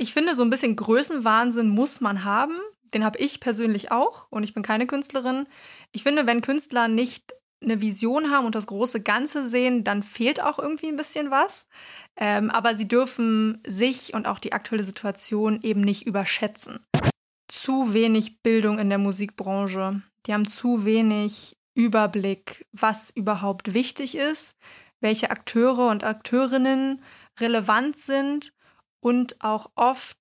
Ich finde, so ein bisschen Größenwahnsinn muss man haben. Den habe ich persönlich auch und ich bin keine Künstlerin. Ich finde, wenn Künstler nicht eine Vision haben und das große Ganze sehen, dann fehlt auch irgendwie ein bisschen was. Ähm, aber sie dürfen sich und auch die aktuelle Situation eben nicht überschätzen. Zu wenig Bildung in der Musikbranche. Die haben zu wenig Überblick, was überhaupt wichtig ist, welche Akteure und Akteurinnen relevant sind und auch oft,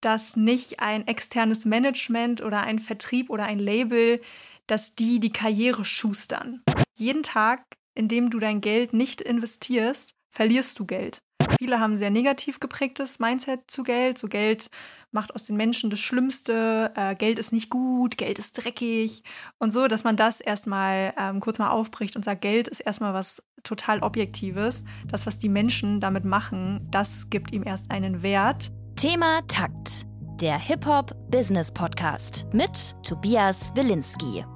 dass nicht ein externes Management oder ein Vertrieb oder ein Label, dass die die Karriere schustern. Jeden Tag, in dem du dein Geld nicht investierst, verlierst du Geld. Viele haben sehr negativ geprägtes Mindset zu Geld. So Geld macht aus den Menschen das Schlimmste. Äh, Geld ist nicht gut, Geld ist dreckig und so, dass man das erstmal ähm, kurz mal aufbricht und sagt, Geld ist erstmal was total Objektives. Das, was die Menschen damit machen, das gibt ihm erst einen Wert. Thema Takt. Der Hip-Hop-Business-Podcast mit Tobias Wilinski.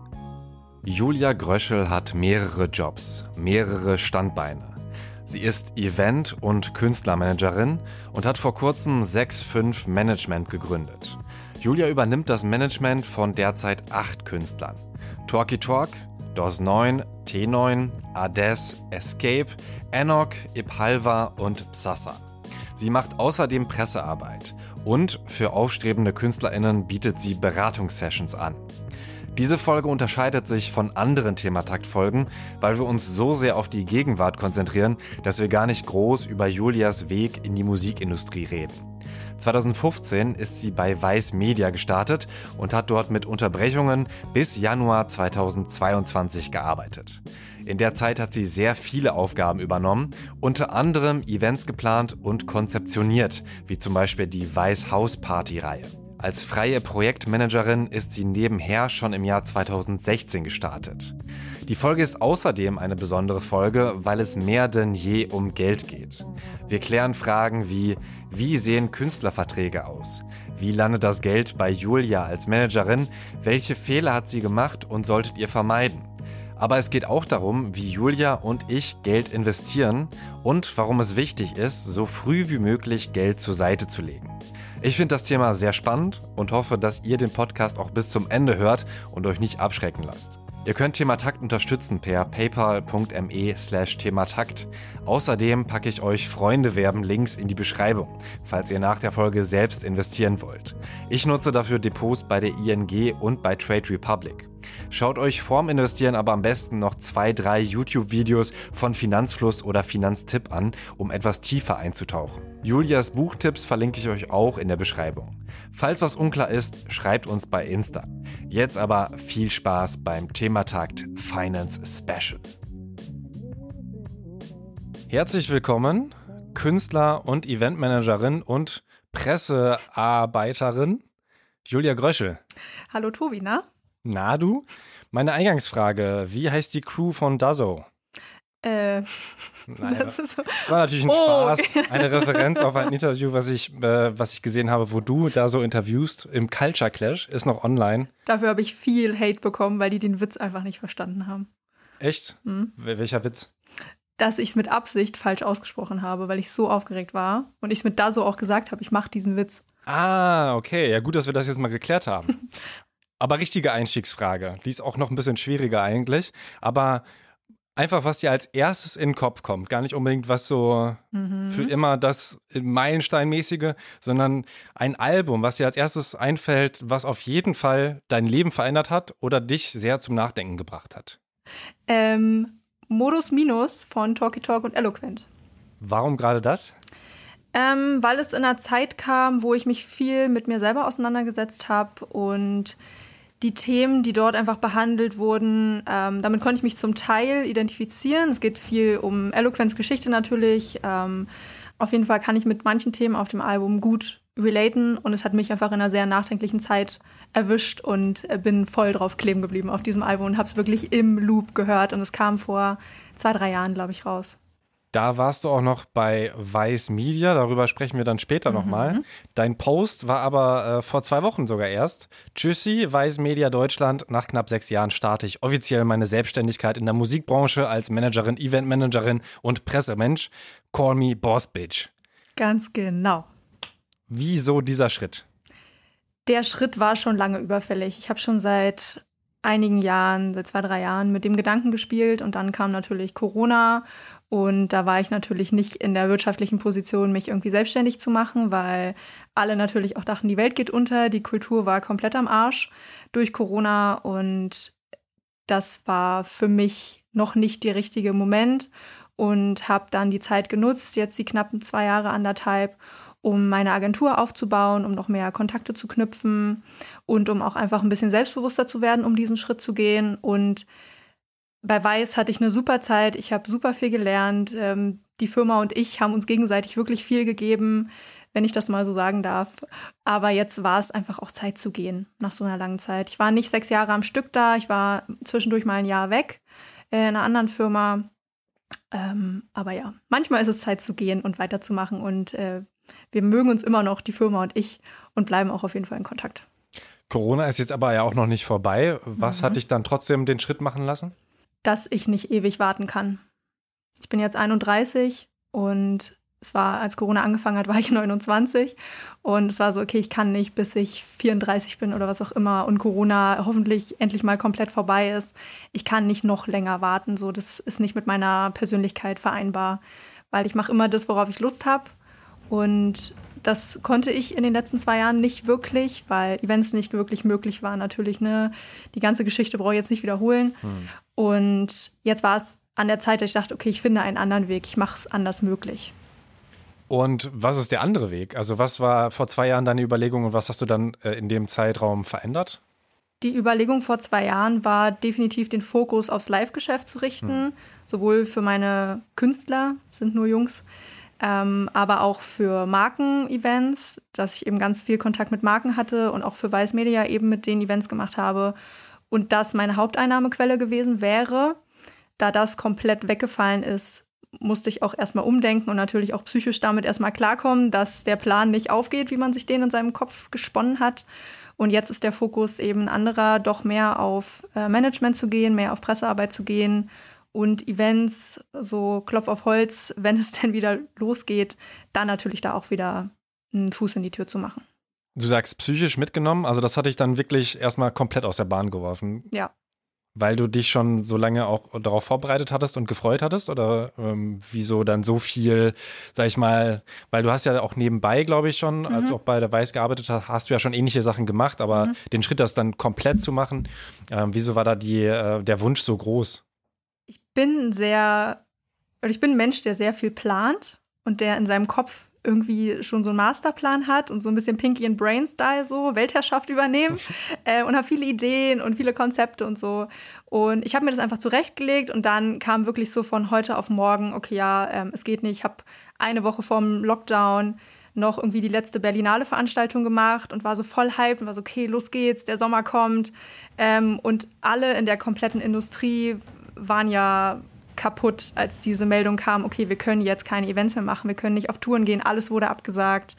Julia Gröschel hat mehrere Jobs, mehrere Standbeine. Sie ist Event- und Künstlermanagerin und hat vor kurzem 6-5 Management gegründet. Julia übernimmt das Management von derzeit acht Künstlern. Talky Talk, DOS 9, T9, Ades, Escape, Enoch, Ipalva und Psassa. Sie macht außerdem Pressearbeit und für aufstrebende KünstlerInnen bietet sie Beratungssessions an. Diese Folge unterscheidet sich von anderen Thematakt-Folgen, weil wir uns so sehr auf die Gegenwart konzentrieren, dass wir gar nicht groß über Julias Weg in die Musikindustrie reden. 2015 ist sie bei Weiß Media gestartet und hat dort mit Unterbrechungen bis Januar 2022 gearbeitet. In der Zeit hat sie sehr viele Aufgaben übernommen, unter anderem Events geplant und konzeptioniert, wie zum Beispiel die Weiß House Party Reihe. Als freie Projektmanagerin ist sie nebenher schon im Jahr 2016 gestartet. Die Folge ist außerdem eine besondere Folge, weil es mehr denn je um Geld geht. Wir klären Fragen wie, wie sehen Künstlerverträge aus? Wie landet das Geld bei Julia als Managerin? Welche Fehler hat sie gemacht und solltet ihr vermeiden? Aber es geht auch darum, wie Julia und ich Geld investieren und warum es wichtig ist, so früh wie möglich Geld zur Seite zu legen. Ich finde das Thema sehr spannend und hoffe, dass ihr den Podcast auch bis zum Ende hört und euch nicht abschrecken lasst. Ihr könnt Thematakt unterstützen per paypal.me slash thematakt. Außerdem packe ich euch Freunde werben Links in die Beschreibung, falls ihr nach der Folge selbst investieren wollt. Ich nutze dafür Depots bei der ING und bei Trade Republic. Schaut euch vorm Investieren aber am besten noch zwei, drei YouTube-Videos von Finanzfluss oder Finanztipp an, um etwas tiefer einzutauchen. Julias Buchtipps verlinke ich euch auch in der Beschreibung. Falls was unklar ist, schreibt uns bei Insta. Jetzt aber viel Spaß beim Thematakt Finance Special. Herzlich willkommen, Künstler und Eventmanagerin und Pressearbeiterin Julia Gröschel. Hallo Tobi, na? Na du? Meine Eingangsfrage, wie heißt die Crew von Dazo? Äh, Nein, das, so. das, war natürlich ein oh. Spaß. Eine Referenz auf ein Interview, was ich, äh, was ich gesehen habe, wo du da so interviewst im Culture Clash, ist noch online. Dafür habe ich viel Hate bekommen, weil die den Witz einfach nicht verstanden haben. Echt? Mhm. Welcher Witz? Dass ich es mit Absicht falsch ausgesprochen habe, weil ich so aufgeregt war und ich es mit Dazo auch gesagt habe, ich mache diesen Witz. Ah, okay. Ja, gut, dass wir das jetzt mal geklärt haben. Aber richtige Einstiegsfrage. Die ist auch noch ein bisschen schwieriger eigentlich. Aber einfach, was dir als erstes in den Kopf kommt. Gar nicht unbedingt was so mhm. für immer das Meilensteinmäßige, sondern ein Album, was dir als erstes einfällt, was auf jeden Fall dein Leben verändert hat oder dich sehr zum Nachdenken gebracht hat. Ähm, Modus Minus von Talky Talk und Eloquent. Warum gerade das? Ähm, weil es in einer Zeit kam, wo ich mich viel mit mir selber auseinandergesetzt habe und die Themen, die dort einfach behandelt wurden, ähm, damit konnte ich mich zum Teil identifizieren. Es geht viel um Eloquenz Geschichte natürlich. Ähm, auf jeden Fall kann ich mit manchen Themen auf dem Album gut relaten und es hat mich einfach in einer sehr nachdenklichen Zeit erwischt und bin voll drauf kleben geblieben auf diesem Album und habe es wirklich im Loop gehört und es kam vor zwei, drei Jahren, glaube ich, raus. Da warst du auch noch bei Weiß Media, darüber sprechen wir dann später mhm. nochmal. Dein Post war aber äh, vor zwei Wochen sogar erst. Tschüssi, Weiß Media Deutschland. Nach knapp sechs Jahren starte ich offiziell meine Selbstständigkeit in der Musikbranche als Managerin, Eventmanagerin und Pressemensch. Call me Boss Bitch. Ganz genau. Wieso dieser Schritt? Der Schritt war schon lange überfällig. Ich habe schon seit einigen Jahren, seit zwei, drei Jahren mit dem Gedanken gespielt und dann kam natürlich Corona und da war ich natürlich nicht in der wirtschaftlichen Position, mich irgendwie selbstständig zu machen, weil alle natürlich auch dachten, die Welt geht unter, die Kultur war komplett am Arsch durch Corona und das war für mich noch nicht der richtige Moment und habe dann die Zeit genutzt, jetzt die knappen zwei Jahre, anderthalb, um meine Agentur aufzubauen, um noch mehr Kontakte zu knüpfen und um auch einfach ein bisschen selbstbewusster zu werden, um diesen Schritt zu gehen. Und bei Weiß hatte ich eine super Zeit, ich habe super viel gelernt. Ähm, die Firma und ich haben uns gegenseitig wirklich viel gegeben, wenn ich das mal so sagen darf. Aber jetzt war es einfach auch Zeit zu gehen nach so einer langen Zeit. Ich war nicht sechs Jahre am Stück da, ich war zwischendurch mal ein Jahr weg äh, in einer anderen Firma. Ähm, aber ja, manchmal ist es Zeit zu gehen und weiterzumachen und äh, wir mögen uns immer noch, die Firma und ich, und bleiben auch auf jeden Fall in Kontakt. Corona ist jetzt aber ja auch noch nicht vorbei. Was mhm. hat dich dann trotzdem den Schritt machen lassen? Dass ich nicht ewig warten kann. Ich bin jetzt 31 und es war, als Corona angefangen hat, war ich 29 und es war so, okay, ich kann nicht, bis ich 34 bin oder was auch immer und Corona hoffentlich endlich mal komplett vorbei ist. Ich kann nicht noch länger warten, so das ist nicht mit meiner Persönlichkeit vereinbar, weil ich mache immer das, worauf ich Lust habe und das konnte ich in den letzten zwei Jahren nicht wirklich, weil Events nicht wirklich möglich waren. Natürlich, ne? Die ganze Geschichte brauche ich jetzt nicht wiederholen. Hm. Und jetzt war es an der Zeit, dass ich dachte, okay, ich finde einen anderen Weg, ich mache es anders möglich. Und was ist der andere Weg? Also, was war vor zwei Jahren deine Überlegung und was hast du dann äh, in dem Zeitraum verändert? Die Überlegung vor zwei Jahren war definitiv den Fokus aufs Live-Geschäft zu richten, hm. sowohl für meine Künstler, sind nur Jungs, ähm, aber auch für Marken-Events, dass ich eben ganz viel Kontakt mit Marken hatte und auch für Weiß Media eben mit den Events gemacht habe und das meine Haupteinnahmequelle gewesen wäre. Da das komplett weggefallen ist, musste ich auch erstmal umdenken und natürlich auch psychisch damit erstmal klarkommen, dass der Plan nicht aufgeht, wie man sich den in seinem Kopf gesponnen hat. Und jetzt ist der Fokus eben anderer, doch mehr auf äh, Management zu gehen, mehr auf Pressearbeit zu gehen und Events, so Klopf auf Holz, wenn es denn wieder losgeht, dann natürlich da auch wieder einen Fuß in die Tür zu machen. Du sagst psychisch mitgenommen, also das hatte ich dann wirklich erstmal komplett aus der Bahn geworfen. Ja. Weil du dich schon so lange auch darauf vorbereitet hattest und gefreut hattest? Oder ähm, wieso dann so viel, sag ich mal, weil du hast ja auch nebenbei, glaube ich, schon, mhm. als du auch bei der Weiß gearbeitet hast, hast du ja schon ähnliche Sachen gemacht, aber mhm. den Schritt, das dann komplett zu machen, ähm, wieso war da die, äh, der Wunsch so groß? Ich bin sehr, oder ich bin ein Mensch, der sehr viel plant und der in seinem Kopf irgendwie schon so einen Masterplan hat und so ein bisschen Pinky and Brain Style so Weltherrschaft übernehmen äh, und habe viele Ideen und viele Konzepte und so. Und ich habe mir das einfach zurechtgelegt und dann kam wirklich so von heute auf morgen okay ja ähm, es geht nicht. Ich habe eine Woche vorm Lockdown noch irgendwie die letzte Berlinale Veranstaltung gemacht und war so voll hyped und war so okay los geht's der Sommer kommt. Ähm, und alle in der kompletten Industrie waren ja kaputt, als diese Meldung kam, okay, wir können jetzt keine Events mehr machen, wir können nicht auf Touren gehen, alles wurde abgesagt.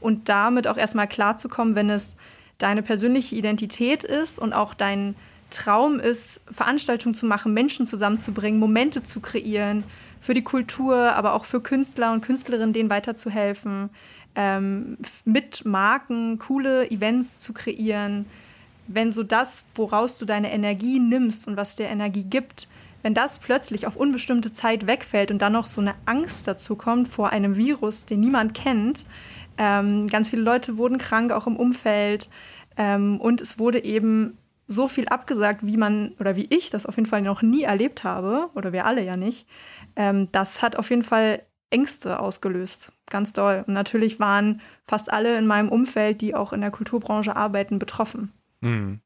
Und damit auch erstmal klarzukommen, wenn es deine persönliche Identität ist und auch dein Traum ist, Veranstaltungen zu machen, Menschen zusammenzubringen, Momente zu kreieren, für die Kultur, aber auch für Künstler und Künstlerinnen, denen weiterzuhelfen, ähm, mit Marken coole Events zu kreieren. Wenn so das, woraus du deine Energie nimmst und was dir Energie gibt, wenn das plötzlich auf unbestimmte Zeit wegfällt und dann noch so eine Angst dazu kommt vor einem Virus, den niemand kennt, ähm, ganz viele Leute wurden krank, auch im Umfeld, ähm, und es wurde eben so viel abgesagt, wie man oder wie ich das auf jeden Fall noch nie erlebt habe, oder wir alle ja nicht. Ähm, das hat auf jeden Fall Ängste ausgelöst, ganz doll. Und natürlich waren fast alle in meinem Umfeld, die auch in der Kulturbranche arbeiten, betroffen. Mhm.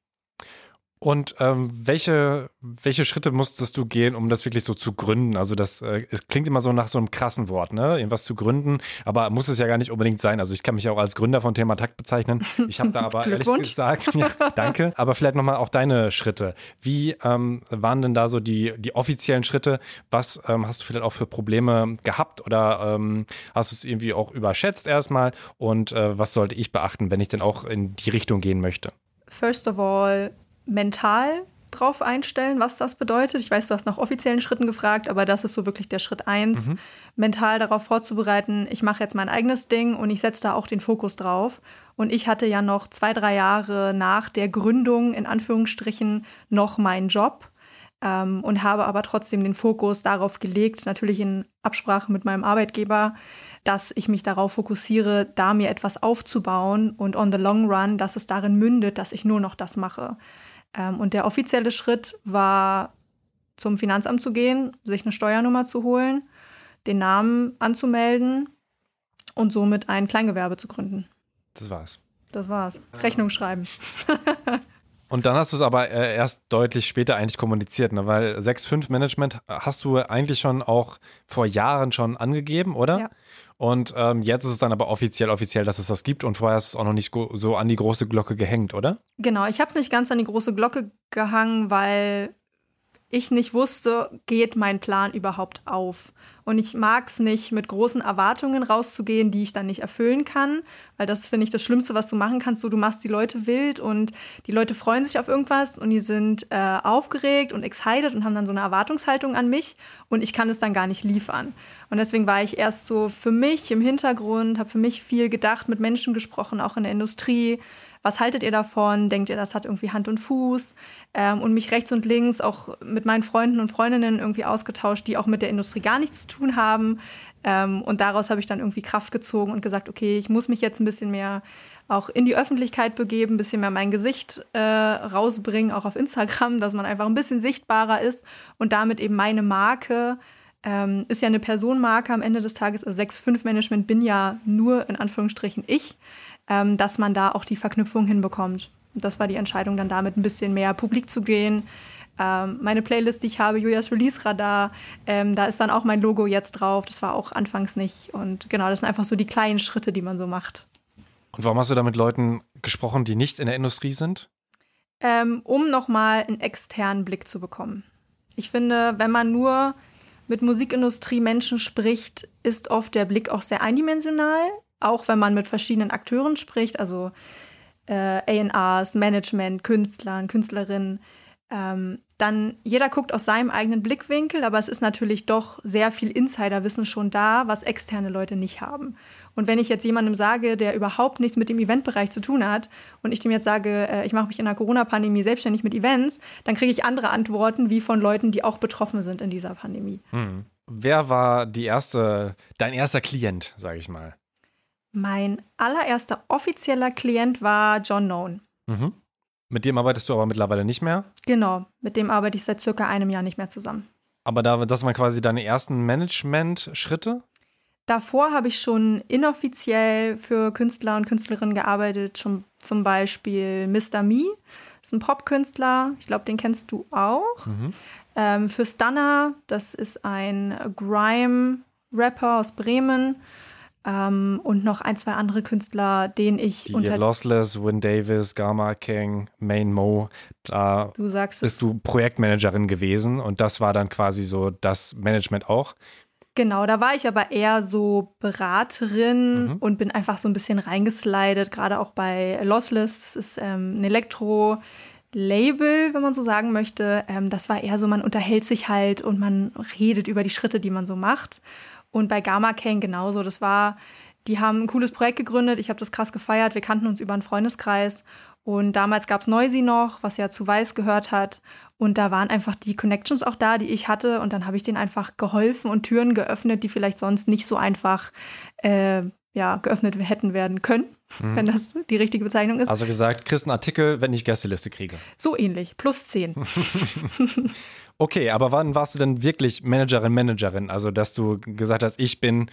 Und ähm, welche, welche Schritte musstest du gehen, um das wirklich so zu gründen? Also das äh, es klingt immer so nach so einem krassen Wort, ne? Irgendwas zu gründen, aber muss es ja gar nicht unbedingt sein. Also ich kann mich auch als Gründer von Thema Takt bezeichnen. Ich habe da aber ehrlich gesagt, ja, danke. Aber vielleicht nochmal auch deine Schritte. Wie ähm, waren denn da so die, die offiziellen Schritte? Was ähm, hast du vielleicht auch für Probleme gehabt oder ähm, hast du es irgendwie auch überschätzt erstmal? Und äh, was sollte ich beachten, wenn ich denn auch in die Richtung gehen möchte? First of all, mental drauf einstellen, was das bedeutet. Ich weiß, du hast nach offiziellen Schritten gefragt, aber das ist so wirklich der Schritt eins, mhm. mental darauf vorzubereiten, ich mache jetzt mein eigenes Ding und ich setze da auch den Fokus drauf. Und ich hatte ja noch zwei, drei Jahre nach der Gründung in Anführungsstrichen noch meinen Job ähm, und habe aber trotzdem den Fokus darauf gelegt, natürlich in Absprache mit meinem Arbeitgeber, dass ich mich darauf fokussiere, da mir etwas aufzubauen und on the long run, dass es darin mündet, dass ich nur noch das mache. Ähm, und der offizielle Schritt war, zum Finanzamt zu gehen, sich eine Steuernummer zu holen, den Namen anzumelden und somit ein Kleingewerbe zu gründen. Das war's. Das war's. Rechnung schreiben. Und dann hast du es aber äh, erst deutlich später eigentlich kommuniziert, ne? weil 6.5 Management hast du eigentlich schon auch vor Jahren schon angegeben, oder? Ja. Und ähm, jetzt ist es dann aber offiziell, offiziell, dass es das gibt und vorher ist es auch noch nicht so an die große Glocke gehängt, oder? Genau, ich habe es nicht ganz an die große Glocke gehangen, weil ich nicht wusste, geht mein Plan überhaupt auf. Und ich mag es nicht, mit großen Erwartungen rauszugehen, die ich dann nicht erfüllen kann, weil das finde ich das Schlimmste, was du machen kannst. So, du machst die Leute wild und die Leute freuen sich auf irgendwas und die sind äh, aufgeregt und excited und haben dann so eine Erwartungshaltung an mich und ich kann es dann gar nicht liefern. Und deswegen war ich erst so für mich im Hintergrund, habe für mich viel gedacht, mit Menschen gesprochen, auch in der Industrie was haltet ihr davon? Denkt ihr, das hat irgendwie Hand und Fuß? Ähm, und mich rechts und links auch mit meinen Freunden und Freundinnen irgendwie ausgetauscht, die auch mit der Industrie gar nichts zu tun haben. Ähm, und daraus habe ich dann irgendwie Kraft gezogen und gesagt, okay, ich muss mich jetzt ein bisschen mehr auch in die Öffentlichkeit begeben, ein bisschen mehr mein Gesicht äh, rausbringen, auch auf Instagram, dass man einfach ein bisschen sichtbarer ist und damit eben meine Marke ähm, ist ja eine Personenmarke am Ende des Tages. Also 6.5 Management bin ja nur in Anführungsstrichen ich ähm, dass man da auch die Verknüpfung hinbekommt. Und das war die Entscheidung, dann damit ein bisschen mehr publik zu gehen. Ähm, meine Playlist, die ich habe, Julias Release Radar, ähm, da ist dann auch mein Logo jetzt drauf. Das war auch anfangs nicht. Und genau, das sind einfach so die kleinen Schritte, die man so macht. Und warum hast du da mit Leuten gesprochen, die nicht in der Industrie sind? Ähm, um nochmal einen externen Blick zu bekommen. Ich finde, wenn man nur mit Musikindustrie Menschen spricht, ist oft der Blick auch sehr eindimensional auch wenn man mit verschiedenen Akteuren spricht, also äh, ARs, Management, Künstlern, Künstlerinnen, ähm, dann jeder guckt aus seinem eigenen Blickwinkel, aber es ist natürlich doch sehr viel Insiderwissen schon da, was externe Leute nicht haben. Und wenn ich jetzt jemandem sage, der überhaupt nichts mit dem Eventbereich zu tun hat, und ich dem jetzt sage, äh, ich mache mich in der Corona-Pandemie selbstständig mit Events, dann kriege ich andere Antworten wie von Leuten, die auch betroffen sind in dieser Pandemie. Hm. Wer war die erste, dein erster Klient, sage ich mal? Mein allererster offizieller Klient war John Known. Mhm. Mit dem arbeitest du aber mittlerweile nicht mehr? Genau, mit dem arbeite ich seit circa einem Jahr nicht mehr zusammen. Aber da, das waren quasi deine ersten Management-Schritte? Davor habe ich schon inoffiziell für Künstler und Künstlerinnen gearbeitet, schon zum Beispiel Mr. Me, das ist ein Popkünstler, ich glaube, den kennst du auch. Mhm. Ähm, für Stunner, das ist ein Grime-Rapper aus Bremen. Ähm, und noch ein, zwei andere Künstler, denen ich Die unter Lossless, Win Davis, Gamma King, Main Mo, da du sagst bist du Projektmanagerin gewesen und das war dann quasi so das Management auch. Genau, da war ich aber eher so Beraterin mhm. und bin einfach so ein bisschen reingeslidet, gerade auch bei Lossless. Das ist ähm, ein Elektro- Label, wenn man so sagen möchte. Ähm, das war eher so, man unterhält sich halt und man redet über die Schritte, die man so macht. Und bei Gamma Kane genauso. Das war, die haben ein cooles Projekt gegründet. Ich habe das krass gefeiert. Wir kannten uns über einen Freundeskreis. Und damals gab es Noisy noch, was ja zu Weiß gehört hat. Und da waren einfach die Connections auch da, die ich hatte. Und dann habe ich denen einfach geholfen und Türen geöffnet, die vielleicht sonst nicht so einfach äh, ja, geöffnet hätten werden können, mhm. wenn das die richtige Bezeichnung ist. Also gesagt, kriegst einen Artikel, wenn ich Gästeliste kriege. So ähnlich, plus zehn. Okay, aber wann warst du denn wirklich Managerin, Managerin? Also, dass du gesagt hast, ich bin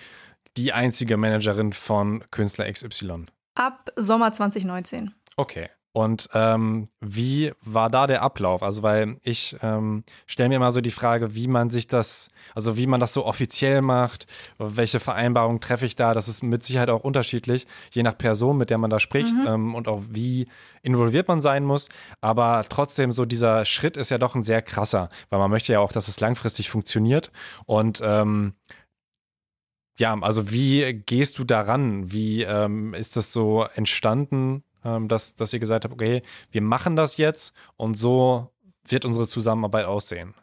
die einzige Managerin von Künstler XY? Ab Sommer 2019. Okay. Und ähm, wie war da der Ablauf? Also, weil ich ähm, stelle mir immer so die Frage, wie man sich das, also wie man das so offiziell macht, welche Vereinbarungen treffe ich da? Das ist mit Sicherheit auch unterschiedlich, je nach Person, mit der man da spricht mhm. ähm, und auch wie involviert man sein muss. Aber trotzdem, so dieser Schritt ist ja doch ein sehr krasser, weil man möchte ja auch, dass es langfristig funktioniert. Und ähm, ja, also wie gehst du daran? Wie ähm, ist das so entstanden? Ähm, dass, dass ihr gesagt habt, okay, wir machen das jetzt und so wird unsere Zusammenarbeit aussehen?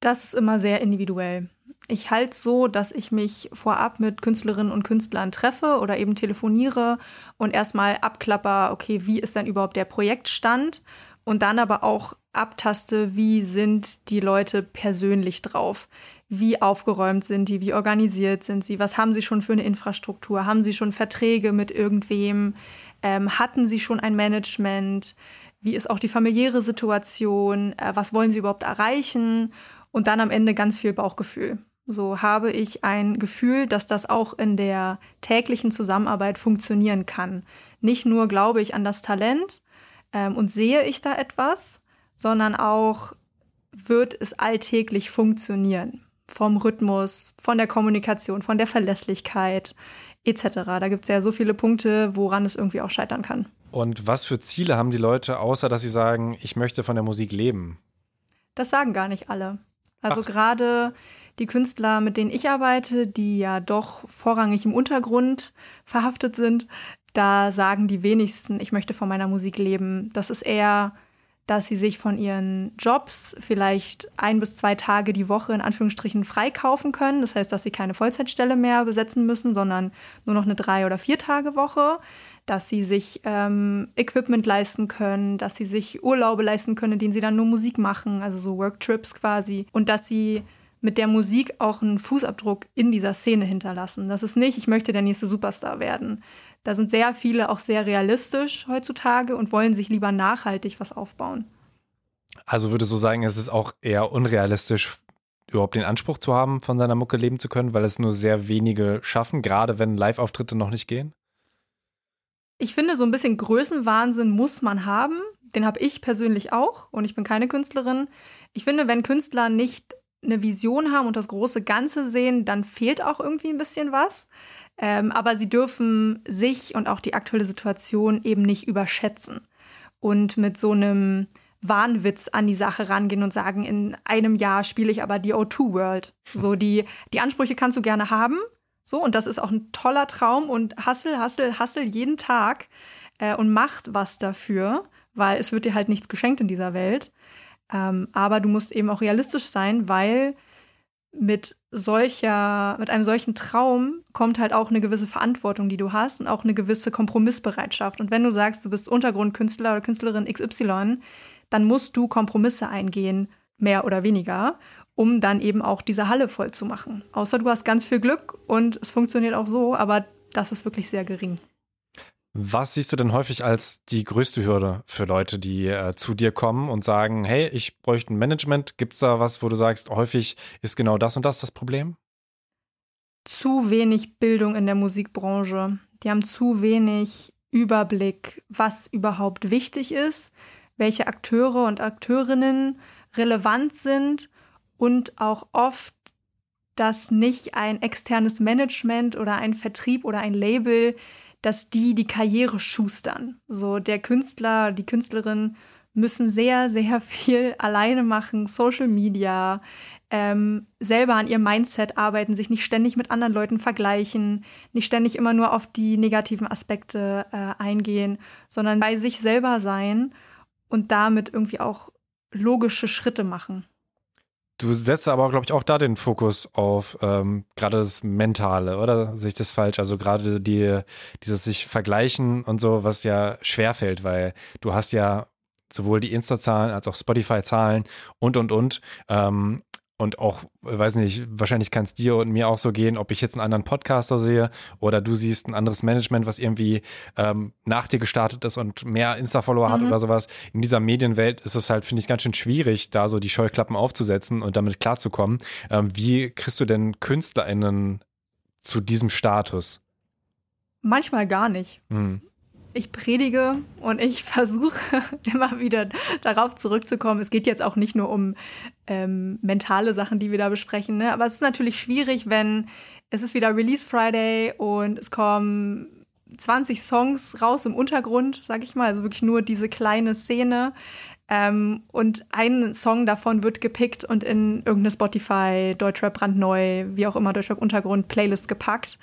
Das ist immer sehr individuell. Ich halte es so, dass ich mich vorab mit Künstlerinnen und Künstlern treffe oder eben telefoniere und erstmal abklapper, okay, wie ist denn überhaupt der Projektstand? Und dann aber auch abtaste, wie sind die Leute persönlich drauf, wie aufgeräumt sind die, wie organisiert sind sie, was haben sie schon für eine Infrastruktur, haben sie schon Verträge mit irgendwem, ähm, hatten sie schon ein Management, wie ist auch die familiäre Situation, äh, was wollen sie überhaupt erreichen und dann am Ende ganz viel Bauchgefühl. So habe ich ein Gefühl, dass das auch in der täglichen Zusammenarbeit funktionieren kann. Nicht nur glaube ich an das Talent ähm, und sehe ich da etwas, sondern auch wird es alltäglich funktionieren. Vom Rhythmus, von der Kommunikation, von der Verlässlichkeit etc. Da gibt es ja so viele Punkte, woran es irgendwie auch scheitern kann. Und was für Ziele haben die Leute, außer dass sie sagen, ich möchte von der Musik leben? Das sagen gar nicht alle. Also gerade die Künstler, mit denen ich arbeite, die ja doch vorrangig im Untergrund verhaftet sind, da sagen die wenigsten, ich möchte von meiner Musik leben. Das ist eher, dass sie sich von ihren Jobs vielleicht ein bis zwei Tage die Woche in Anführungsstrichen freikaufen können. Das heißt, dass sie keine Vollzeitstelle mehr besetzen müssen, sondern nur noch eine drei- oder vier Tage Woche. Dass sie sich ähm, Equipment leisten können, dass sie sich Urlaube leisten können, in denen sie dann nur Musik machen, also so Worktrips quasi. Und dass sie mit der Musik auch einen Fußabdruck in dieser Szene hinterlassen. Das ist nicht, ich möchte der nächste Superstar werden. Da sind sehr viele auch sehr realistisch heutzutage und wollen sich lieber nachhaltig was aufbauen. Also würdest du sagen, es ist auch eher unrealistisch, überhaupt den Anspruch zu haben, von seiner Mucke leben zu können, weil es nur sehr wenige schaffen, gerade wenn Live-Auftritte noch nicht gehen? Ich finde, so ein bisschen Größenwahnsinn muss man haben. Den habe ich persönlich auch und ich bin keine Künstlerin. Ich finde, wenn Künstler nicht eine Vision haben und das große Ganze sehen, dann fehlt auch irgendwie ein bisschen was. Ähm, aber sie dürfen sich und auch die aktuelle Situation eben nicht überschätzen und mit so einem Wahnwitz an die Sache rangehen und sagen, in einem Jahr spiele ich aber die O2 World. So die, die Ansprüche kannst du gerne haben. So, und das ist auch ein toller Traum und hassel, hassel, hassel jeden Tag äh, und macht was dafür, weil es wird dir halt nichts geschenkt in dieser Welt. Ähm, aber du musst eben auch realistisch sein, weil mit solcher, mit einem solchen Traum kommt halt auch eine gewisse Verantwortung, die du hast und auch eine gewisse Kompromissbereitschaft. Und wenn du sagst, du bist Untergrundkünstler oder Künstlerin XY, dann musst du Kompromisse eingehen, mehr oder weniger, um dann eben auch diese Halle voll zu machen. Außer du hast ganz viel Glück und es funktioniert auch so, aber das ist wirklich sehr gering. Was siehst du denn häufig als die größte Hürde für Leute, die äh, zu dir kommen und sagen, hey, ich bräuchte ein Management? Gibt es da was, wo du sagst, häufig ist genau das und das das Problem? Zu wenig Bildung in der Musikbranche. Die haben zu wenig Überblick, was überhaupt wichtig ist, welche Akteure und Akteurinnen relevant sind und auch oft, dass nicht ein externes Management oder ein Vertrieb oder ein Label dass die die Karriere schustern. So der Künstler, die Künstlerin müssen sehr, sehr viel alleine machen, Social Media, ähm, selber an ihrem Mindset arbeiten, sich nicht ständig mit anderen Leuten vergleichen, nicht ständig immer nur auf die negativen Aspekte äh, eingehen, sondern bei sich selber sein und damit irgendwie auch logische Schritte machen. Du setzt aber, glaube ich, auch da den Fokus auf ähm, gerade das Mentale, oder? Sehe ich das falsch? Also gerade die, dieses sich vergleichen und so, was ja schwerfällt, weil du hast ja sowohl die Insta-Zahlen als auch Spotify-Zahlen und und und. Ähm, und auch, weiß nicht, wahrscheinlich kann es dir und mir auch so gehen, ob ich jetzt einen anderen Podcaster sehe oder du siehst ein anderes Management, was irgendwie ähm, nach dir gestartet ist und mehr Insta-Follower mhm. hat oder sowas. In dieser Medienwelt ist es halt, finde ich, ganz schön schwierig, da so die Scheuklappen aufzusetzen und damit klarzukommen. Ähm, wie kriegst du denn KünstlerInnen zu diesem Status? Manchmal gar nicht. Mhm ich predige und ich versuche immer wieder darauf zurückzukommen. Es geht jetzt auch nicht nur um ähm, mentale Sachen, die wir da besprechen, ne? aber es ist natürlich schwierig, wenn es ist wieder Release Friday und es kommen 20 Songs raus im Untergrund, sag ich mal, also wirklich nur diese kleine Szene. Ähm, und ein Song davon wird gepickt und in irgendeine Spotify, Deutschrap brandneu, wie auch immer, Deutschrap Untergrund Playlist gepackt.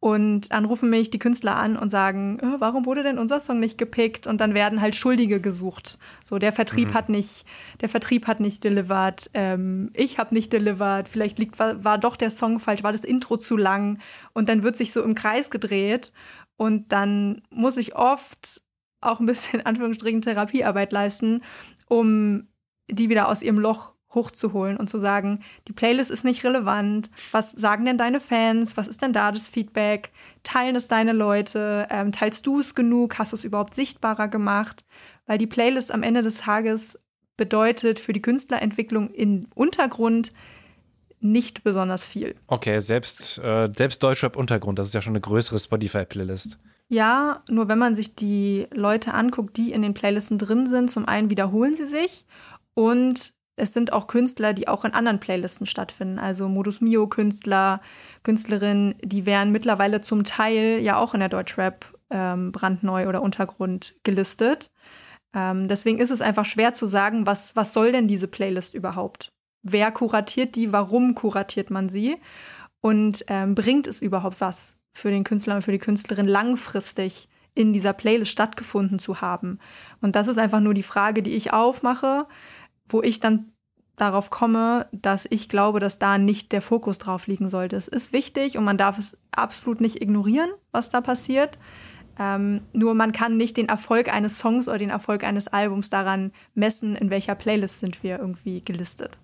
Und dann rufen mich die Künstler an und sagen, äh, warum wurde denn unser Song nicht gepickt? Und dann werden halt Schuldige gesucht. So, der Vertrieb mhm. hat nicht, der Vertrieb hat nicht delivered, ähm, ich habe nicht delivered, vielleicht liegt, war, war doch der Song falsch, war das Intro zu lang. Und dann wird sich so im Kreis gedreht. Und dann muss ich oft auch ein bisschen Anführungsstrichen Therapiearbeit leisten, um die wieder aus ihrem Loch hochzuholen und zu sagen, die Playlist ist nicht relevant, was sagen denn deine Fans, was ist denn da das Feedback, teilen es deine Leute, ähm, teilst du es genug, hast du es überhaupt sichtbarer gemacht, weil die Playlist am Ende des Tages bedeutet für die Künstlerentwicklung im Untergrund nicht besonders viel. Okay, selbst, äh, selbst Deutschrap-Untergrund, das ist ja schon eine größere Spotify-Playlist. Ja, nur wenn man sich die Leute anguckt, die in den Playlisten drin sind, zum einen wiederholen sie sich und es sind auch Künstler, die auch in anderen Playlisten stattfinden. Also Modus Mio-Künstler, Künstlerinnen, die wären mittlerweile zum Teil ja auch in der Deutschrap ähm, brandneu oder Untergrund gelistet. Ähm, deswegen ist es einfach schwer zu sagen, was, was soll denn diese Playlist überhaupt? Wer kuratiert die? Warum kuratiert man sie? Und ähm, bringt es überhaupt was für den Künstler und für die Künstlerin langfristig in dieser Playlist stattgefunden zu haben? Und das ist einfach nur die Frage, die ich aufmache wo ich dann darauf komme, dass ich glaube, dass da nicht der Fokus drauf liegen sollte. Es ist wichtig und man darf es absolut nicht ignorieren, was da passiert. Ähm, nur man kann nicht den Erfolg eines Songs oder den Erfolg eines Albums daran messen, in welcher Playlist sind wir irgendwie gelistet.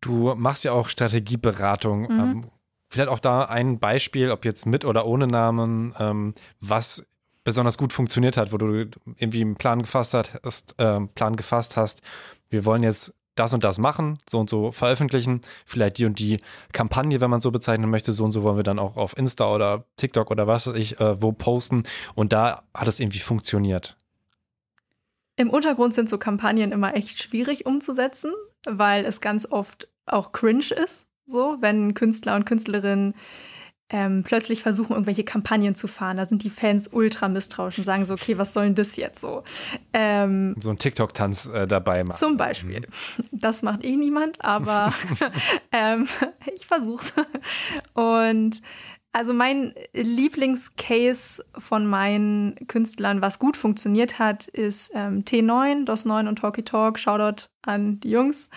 Du machst ja auch Strategieberatung. Mhm. Ähm, vielleicht auch da ein Beispiel, ob jetzt mit oder ohne Namen, ähm, was besonders gut funktioniert hat, wo du irgendwie einen Plan gefasst hast, äh, Plan gefasst hast, wir wollen jetzt das und das machen, so und so veröffentlichen, vielleicht die und die Kampagne, wenn man so bezeichnen möchte, so und so wollen wir dann auch auf Insta oder TikTok oder was weiß ich, äh, wo posten und da hat es irgendwie funktioniert. Im Untergrund sind so Kampagnen immer echt schwierig umzusetzen, weil es ganz oft auch cringe ist, so, wenn Künstler und Künstlerinnen ähm, plötzlich versuchen, irgendwelche Kampagnen zu fahren. Da sind die Fans ultra misstrauisch und sagen so, okay, was soll denn das jetzt so? Ähm, so ein TikTok-Tanz äh, dabei machen. Zum Beispiel. Mhm. Das macht eh niemand, aber ähm, ich versuch's. Und also mein Lieblingscase von meinen Künstlern, was gut funktioniert hat, ist ähm, T9, DOS9 und Talkie Talk. Shoutout an die Jungs.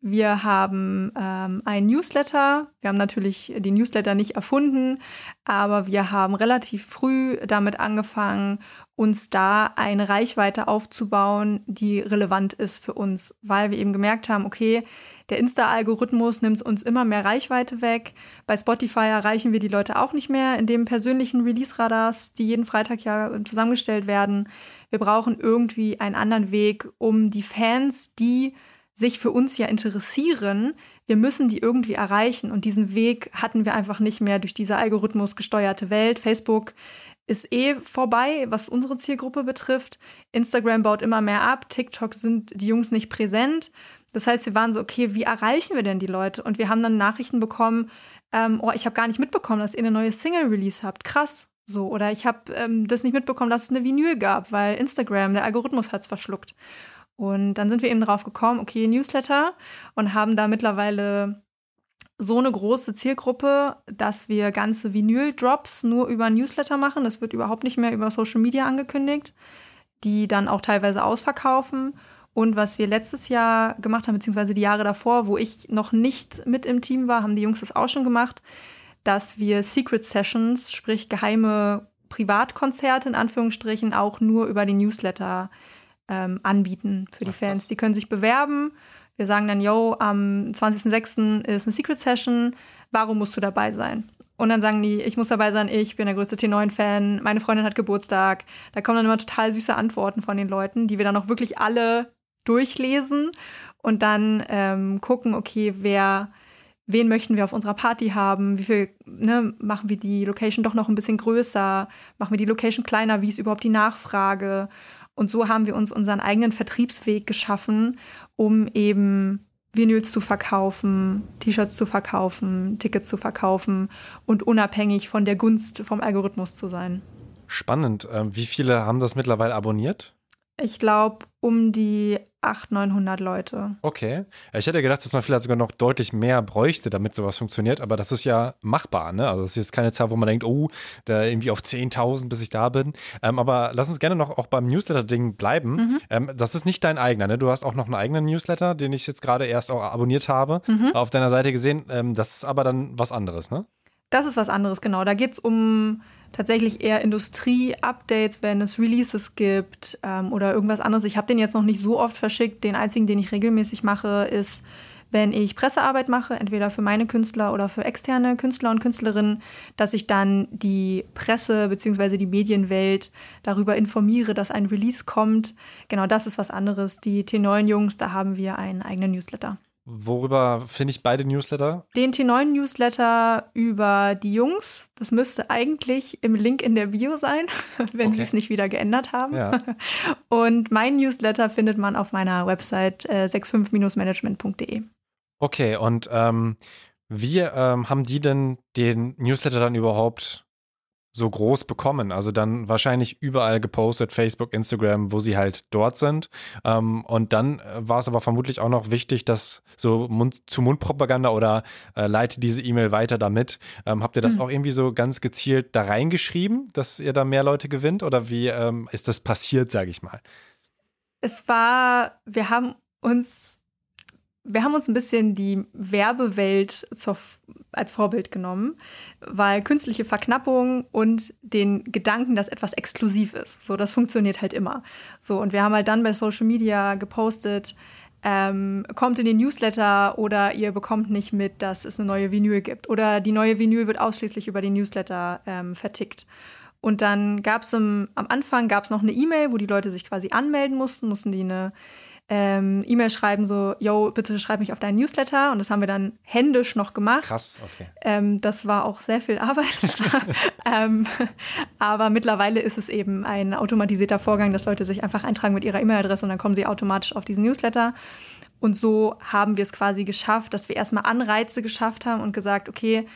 Wir haben ähm, ein Newsletter. Wir haben natürlich die Newsletter nicht erfunden, aber wir haben relativ früh damit angefangen, uns da eine Reichweite aufzubauen, die relevant ist für uns, weil wir eben gemerkt haben, okay, der Insta-Algorithmus nimmt uns immer mehr Reichweite weg. Bei Spotify erreichen wir die Leute auch nicht mehr in dem persönlichen Release-Radars, die jeden Freitag ja zusammengestellt werden. Wir brauchen irgendwie einen anderen Weg, um die Fans, die sich für uns ja interessieren, wir müssen die irgendwie erreichen. Und diesen Weg hatten wir einfach nicht mehr durch diese Algorithmus gesteuerte Welt. Facebook ist eh vorbei, was unsere Zielgruppe betrifft. Instagram baut immer mehr ab. TikTok sind die Jungs nicht präsent. Das heißt, wir waren so, okay, wie erreichen wir denn die Leute? Und wir haben dann Nachrichten bekommen, ähm, oh, ich habe gar nicht mitbekommen, dass ihr eine neue Single-Release habt. Krass. So, oder ich habe ähm, das nicht mitbekommen, dass es eine Vinyl gab, weil Instagram, der Algorithmus hat es verschluckt. Und dann sind wir eben drauf gekommen, okay, Newsletter und haben da mittlerweile so eine große Zielgruppe, dass wir ganze Vinyl-Drops nur über Newsletter machen. Das wird überhaupt nicht mehr über Social Media angekündigt, die dann auch teilweise ausverkaufen. Und was wir letztes Jahr gemacht haben, beziehungsweise die Jahre davor, wo ich noch nicht mit im Team war, haben die Jungs das auch schon gemacht, dass wir Secret Sessions, sprich geheime Privatkonzerte in Anführungsstrichen, auch nur über die Newsletter ähm, anbieten für die Ach, Fans. Die können sich bewerben. Wir sagen dann, yo, am 20.06. ist eine Secret Session. Warum musst du dabei sein? Und dann sagen die, ich muss dabei sein, ich bin der größte T9-Fan, meine Freundin hat Geburtstag. Da kommen dann immer total süße Antworten von den Leuten, die wir dann auch wirklich alle durchlesen und dann ähm, gucken, okay, wer, wen möchten wir auf unserer Party haben, wie viel, ne, machen wir die Location doch noch ein bisschen größer, machen wir die Location kleiner, wie ist überhaupt die Nachfrage und so haben wir uns unseren eigenen Vertriebsweg geschaffen, um eben Vinyls zu verkaufen, T-Shirts zu verkaufen, Tickets zu verkaufen und unabhängig von der Gunst vom Algorithmus zu sein. Spannend. Ähm, wie viele haben das mittlerweile abonniert? Ich glaube, um die 800, 900 Leute. Okay. Ich hätte gedacht, dass man vielleicht sogar noch deutlich mehr bräuchte, damit sowas funktioniert, aber das ist ja machbar, ne? Also das ist jetzt keine Zahl, wo man denkt, oh, da irgendwie auf 10.000, bis ich da bin. Ähm, aber lass uns gerne noch auch beim Newsletter-Ding bleiben. Mhm. Ähm, das ist nicht dein eigener, ne? Du hast auch noch einen eigenen Newsletter, den ich jetzt gerade erst auch abonniert habe, mhm. auf deiner Seite gesehen. Ähm, das ist aber dann was anderes, ne? Das ist was anderes, genau. Da geht es um tatsächlich eher Industrie-Updates, wenn es Releases gibt ähm, oder irgendwas anderes. Ich habe den jetzt noch nicht so oft verschickt. Den einzigen, den ich regelmäßig mache, ist, wenn ich Pressearbeit mache, entweder für meine Künstler oder für externe Künstler und Künstlerinnen, dass ich dann die Presse bzw. die Medienwelt darüber informiere, dass ein Release kommt. Genau das ist was anderes. Die T9-Jungs, da haben wir einen eigenen Newsletter. Worüber finde ich beide Newsletter? Den T9-Newsletter über die Jungs. Das müsste eigentlich im Link in der Bio sein, wenn okay. sie es nicht wieder geändert haben. Ja. Und mein Newsletter findet man auf meiner Website äh, 65-management.de. Okay, und ähm, wie ähm, haben die denn den Newsletter dann überhaupt so groß bekommen. Also dann wahrscheinlich überall gepostet, Facebook, Instagram, wo sie halt dort sind. Ähm, und dann äh, war es aber vermutlich auch noch wichtig, dass so Mund zu Mund-Propaganda oder äh, leite diese E-Mail weiter damit. Ähm, habt ihr das mhm. auch irgendwie so ganz gezielt da reingeschrieben, dass ihr da mehr Leute gewinnt? Oder wie ähm, ist das passiert, sage ich mal? Es war, wir haben uns wir haben uns ein bisschen die Werbewelt zur, als Vorbild genommen, weil künstliche Verknappung und den Gedanken, dass etwas exklusiv ist, so das funktioniert halt immer. So und wir haben halt dann bei Social Media gepostet, ähm, kommt in den Newsletter oder ihr bekommt nicht mit, dass es eine neue Vinyl gibt oder die neue Vinyl wird ausschließlich über den Newsletter ähm, vertickt. Und dann gab es am Anfang gab's noch eine E-Mail, wo die Leute sich quasi anmelden mussten, mussten die eine ähm, E-Mail schreiben, so, yo, bitte schreib mich auf deinen Newsletter. Und das haben wir dann händisch noch gemacht. Krass, okay. Ähm, das war auch sehr viel Arbeit. ähm, aber mittlerweile ist es eben ein automatisierter Vorgang, dass Leute sich einfach eintragen mit ihrer E-Mail-Adresse und dann kommen sie automatisch auf diesen Newsletter. Und so haben wir es quasi geschafft, dass wir erstmal Anreize geschafft haben und gesagt, okay,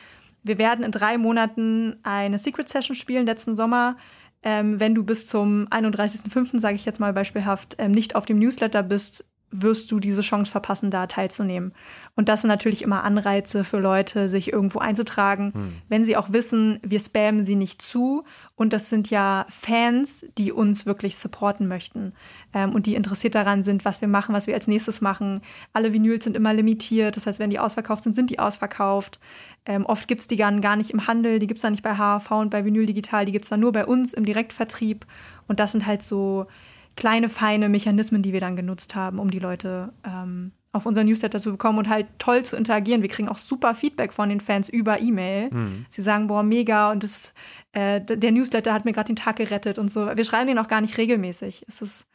wir werden in drei Monaten eine Secret Session spielen letzten Sommer ähm, wenn du bis zum 31.05., sage ich jetzt mal beispielhaft, ähm, nicht auf dem Newsletter bist, wirst du diese Chance verpassen, da teilzunehmen. Und das sind natürlich immer Anreize für Leute, sich irgendwo einzutragen, hm. wenn sie auch wissen, wir spammen sie nicht zu. Und das sind ja Fans, die uns wirklich supporten möchten ähm, und die interessiert daran sind, was wir machen, was wir als nächstes machen. Alle Vinyls sind immer limitiert. Das heißt, wenn die ausverkauft sind, sind die ausverkauft. Ähm, oft gibt es die gar, gar nicht im Handel, die gibt es dann nicht bei HV und bei Vinyl Digital, die gibt es dann nur bei uns im Direktvertrieb. Und das sind halt so kleine, feine Mechanismen, die wir dann genutzt haben, um die Leute ähm, auf unseren Newsletter zu bekommen und halt toll zu interagieren. Wir kriegen auch super Feedback von den Fans über E-Mail. Mhm. Sie sagen, boah, mega und das, äh, der Newsletter hat mir gerade den Tag gerettet und so. Wir schreiben den auch gar nicht regelmäßig. Es ist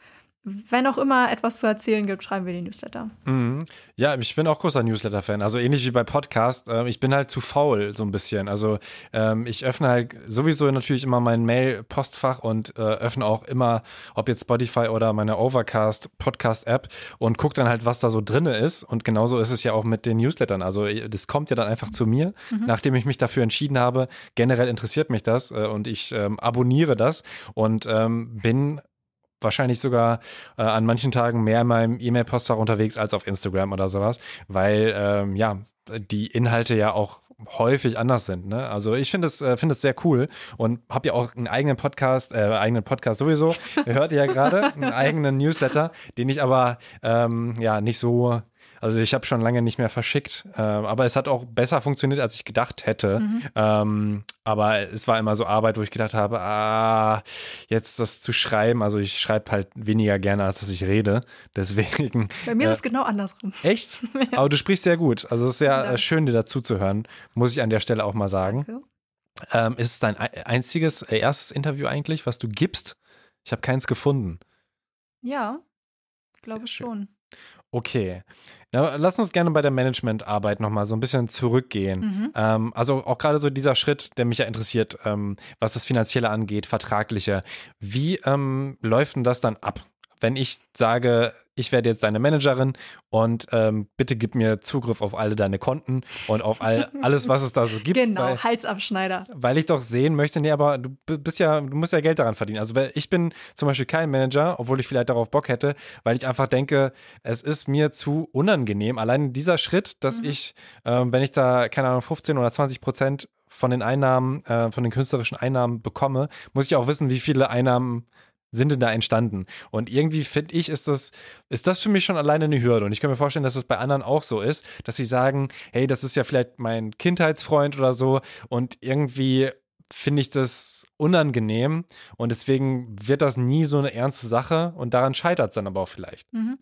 wenn auch immer etwas zu erzählen gibt, schreiben wir die Newsletter. Mhm. Ja, ich bin auch großer Newsletter-Fan. Also ähnlich wie bei Podcast. Äh, ich bin halt zu faul, so ein bisschen. Also ähm, ich öffne halt sowieso natürlich immer mein Mail-Postfach und äh, öffne auch immer, ob jetzt Spotify oder meine Overcast Podcast-App und gucke dann halt, was da so drin ist. Und genauso ist es ja auch mit den Newslettern. Also das kommt ja dann einfach zu mir, mhm. nachdem ich mich dafür entschieden habe. Generell interessiert mich das äh, und ich ähm, abonniere das und ähm, bin wahrscheinlich sogar äh, an manchen Tagen mehr in meinem E-Mail-Postfach unterwegs als auf Instagram oder sowas, weil ähm, ja, die Inhalte ja auch häufig anders sind. Ne? Also ich finde es äh, finde es sehr cool und habe ja auch einen eigenen Podcast, äh, eigenen Podcast sowieso. Ihr hört ja gerade einen eigenen Newsletter, den ich aber ähm, ja nicht so also ich habe schon lange nicht mehr verschickt, äh, aber es hat auch besser funktioniert, als ich gedacht hätte. Mhm. Ähm, aber es war immer so Arbeit, wo ich gedacht habe, ah, jetzt das zu schreiben, also ich schreibe halt weniger gerne, als dass ich rede. Deswegen. Bei mir äh, ist es genau andersrum. Echt? ja. Aber du sprichst sehr gut. Also es ist sehr ja. schön, dir dazu zu hören, muss ich an der Stelle auch mal sagen. Ähm, ist es dein einziges, äh, erstes Interview eigentlich, was du gibst? Ich habe keins gefunden. Ja, glaube schon. Okay. Na, lass uns gerne bei der Managementarbeit nochmal so ein bisschen zurückgehen. Mhm. Ähm, also auch gerade so dieser Schritt, der mich ja interessiert, ähm, was das Finanzielle angeht, vertragliche. Wie ähm, läuft denn das dann ab? Wenn ich sage, ich werde jetzt deine Managerin und ähm, bitte gib mir Zugriff auf alle deine Konten und auf all, alles, was es da so gibt. Genau, weil, Halsabschneider. Weil ich doch sehen möchte, nee, aber du bist ja, du musst ja Geld daran verdienen. Also ich bin zum Beispiel kein Manager, obwohl ich vielleicht darauf Bock hätte, weil ich einfach denke, es ist mir zu unangenehm. Allein dieser Schritt, dass mhm. ich, ähm, wenn ich da, keine Ahnung, 15 oder 20 Prozent von den Einnahmen, äh, von den künstlerischen Einnahmen bekomme, muss ich auch wissen, wie viele Einnahmen sind denn da entstanden? Und irgendwie finde ich, ist das, ist das für mich schon alleine eine Hürde. Und ich kann mir vorstellen, dass es bei anderen auch so ist, dass sie sagen, hey, das ist ja vielleicht mein Kindheitsfreund oder so. Und irgendwie finde ich das unangenehm. Und deswegen wird das nie so eine ernste Sache. Und daran scheitert es dann aber auch vielleicht. Mhm.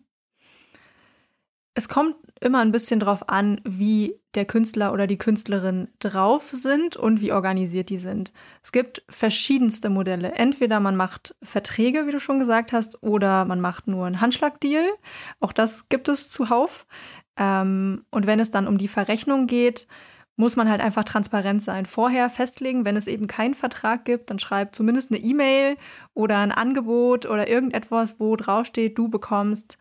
Es kommt immer ein bisschen drauf an, wie der Künstler oder die Künstlerin drauf sind und wie organisiert die sind. Es gibt verschiedenste Modelle. Entweder man macht Verträge, wie du schon gesagt hast, oder man macht nur einen Handschlagdeal. Auch das gibt es zuhauf. Ähm, und wenn es dann um die Verrechnung geht, muss man halt einfach transparent sein. Vorher festlegen, wenn es eben keinen Vertrag gibt, dann schreibt zumindest eine E-Mail oder ein Angebot oder irgendetwas, wo draufsteht, du bekommst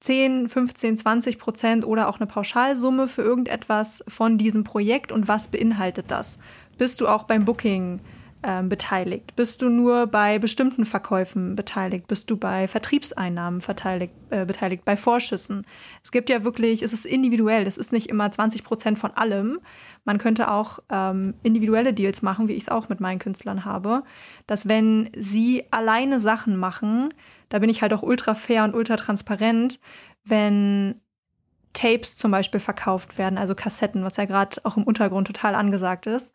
10, 15, 20 Prozent oder auch eine Pauschalsumme für irgendetwas von diesem Projekt und was beinhaltet das? Bist du auch beim Booking äh, beteiligt? Bist du nur bei bestimmten Verkäufen beteiligt? Bist du bei Vertriebseinnahmen beteiligt, äh, beteiligt bei Vorschüssen? Es gibt ja wirklich, es ist individuell, das ist nicht immer 20 Prozent von allem. Man könnte auch ähm, individuelle Deals machen, wie ich es auch mit meinen Künstlern habe, dass wenn sie alleine Sachen machen, da bin ich halt auch ultra fair und ultra transparent, wenn Tapes zum Beispiel verkauft werden, also Kassetten, was ja gerade auch im Untergrund total angesagt ist.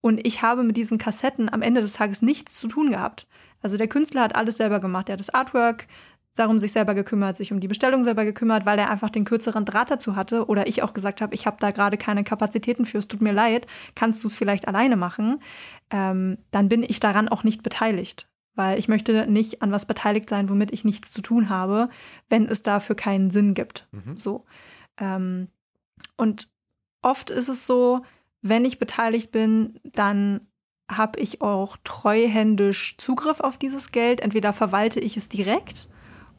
Und ich habe mit diesen Kassetten am Ende des Tages nichts zu tun gehabt. Also der Künstler hat alles selber gemacht. Er hat das Artwork darum sich selber gekümmert, sich um die Bestellung selber gekümmert, weil er einfach den kürzeren Draht dazu hatte. Oder ich auch gesagt habe, ich habe da gerade keine Kapazitäten für, es tut mir leid, kannst du es vielleicht alleine machen? Ähm, dann bin ich daran auch nicht beteiligt weil ich möchte nicht an was beteiligt sein, womit ich nichts zu tun habe, wenn es dafür keinen Sinn gibt. Mhm. So. Ähm, und oft ist es so, wenn ich beteiligt bin, dann habe ich auch treuhändisch Zugriff auf dieses Geld. Entweder verwalte ich es direkt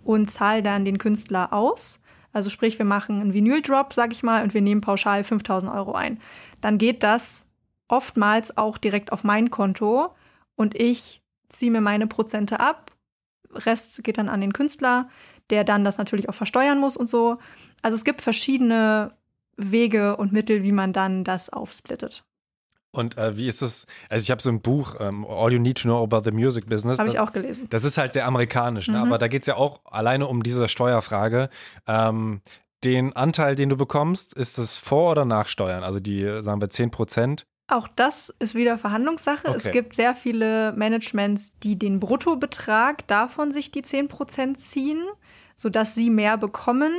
und zahle dann den Künstler aus. Also sprich, wir machen einen Vinyl-Drop, sag ich mal, und wir nehmen pauschal 5000 Euro ein. Dann geht das oftmals auch direkt auf mein Konto und ich ziehe mir meine Prozente ab. Rest geht dann an den Künstler, der dann das natürlich auch versteuern muss und so. Also es gibt verschiedene Wege und Mittel, wie man dann das aufsplittet. Und äh, wie ist es? Also ich habe so ein Buch, ähm, All You Need to Know About the Music Business. Habe ich auch gelesen. Das ist halt sehr amerikanisch, ne? Mhm. aber da geht es ja auch alleine um diese Steuerfrage. Ähm, den Anteil, den du bekommst, ist es vor oder nach Steuern? Also die, sagen wir, 10 Prozent? Auch das ist wieder Verhandlungssache. Okay. Es gibt sehr viele Managements, die den Bruttobetrag davon sich die 10% ziehen, sodass sie mehr bekommen.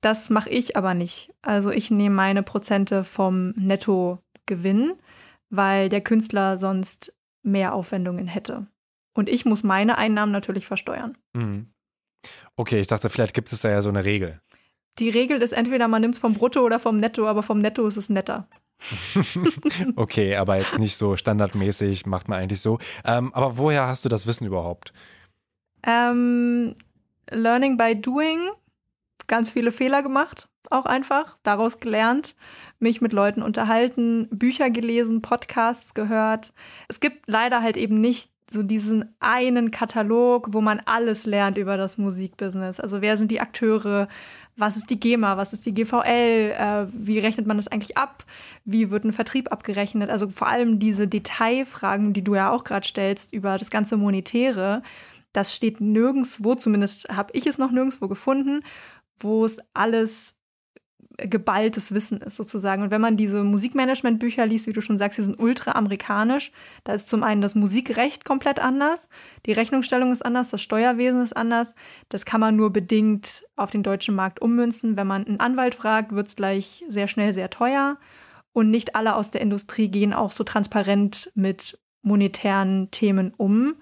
Das mache ich aber nicht. Also ich nehme meine Prozente vom Nettogewinn, weil der Künstler sonst mehr Aufwendungen hätte. Und ich muss meine Einnahmen natürlich versteuern. Mhm. Okay, ich dachte, vielleicht gibt es da ja so eine Regel. Die Regel ist entweder man nimmt es vom Brutto oder vom Netto, aber vom Netto ist es netter. okay, aber jetzt nicht so standardmäßig, macht man eigentlich so. Ähm, aber woher hast du das Wissen überhaupt? Ähm, learning by doing, ganz viele Fehler gemacht, auch einfach, daraus gelernt, mich mit Leuten unterhalten, Bücher gelesen, Podcasts gehört. Es gibt leider halt eben nicht so diesen einen Katalog, wo man alles lernt über das Musikbusiness. Also wer sind die Akteure, was ist die GEMA, was ist die GVL, äh, wie rechnet man das eigentlich ab, wie wird ein Vertrieb abgerechnet. Also vor allem diese Detailfragen, die du ja auch gerade stellst über das ganze Monetäre, das steht nirgendwo, zumindest habe ich es noch nirgendwo gefunden, wo es alles geballtes Wissen ist sozusagen. Und wenn man diese Musikmanagement-Bücher liest, wie du schon sagst, die sind ultra amerikanisch. Da ist zum einen das Musikrecht komplett anders, die Rechnungsstellung ist anders, das Steuerwesen ist anders. Das kann man nur bedingt auf den deutschen Markt ummünzen. Wenn man einen Anwalt fragt, wird es gleich sehr schnell sehr teuer. Und nicht alle aus der Industrie gehen auch so transparent mit monetären Themen um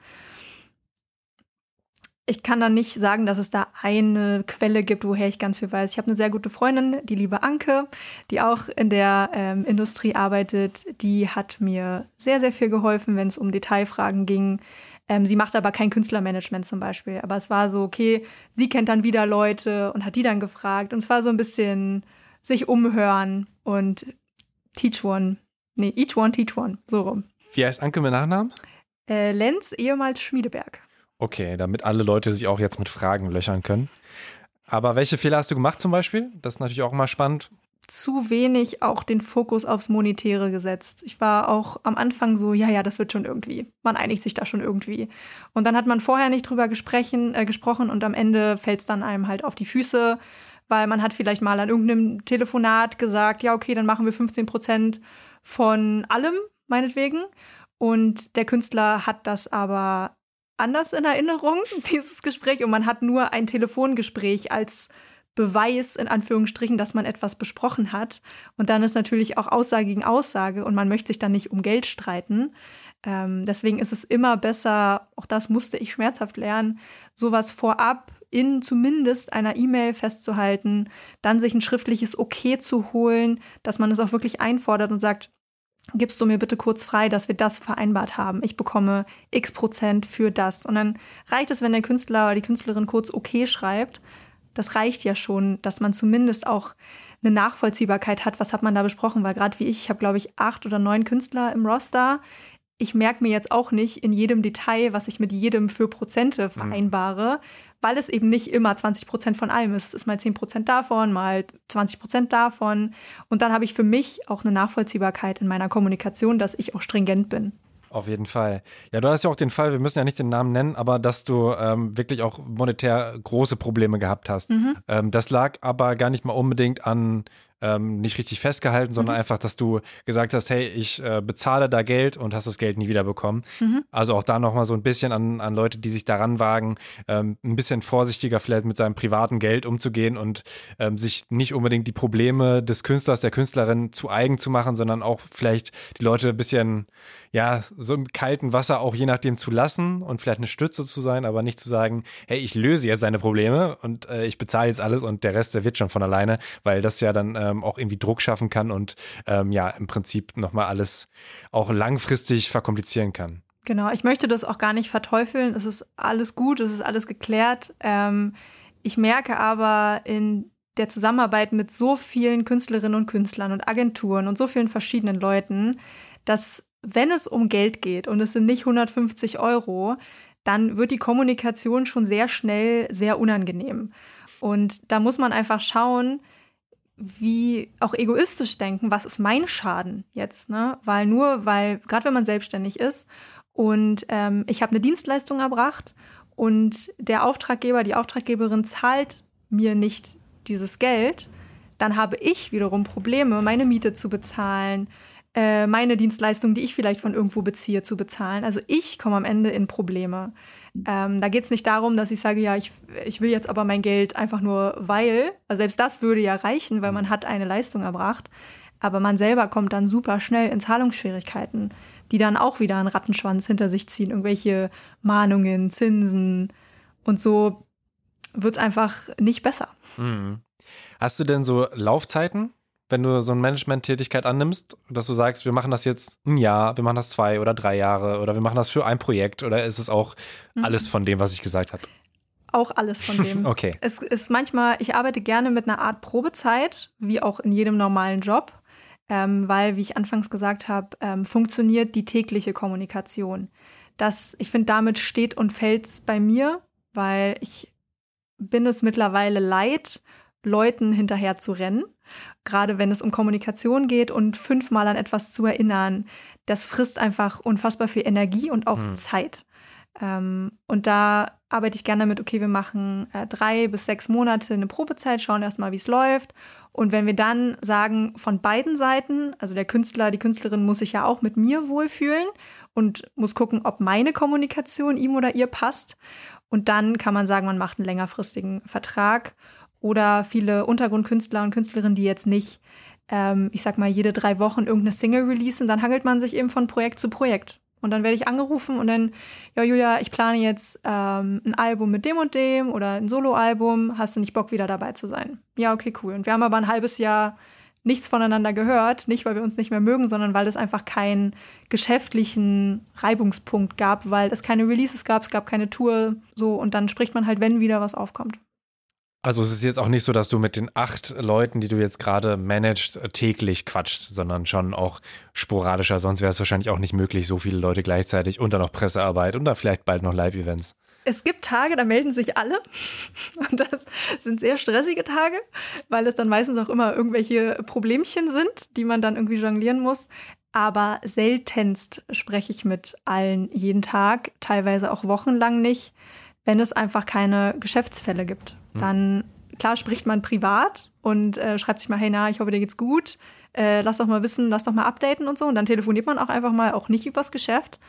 ich kann dann nicht sagen, dass es da eine Quelle gibt, woher ich ganz viel weiß. Ich habe eine sehr gute Freundin, die liebe Anke, die auch in der ähm, Industrie arbeitet. Die hat mir sehr, sehr viel geholfen, wenn es um Detailfragen ging. Ähm, sie macht aber kein Künstlermanagement zum Beispiel. Aber es war so, okay, sie kennt dann wieder Leute und hat die dann gefragt. Und es war so ein bisschen sich umhören und teach one. Nee, each one, teach one. So rum. Wie heißt Anke mit Nachnamen? Äh, Lenz, ehemals Schmiedeberg. Okay, damit alle Leute sich auch jetzt mit Fragen löchern können. Aber welche Fehler hast du gemacht zum Beispiel? Das ist natürlich auch immer spannend zu wenig auch den Fokus aufs Monetäre gesetzt. Ich war auch am Anfang so, ja, ja, das wird schon irgendwie. Man einigt sich da schon irgendwie. Und dann hat man vorher nicht drüber äh, gesprochen und am Ende fällt es dann einem halt auf die Füße, weil man hat vielleicht mal an irgendeinem Telefonat gesagt, ja, okay, dann machen wir 15 Prozent von allem, meinetwegen. Und der Künstler hat das aber anders in Erinnerung, dieses Gespräch. Und man hat nur ein Telefongespräch als Beweis, in Anführungsstrichen, dass man etwas besprochen hat. Und dann ist natürlich auch Aussage gegen Aussage und man möchte sich dann nicht um Geld streiten. Ähm, deswegen ist es immer besser, auch das musste ich schmerzhaft lernen, sowas vorab in zumindest einer E-Mail festzuhalten, dann sich ein schriftliches Okay zu holen, dass man es auch wirklich einfordert und sagt, gibst du mir bitte kurz frei, dass wir das vereinbart haben. Ich bekomme x Prozent für das. Und dann reicht es, wenn der Künstler oder die Künstlerin kurz okay schreibt das reicht ja schon, dass man zumindest auch eine Nachvollziehbarkeit hat, was hat man da besprochen, weil gerade wie ich, ich habe glaube ich acht oder neun Künstler im Roster. Ich merke mir jetzt auch nicht in jedem Detail, was ich mit jedem für Prozente mhm. vereinbare, mhm. weil es eben nicht immer 20 Prozent von allem ist. Es ist mal 10 Prozent davon, mal 20 Prozent davon. Und dann habe ich für mich auch eine Nachvollziehbarkeit in meiner Kommunikation, dass ich auch stringent bin. Auf jeden Fall. Ja, du hast ja auch den Fall, wir müssen ja nicht den Namen nennen, aber dass du ähm, wirklich auch monetär große Probleme gehabt hast. Mhm. Ähm, das lag aber gar nicht mal unbedingt an ähm, nicht richtig festgehalten, sondern mhm. einfach, dass du gesagt hast, hey, ich äh, bezahle da Geld und hast das Geld nie wieder bekommen. Mhm. Also auch da nochmal so ein bisschen an, an Leute, die sich daran wagen, ähm, ein bisschen vorsichtiger vielleicht mit seinem privaten Geld umzugehen und ähm, sich nicht unbedingt die Probleme des Künstlers, der Künstlerin zu eigen zu machen, sondern auch vielleicht die Leute ein bisschen ja, so im kalten Wasser auch je nachdem zu lassen und vielleicht eine Stütze zu sein, aber nicht zu sagen, hey, ich löse jetzt seine Probleme und äh, ich bezahle jetzt alles und der Rest, der wird schon von alleine, weil das ja dann ähm, auch irgendwie Druck schaffen kann und ähm, ja, im Prinzip nochmal alles auch langfristig verkomplizieren kann. Genau, ich möchte das auch gar nicht verteufeln. Es ist alles gut, es ist alles geklärt. Ähm, ich merke aber in der Zusammenarbeit mit so vielen Künstlerinnen und Künstlern und Agenturen und so vielen verschiedenen Leuten, dass wenn es um Geld geht und es sind nicht 150 Euro, dann wird die Kommunikation schon sehr schnell sehr unangenehm. Und da muss man einfach schauen, wie auch egoistisch denken, was ist mein Schaden jetzt, ne? Weil nur, weil, gerade wenn man selbstständig ist und ähm, ich habe eine Dienstleistung erbracht und der Auftraggeber, die Auftraggeberin zahlt mir nicht dieses Geld, dann habe ich wiederum Probleme, meine Miete zu bezahlen, äh, meine Dienstleistung, die ich vielleicht von irgendwo beziehe, zu bezahlen. Also ich komme am Ende in Probleme. Ähm, da geht es nicht darum, dass ich sage, ja, ich, ich will jetzt aber mein Geld einfach nur weil. Also selbst das würde ja reichen, weil man hat eine Leistung erbracht. Aber man selber kommt dann super schnell in Zahlungsschwierigkeiten, die dann auch wieder einen Rattenschwanz hinter sich ziehen. Irgendwelche Mahnungen, Zinsen und so wird es einfach nicht besser. Mhm. Hast du denn so Laufzeiten? Wenn du so eine Management-Tätigkeit annimmst, dass du sagst, wir machen das jetzt ein Jahr, wir machen das zwei oder drei Jahre oder wir machen das für ein Projekt oder ist es auch mhm. alles von dem, was ich gesagt habe? Auch alles von dem. okay. Es ist manchmal, ich arbeite gerne mit einer Art Probezeit, wie auch in jedem normalen Job, ähm, weil, wie ich anfangs gesagt habe, ähm, funktioniert die tägliche Kommunikation. Das, ich finde, damit steht und fällt bei mir, weil ich bin es mittlerweile leid, Leuten hinterher zu rennen gerade wenn es um Kommunikation geht und fünfmal an etwas zu erinnern, das frisst einfach unfassbar viel Energie und auch mhm. Zeit. Ähm, und da arbeite ich gerne damit, okay, wir machen äh, drei bis sechs Monate eine Probezeit, schauen erstmal, wie es läuft. Und wenn wir dann sagen, von beiden Seiten, also der Künstler, die Künstlerin muss sich ja auch mit mir wohlfühlen und muss gucken, ob meine Kommunikation ihm oder ihr passt. Und dann kann man sagen, man macht einen längerfristigen Vertrag. Oder viele Untergrundkünstler und Künstlerinnen, die jetzt nicht, ähm, ich sag mal, jede drei Wochen irgendeine Single releasen, dann hangelt man sich eben von Projekt zu Projekt. Und dann werde ich angerufen und dann, ja, Julia, ich plane jetzt ähm, ein Album mit dem und dem oder ein Soloalbum. Hast du nicht Bock, wieder dabei zu sein? Ja, okay, cool. Und wir haben aber ein halbes Jahr nichts voneinander gehört. Nicht, weil wir uns nicht mehr mögen, sondern weil es einfach keinen geschäftlichen Reibungspunkt gab, weil es keine Releases gab, es gab keine Tour, so und dann spricht man halt, wenn wieder was aufkommt. Also es ist jetzt auch nicht so, dass du mit den acht Leuten, die du jetzt gerade managst, täglich quatscht, sondern schon auch sporadischer. Sonst wäre es wahrscheinlich auch nicht möglich, so viele Leute gleichzeitig und dann noch Pressearbeit und dann vielleicht bald noch Live-Events. Es gibt Tage, da melden sich alle. Und das sind sehr stressige Tage, weil es dann meistens auch immer irgendwelche Problemchen sind, die man dann irgendwie jonglieren muss. Aber seltenst spreche ich mit allen jeden Tag, teilweise auch wochenlang nicht, wenn es einfach keine Geschäftsfälle gibt. Hm. Dann, klar, spricht man privat und äh, schreibt sich mal, hey, na, ich hoffe, dir geht's gut. Äh, lass doch mal wissen, lass doch mal updaten und so. Und dann telefoniert man auch einfach mal, auch nicht übers Geschäft.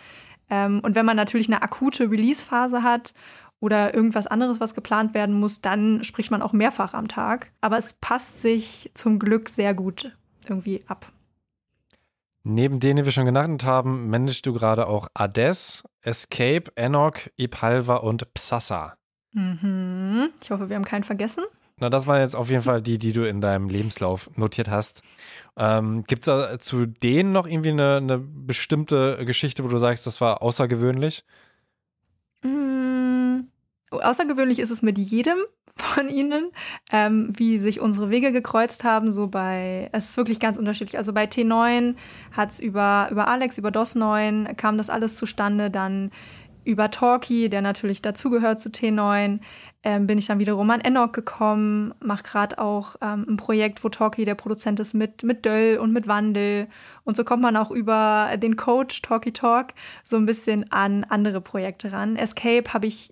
Ähm, und wenn man natürlich eine akute Release-Phase hat oder irgendwas anderes, was geplant werden muss, dann spricht man auch mehrfach am Tag. Aber es passt sich zum Glück sehr gut irgendwie ab. Neben denen, die wir schon genannt haben, managst du gerade auch Ades, Escape, Enoch, Ipalva und Psassa. Mhm. Ich hoffe, wir haben keinen vergessen. Na, das waren jetzt auf jeden Fall die, die du in deinem Lebenslauf notiert hast. Ähm, Gibt es da zu denen noch irgendwie eine, eine, bestimmte Geschichte, wo du sagst, das war außergewöhnlich? Mm, außergewöhnlich ist es mit jedem von ihnen, ähm, wie sich unsere Wege gekreuzt haben. So bei, es ist wirklich ganz unterschiedlich. Also bei T9 hat es über, über Alex, über DOS9 kam das alles zustande. Dann über Talkie, der natürlich dazugehört zu T9, ähm, bin ich dann wiederum an Enoch gekommen, mache gerade auch ähm, ein Projekt, wo Talkie der Produzent ist mit, mit Döll und mit Wandel. Und so kommt man auch über den Coach Talkie Talk so ein bisschen an andere Projekte ran. Escape habe ich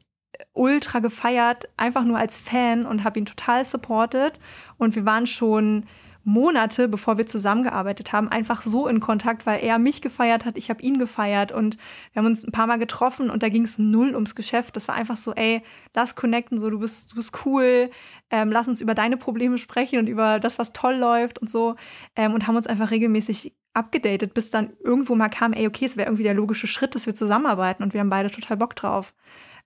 ultra gefeiert, einfach nur als Fan und habe ihn total supported. Und wir waren schon Monate, bevor wir zusammengearbeitet haben, einfach so in Kontakt, weil er mich gefeiert hat, ich habe ihn gefeiert und wir haben uns ein paar Mal getroffen und da ging es null ums Geschäft. Das war einfach so, ey, lass connecten, so du bist, du bist cool, ähm, lass uns über deine Probleme sprechen und über das, was toll läuft und so ähm, und haben uns einfach regelmäßig abgedatet, bis dann irgendwo mal kam, ey, okay, es wäre irgendwie der logische Schritt, dass wir zusammenarbeiten und wir haben beide total Bock drauf.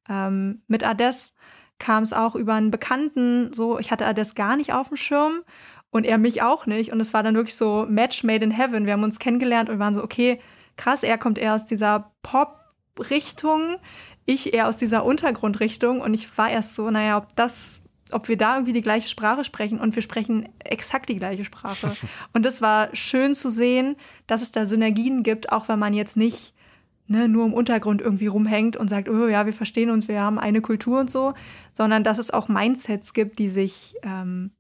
Ähm, mit Ades kam es auch über einen Bekannten, so ich hatte Ades gar nicht auf dem Schirm und er mich auch nicht. Und es war dann wirklich so Match made in heaven. Wir haben uns kennengelernt und waren so, okay, krass, er kommt eher aus dieser Pop-Richtung, ich eher aus dieser Untergrundrichtung. Und ich war erst so, naja, ob das, ob wir da irgendwie die gleiche Sprache sprechen und wir sprechen exakt die gleiche Sprache. und das war schön zu sehen, dass es da Synergien gibt, auch wenn man jetzt nicht Ne, nur im Untergrund irgendwie rumhängt und sagt, oh ja, wir verstehen uns, wir haben eine Kultur und so, sondern dass es auch Mindsets gibt, die sich ähm,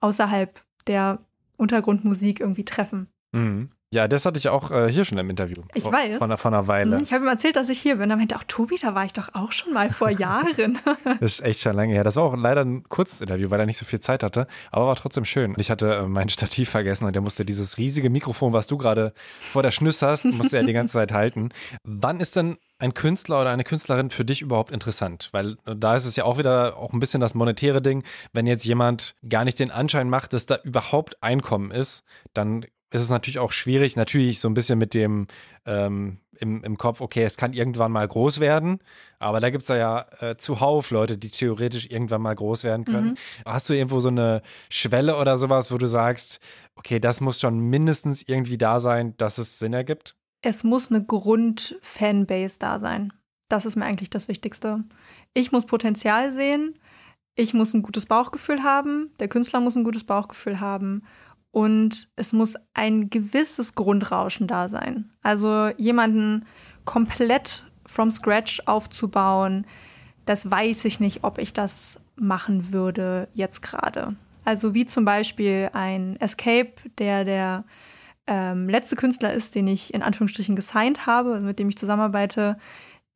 außerhalb der Untergrundmusik irgendwie treffen. Mhm. Ja, das hatte ich auch äh, hier schon im Interview. Ich vor, weiß. Von, von einer Weile. Mhm, ich habe ihm erzählt, dass ich hier bin. Da meinte auch Tobi, da war ich doch auch schon mal vor Jahren. das ist echt schon lange her. Das war auch leider ein kurzes Interview, weil er nicht so viel Zeit hatte. Aber war trotzdem schön. Ich hatte äh, mein Stativ vergessen und der musste dieses riesige Mikrofon, was du gerade vor der Schnüss hast, musste er die ganze Zeit halten. Wann ist denn ein Künstler oder eine Künstlerin für dich überhaupt interessant? Weil äh, da ist es ja auch wieder auch ein bisschen das monetäre Ding. Wenn jetzt jemand gar nicht den Anschein macht, dass da überhaupt Einkommen ist, dann ist es natürlich auch schwierig, natürlich so ein bisschen mit dem ähm, im, im Kopf, okay, es kann irgendwann mal groß werden, aber da gibt es ja äh, zuhauf Leute, die theoretisch irgendwann mal groß werden können. Mhm. Hast du irgendwo so eine Schwelle oder sowas, wo du sagst, okay, das muss schon mindestens irgendwie da sein, dass es Sinn ergibt? Es muss eine Grund-Fanbase da sein. Das ist mir eigentlich das Wichtigste. Ich muss Potenzial sehen, ich muss ein gutes Bauchgefühl haben, der Künstler muss ein gutes Bauchgefühl haben und es muss ein gewisses Grundrauschen da sein. Also jemanden komplett from scratch aufzubauen, das weiß ich nicht, ob ich das machen würde jetzt gerade. Also wie zum Beispiel ein Escape, der der ähm, letzte Künstler ist, den ich in Anführungsstrichen gesigned habe, also mit dem ich zusammenarbeite,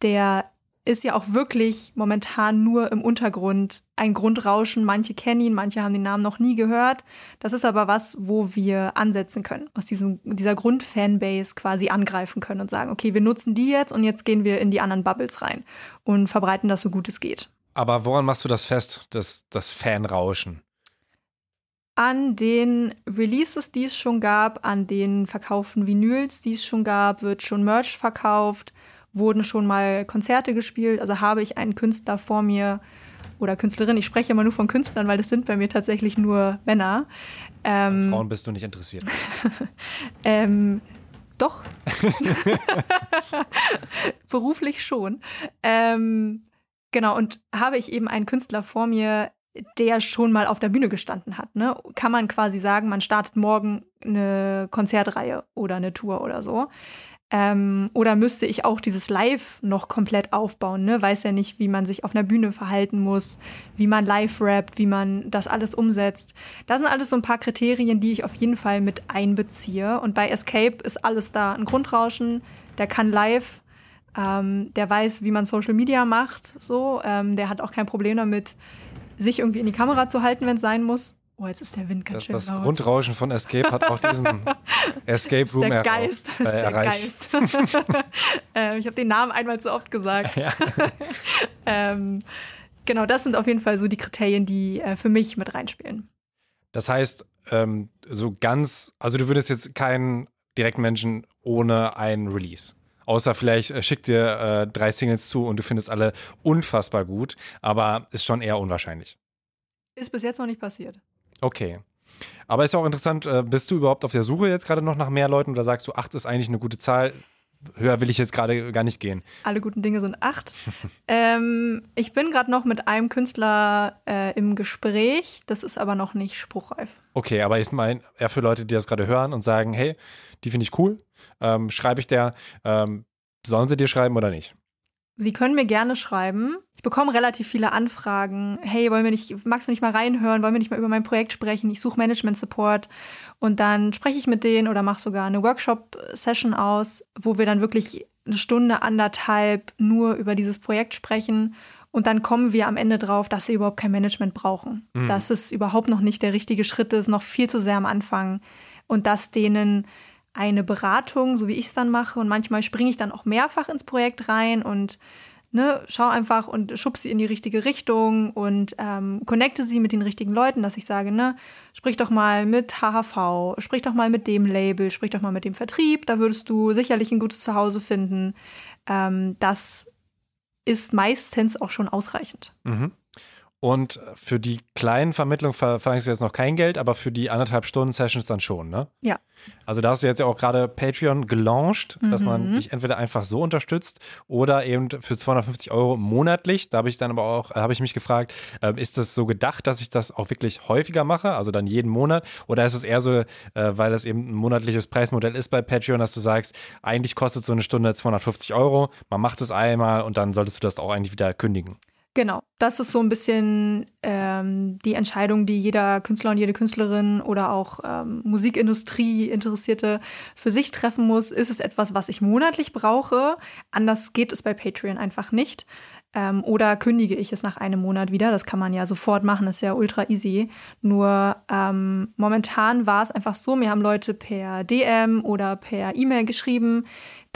der ist ja auch wirklich momentan nur im Untergrund ein Grundrauschen. Manche kennen ihn, manche haben den Namen noch nie gehört. Das ist aber was, wo wir ansetzen können, aus diesem, dieser Grundfanbase quasi angreifen können und sagen, okay, wir nutzen die jetzt und jetzt gehen wir in die anderen Bubbles rein und verbreiten das so gut es geht. Aber woran machst du das fest, das, das Fanrauschen? An den Releases, die es schon gab, an den verkauften Vinyls, die es schon gab, wird schon Merch verkauft wurden schon mal Konzerte gespielt. Also habe ich einen Künstler vor mir, oder Künstlerin. Ich spreche immer nur von Künstlern, weil das sind bei mir tatsächlich nur Männer. Ähm, Frauen bist du nicht interessiert. ähm, doch. Beruflich schon. Ähm, genau, und habe ich eben einen Künstler vor mir, der schon mal auf der Bühne gestanden hat. Ne? Kann man quasi sagen, man startet morgen eine Konzertreihe oder eine Tour oder so. Ähm, oder müsste ich auch dieses Live noch komplett aufbauen? Ne? Weiß ja nicht, wie man sich auf einer Bühne verhalten muss, wie man live rappt, wie man das alles umsetzt. Das sind alles so ein paar Kriterien, die ich auf jeden Fall mit einbeziehe. Und bei Escape ist alles da ein Grundrauschen. Der kann live, ähm, der weiß, wie man Social Media macht. So, ähm, der hat auch kein Problem damit, sich irgendwie in die Kamera zu halten, wenn es sein muss. Oh, jetzt ist der Wind ganz das, schön Das laut. Grundrauschen von Escape hat auch diesen Escape Room der Geist. Das ist der erreicht. Geist. äh, ich habe den Namen einmal zu oft gesagt. Ja. ähm, genau, das sind auf jeden Fall so die Kriterien, die äh, für mich mit reinspielen. Das heißt, ähm, so ganz, also du würdest jetzt keinen Direktmenschen ohne ein Release. Außer vielleicht äh, schickt dir äh, drei Singles zu und du findest alle unfassbar gut, aber ist schon eher unwahrscheinlich. Ist bis jetzt noch nicht passiert. Okay. Aber ist auch interessant, äh, bist du überhaupt auf der Suche jetzt gerade noch nach mehr Leuten oder sagst du, acht ist eigentlich eine gute Zahl? Höher will ich jetzt gerade gar nicht gehen. Alle guten Dinge sind acht. ähm, ich bin gerade noch mit einem Künstler äh, im Gespräch. Das ist aber noch nicht spruchreif. Okay, aber ich meine, eher für Leute, die das gerade hören und sagen, hey, die finde ich cool, ähm, schreibe ich der, ähm, sollen sie dir schreiben oder nicht? Sie können mir gerne schreiben. Ich bekomme relativ viele Anfragen. Hey, wollen wir nicht, magst du nicht mal reinhören? Wollen wir nicht mal über mein Projekt sprechen? Ich suche Management Support. Und dann spreche ich mit denen oder mache sogar eine Workshop-Session aus, wo wir dann wirklich eine Stunde, anderthalb nur über dieses Projekt sprechen. Und dann kommen wir am Ende drauf, dass sie überhaupt kein Management brauchen. Mhm. Dass es überhaupt noch nicht der richtige Schritt ist, noch viel zu sehr am Anfang. Und dass denen eine Beratung, so wie ich es dann mache. Und manchmal springe ich dann auch mehrfach ins Projekt rein und ne, schau einfach und schub sie in die richtige Richtung und ähm, connecte sie mit den richtigen Leuten, dass ich sage, ne, sprich doch mal mit HHV, sprich doch mal mit dem Label, sprich doch mal mit dem Vertrieb, da würdest du sicherlich ein gutes Zuhause finden. Ähm, das ist meistens auch schon ausreichend. Mhm. Und für die kleinen Vermittlungen verlangst du jetzt noch kein Geld, aber für die anderthalb Stunden Sessions dann schon, ne? Ja. Also da hast du jetzt ja auch gerade Patreon gelauncht, mhm. dass man mhm. dich entweder einfach so unterstützt oder eben für 250 Euro monatlich. Da habe ich dann aber auch, habe ich mich gefragt, äh, ist das so gedacht, dass ich das auch wirklich häufiger mache, also dann jeden Monat? Oder ist es eher so, äh, weil es eben ein monatliches Preismodell ist bei Patreon, dass du sagst, eigentlich kostet so eine Stunde 250 Euro, man macht es einmal und dann solltest du das auch eigentlich wieder kündigen? Genau, das ist so ein bisschen ähm, die Entscheidung, die jeder Künstler und jede Künstlerin oder auch ähm, Musikindustrie Interessierte für sich treffen muss. Ist es etwas, was ich monatlich brauche? Anders geht es bei Patreon einfach nicht. Ähm, oder kündige ich es nach einem Monat wieder? Das kann man ja sofort machen, ist ja ultra easy. Nur ähm, momentan war es einfach so, mir haben Leute per DM oder per E-Mail geschrieben,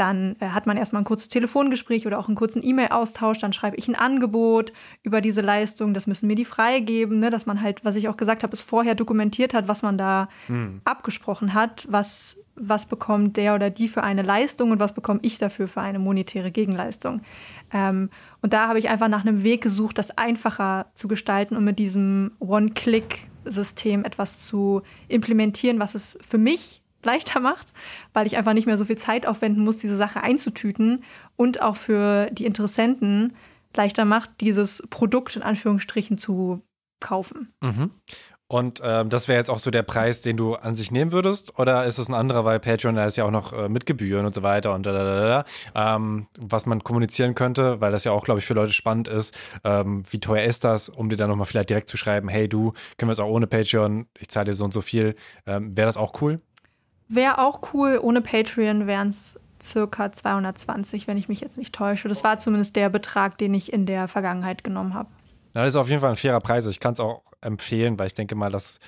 dann äh, hat man erstmal ein kurzes Telefongespräch oder auch einen kurzen E-Mail-Austausch. Dann schreibe ich ein Angebot über diese Leistung. Das müssen mir die freigeben, ne? dass man halt, was ich auch gesagt habe, es vorher dokumentiert hat, was man da mhm. abgesprochen hat, was, was bekommt der oder die für eine Leistung und was bekomme ich dafür für eine monetäre Gegenleistung. Ähm, und da habe ich einfach nach einem Weg gesucht, das einfacher zu gestalten und mit diesem One-Click-System etwas zu implementieren, was es für mich leichter macht, weil ich einfach nicht mehr so viel Zeit aufwenden muss, diese Sache einzutüten und auch für die Interessenten leichter macht, dieses Produkt in Anführungsstrichen zu kaufen. Mhm. Und ähm, das wäre jetzt auch so der Preis, den du an sich nehmen würdest? Oder ist es ein anderer, weil Patreon, da ist ja auch noch äh, mit Gebühren und so weiter und da, da, da, da ähm, was man kommunizieren könnte, weil das ja auch, glaube ich, für Leute spannend ist. Ähm, wie teuer ist das, um dir dann nochmal vielleicht direkt zu schreiben, hey du, können wir es auch ohne Patreon, ich zahle dir so und so viel. Ähm, wäre das auch cool? Wäre auch cool, ohne Patreon wären es circa 220, wenn ich mich jetzt nicht täusche. Das war zumindest der Betrag, den ich in der Vergangenheit genommen habe. Das ist auf jeden Fall ein fairer Preis. Ich kann es auch empfehlen, weil ich denke mal, dass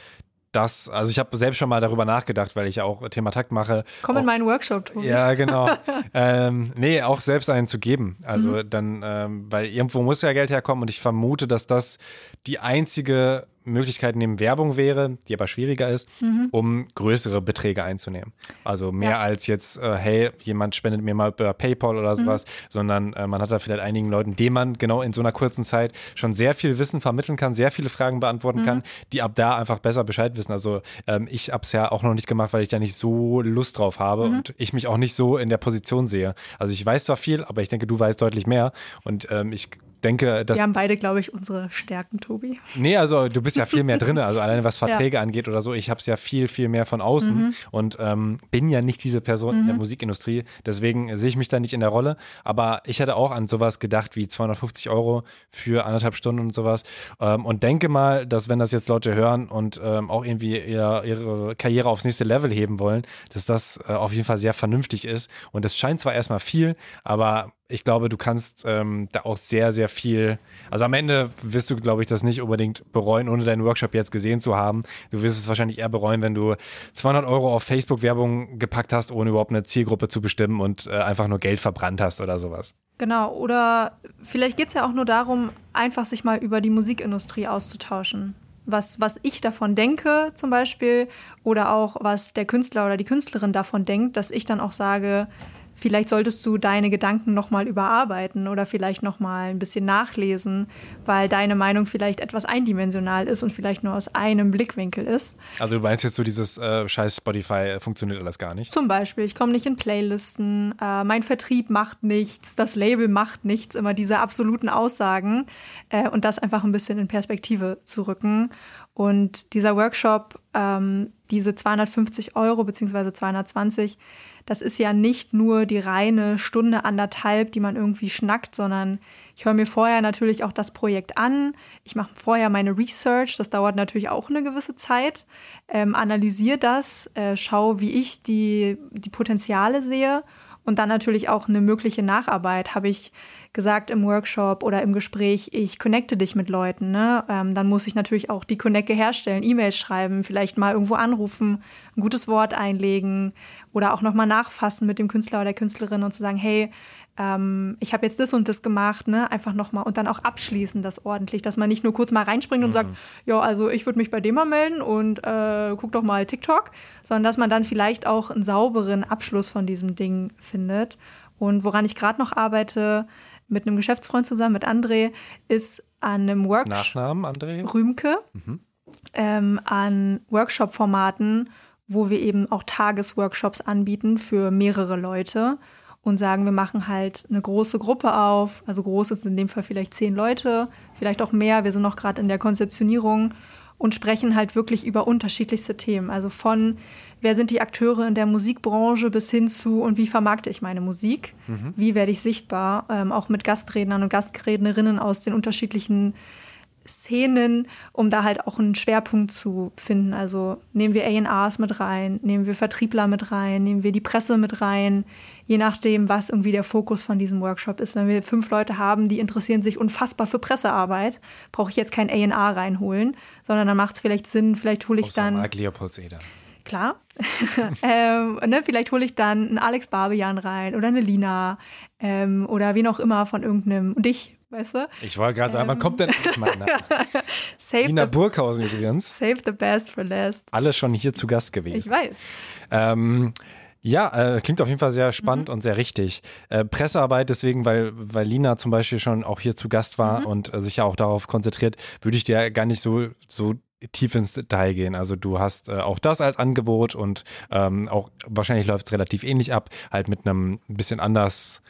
das, also ich habe selbst schon mal darüber nachgedacht, weil ich ja auch Thema Takt mache. Komm in meinen Workshop, Tobi. Ja, genau. ähm, nee, auch selbst einen zu geben. Also mhm. dann, ähm, weil irgendwo muss ja Geld herkommen und ich vermute, dass das die einzige Möglichkeit neben Werbung wäre, die aber schwieriger ist, mhm. um größere Beträge einzunehmen. Also mehr ja. als jetzt, äh, hey, jemand spendet mir mal über PayPal oder sowas, mhm. sondern äh, man hat da vielleicht einigen Leuten, denen man genau in so einer kurzen Zeit schon sehr viel Wissen vermitteln kann, sehr viele Fragen beantworten mhm. kann, die ab da einfach besser Bescheid wissen. Also ähm, ich habe es ja auch noch nicht gemacht, weil ich da nicht so Lust drauf habe mhm. und ich mich auch nicht so in der Position sehe. Also ich weiß zwar viel, aber ich denke, du weißt deutlich mehr und ähm, ich denke, dass. Wir haben beide, glaube ich, unsere Stärken, Tobi. Nee, also du bist ja viel mehr drin. Also alleine was Verträge ja. angeht oder so, ich habe es ja viel, viel mehr von außen mhm. und ähm, bin ja nicht diese Person mhm. in der mhm. Musikindustrie. Deswegen sehe ich mich da nicht in der Rolle. Aber ich hätte auch an sowas gedacht wie 250 Euro für anderthalb Stunden und sowas. Ähm, und denke mal, dass wenn das jetzt Leute hören und ähm, auch irgendwie ihr, ihre Karriere aufs nächste Level heben wollen, dass das äh, auf jeden Fall sehr vernünftig ist. Und es scheint zwar erstmal viel, aber ich glaube, du kannst ähm, da auch sehr, sehr viel. Also am Ende wirst du, glaube ich, das nicht unbedingt bereuen, ohne deinen Workshop jetzt gesehen zu haben. Du wirst es wahrscheinlich eher bereuen, wenn du 200 Euro auf Facebook-Werbung gepackt hast, ohne überhaupt eine Zielgruppe zu bestimmen und äh, einfach nur Geld verbrannt hast oder sowas. Genau, oder vielleicht geht es ja auch nur darum, einfach sich mal über die Musikindustrie auszutauschen. Was, was ich davon denke, zum Beispiel, oder auch was der Künstler oder die Künstlerin davon denkt, dass ich dann auch sage, vielleicht solltest du deine Gedanken nochmal überarbeiten oder vielleicht nochmal ein bisschen nachlesen, weil deine Meinung vielleicht etwas eindimensional ist und vielleicht nur aus einem Blickwinkel ist. Also du meinst jetzt so dieses äh, scheiß Spotify funktioniert alles gar nicht? Zum Beispiel, ich komme nicht in Playlisten, äh, mein Vertrieb macht nichts, das Label macht nichts, immer diese absoluten Aussagen äh, und das einfach ein bisschen in Perspektive zu rücken. Und dieser Workshop, ähm, diese 250 Euro beziehungsweise 220, das ist ja nicht nur die reine Stunde anderthalb, die man irgendwie schnackt, sondern ich höre mir vorher natürlich auch das Projekt an. Ich mache vorher meine Research, das dauert natürlich auch eine gewisse Zeit. Ähm, analysiere das, äh, schaue, wie ich die, die Potenziale sehe und dann natürlich auch eine mögliche Nacharbeit. Habe ich gesagt im Workshop oder im Gespräch, ich connecte dich mit Leuten, ne? Ähm, dann muss ich natürlich auch die Connecte herstellen, E-Mails schreiben, vielleicht mal irgendwo anrufen, ein gutes Wort einlegen oder auch nochmal nachfassen mit dem Künstler oder der Künstlerin und zu sagen, hey, ähm, ich habe jetzt das und das gemacht, ne? Einfach nochmal und dann auch abschließen das ordentlich, dass man nicht nur kurz mal reinspringt und mhm. sagt, ja, also ich würde mich bei dem mal melden und äh, guck doch mal TikTok, sondern dass man dann vielleicht auch einen sauberen Abschluss von diesem Ding findet. Und woran ich gerade noch arbeite, mit einem Geschäftsfreund zusammen, mit André, ist an einem Workshop. Nachnamen, André? Rühmke. Mhm. Ähm, an Workshop-Formaten, wo wir eben auch Tagesworkshops anbieten für mehrere Leute und sagen, wir machen halt eine große Gruppe auf. Also groß ist in dem Fall vielleicht zehn Leute, vielleicht auch mehr. Wir sind noch gerade in der Konzeptionierung und sprechen halt wirklich über unterschiedlichste Themen. Also von, wer sind die Akteure in der Musikbranche bis hin zu, und wie vermarkte ich meine Musik? Mhm. Wie werde ich sichtbar? Ähm, auch mit Gastrednern und Gastrednerinnen aus den unterschiedlichen Szenen, um da halt auch einen Schwerpunkt zu finden. Also nehmen wir ARs mit rein, nehmen wir Vertriebler mit rein, nehmen wir die Presse mit rein, je nachdem, was irgendwie der Fokus von diesem Workshop ist. Wenn wir fünf Leute haben, die interessieren sich unfassbar für Pressearbeit, brauche ich jetzt kein AR reinholen, sondern dann macht es vielleicht Sinn, vielleicht hole ich Außer dann. Leopoldseder. Klar. ähm, ne, vielleicht hole ich dann einen Alex Barbian rein oder eine Lina ähm, oder wen auch immer von irgendeinem. Und dich, weißt du? Ich wollte gerade sagen, ähm, wann kommt denn meiner? Nina Burghausen übrigens. Save the best for last. Alle schon hier zu Gast gewesen. Ich weiß. Ähm, ja, äh, klingt auf jeden Fall sehr spannend mhm. und sehr richtig. Äh, Pressearbeit deswegen, weil, weil Lina zum Beispiel schon auch hier zu Gast war mhm. und äh, sich ja auch darauf konzentriert, würde ich dir gar nicht so, so tief ins Detail gehen. Also du hast äh, auch das als Angebot und ähm, auch wahrscheinlich läuft es relativ ähnlich ab, halt mit einem bisschen anders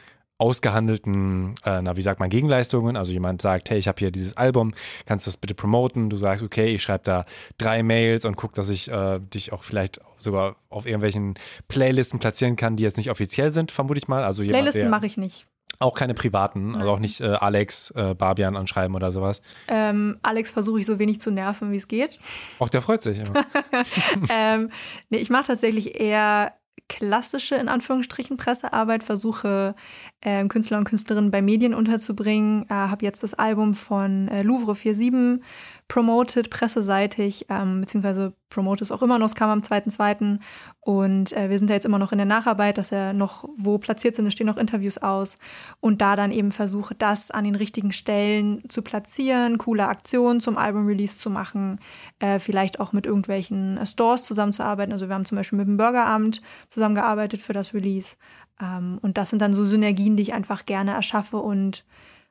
ausgehandelten, äh, na, wie sagt man, Gegenleistungen. Also jemand sagt, hey, ich habe hier dieses Album, kannst du das bitte promoten? Du sagst, okay, ich schreibe da drei Mails und guck, dass ich äh, dich auch vielleicht sogar auf irgendwelchen Playlisten platzieren kann, die jetzt nicht offiziell sind, vermute ich mal. Also jemand, Playlisten mache ich nicht. Auch keine privaten, also auch nicht äh, Alex, äh, Barbian anschreiben oder sowas. Ähm, Alex versuche ich so wenig zu nerven, wie es geht. Auch der freut sich immer. ähm, nee, ich mache tatsächlich eher klassische, in Anführungsstrichen, Pressearbeit, versuche äh, Künstler und Künstlerinnen bei Medien unterzubringen. Äh, habe jetzt das Album von äh, Louvre 47 promoted, presseseitig, ähm, beziehungsweise promote es auch immer noch, es kam am 2.2. Und äh, wir sind ja jetzt immer noch in der Nacharbeit, dass er noch wo platziert sind, es stehen noch Interviews aus. Und da dann eben versuche, das an den richtigen Stellen zu platzieren, coole Aktionen zum Album-Release zu machen, äh, vielleicht auch mit irgendwelchen äh, Stores zusammenzuarbeiten. Also wir haben zum Beispiel mit dem Bürgeramt zusammengearbeitet für das Release. Ähm, und das sind dann so Synergien, die ich einfach gerne erschaffe und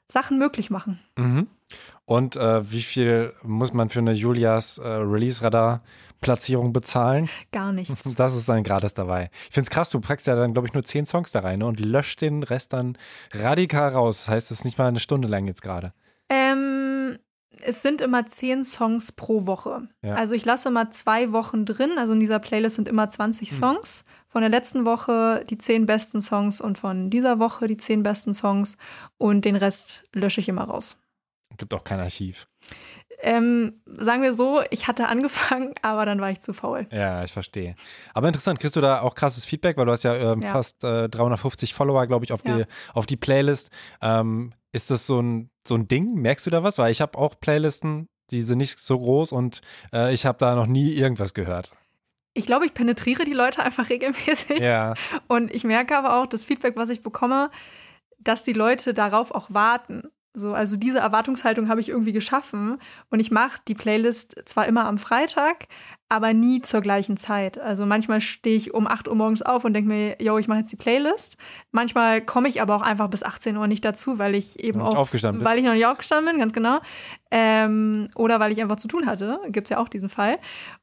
Sachen möglich machen. Mhm. Und äh, wie viel muss man für eine Julias äh, Release-Radar-Platzierung bezahlen? Gar nichts. Das ist dann gratis dabei. Ich finde es krass, du packst ja dann, glaube ich, nur zehn Songs da rein ne, und löscht den Rest dann radikal raus. Das heißt, es ist nicht mal eine Stunde lang jetzt gerade. Ähm, es sind immer zehn Songs pro Woche. Ja. Also ich lasse immer zwei Wochen drin. Also in dieser Playlist sind immer 20 hm. Songs. Von der letzten Woche die zehn besten Songs und von dieser Woche die zehn besten Songs. Und den Rest lösche ich immer raus. Gibt auch kein Archiv. Ähm, sagen wir so, ich hatte angefangen, aber dann war ich zu faul. Ja, ich verstehe. Aber interessant, kriegst du da auch krasses Feedback, weil du hast ja, ähm, ja. fast äh, 350 Follower, glaube ich, auf, ja. die, auf die Playlist. Ähm, ist das so ein, so ein Ding? Merkst du da was? Weil ich habe auch Playlisten, die sind nicht so groß und äh, ich habe da noch nie irgendwas gehört. Ich glaube, ich penetriere die Leute einfach regelmäßig. Ja. Und ich merke aber auch, das Feedback, was ich bekomme, dass die Leute darauf auch warten. So, also diese Erwartungshaltung habe ich irgendwie geschaffen und ich mache die Playlist zwar immer am Freitag, aber nie zur gleichen Zeit. Also manchmal stehe ich um 8 Uhr morgens auf und denke mir, yo, ich mache jetzt die Playlist. Manchmal komme ich aber auch einfach bis 18 Uhr nicht dazu, weil ich eben auch, weil ich noch nicht aufgestanden bin, ganz genau. Ähm, oder weil ich einfach zu tun hatte. Gibt es ja auch diesen Fall.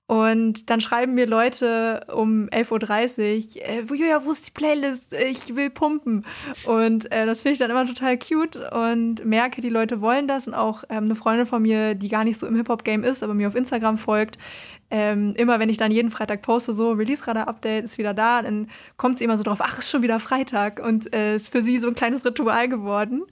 Und dann schreiben mir Leute um 11.30 Uhr, äh, Julia, wo ist die Playlist? Ich will pumpen. Und äh, das finde ich dann immer total cute und merke, die Leute wollen das. Und auch ähm, eine Freundin von mir, die gar nicht so im Hip-Hop-Game ist, aber mir auf Instagram folgt, ähm, immer wenn ich dann jeden Freitag poste, so Release-Radar-Update ist wieder da, dann kommt sie immer so drauf, ach, ist schon wieder Freitag und äh, ist für sie so ein kleines Ritual geworden.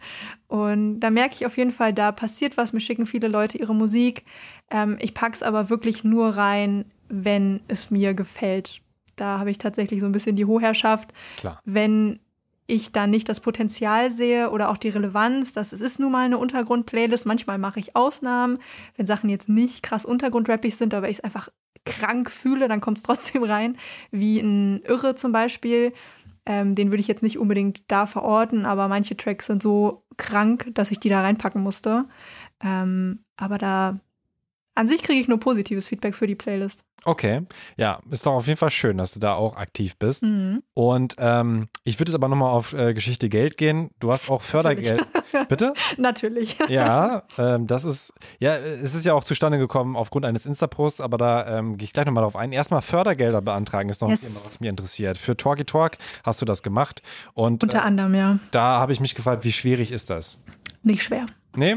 Und da merke ich auf jeden Fall, da passiert was, mir schicken viele Leute ihre Musik. Ähm, ich pack's aber wirklich nur rein, wenn es mir gefällt. Da habe ich tatsächlich so ein bisschen die Hochherrschaft. Klar. Wenn ich da nicht das Potenzial sehe oder auch die Relevanz, dass es ist nun mal eine Untergrund-Playlist. Manchmal mache ich Ausnahmen, wenn Sachen jetzt nicht krass untergrundrappig sind, aber ich es einfach krank fühle, dann kommt es trotzdem rein, wie ein Irre zum Beispiel. Ähm, den würde ich jetzt nicht unbedingt da verorten, aber manche Tracks sind so krank, dass ich die da reinpacken musste. Ähm, aber da an sich kriege ich nur positives Feedback für die Playlist. Okay, ja, ist doch auf jeden Fall schön, dass du da auch aktiv bist. Mhm. Und ähm, ich würde jetzt aber nochmal auf äh, Geschichte Geld gehen. Du hast auch Fördergeld. Bitte? Natürlich. Ja, ähm, das ist, ja, es ist ja auch zustande gekommen aufgrund eines Insta-Posts, aber da ähm, gehe ich gleich nochmal drauf ein. Erstmal Fördergelder beantragen ist noch yes. ein Thema, was mich interessiert. Für Talky Talk hast du das gemacht. Und, Unter anderem, ja. Da habe ich mich gefragt, wie schwierig ist das? Nicht schwer. Nee?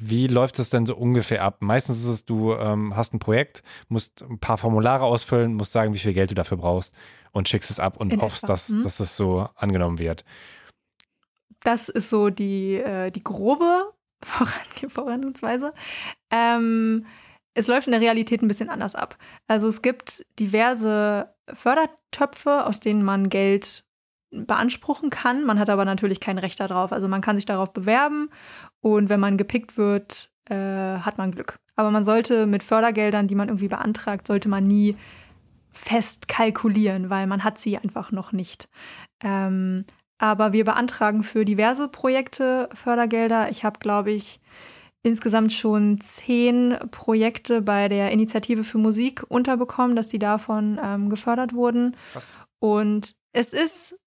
Wie läuft es denn so ungefähr ab? Meistens ist es, du ähm, hast ein Projekt, musst ein paar Formulare ausfüllen, musst sagen, wie viel Geld du dafür brauchst und schickst es ab und In hoffst, dass, hm. dass es so angenommen wird. Das ist so die, äh, die grobe Vorangehensweise. Ähm, es läuft in der Realität ein bisschen anders ab. Also es gibt diverse Fördertöpfe, aus denen man Geld beanspruchen kann. Man hat aber natürlich kein Recht darauf. Also man kann sich darauf bewerben und wenn man gepickt wird, äh, hat man Glück. Aber man sollte mit Fördergeldern, die man irgendwie beantragt, sollte man nie fest kalkulieren, weil man hat sie einfach noch nicht. Ähm, aber wir beantragen für diverse Projekte Fördergelder. Ich habe, glaube ich, insgesamt schon zehn Projekte bei der Initiative für Musik unterbekommen, dass die davon ähm, gefördert wurden. Krass. Und es ist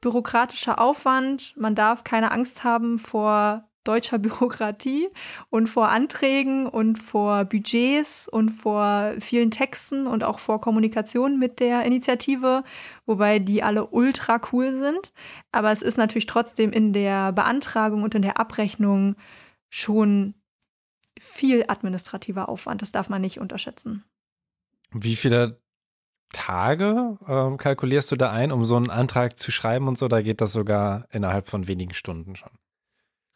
bürokratischer Aufwand. Man darf keine Angst haben vor deutscher Bürokratie und vor Anträgen und vor Budgets und vor vielen Texten und auch vor Kommunikation mit der Initiative, wobei die alle ultra cool sind. Aber es ist natürlich trotzdem in der Beantragung und in der Abrechnung schon viel administrativer Aufwand. Das darf man nicht unterschätzen. Wie viele Tage ähm, kalkulierst du da ein, um so einen Antrag zu schreiben und so? Da geht das sogar innerhalb von wenigen Stunden schon.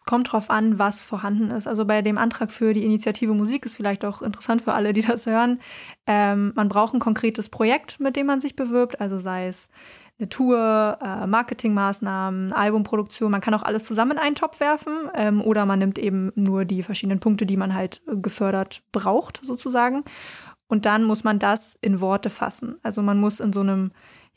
Kommt drauf an, was vorhanden ist. Also bei dem Antrag für die Initiative Musik ist vielleicht auch interessant für alle, die das hören. Ähm, man braucht ein konkretes Projekt, mit dem man sich bewirbt. Also sei es eine Tour, äh, Marketingmaßnahmen, Albumproduktion. Man kann auch alles zusammen in einen Topf werfen ähm, oder man nimmt eben nur die verschiedenen Punkte, die man halt gefördert braucht, sozusagen. Und dann muss man das in Worte fassen. Also man muss in so einem,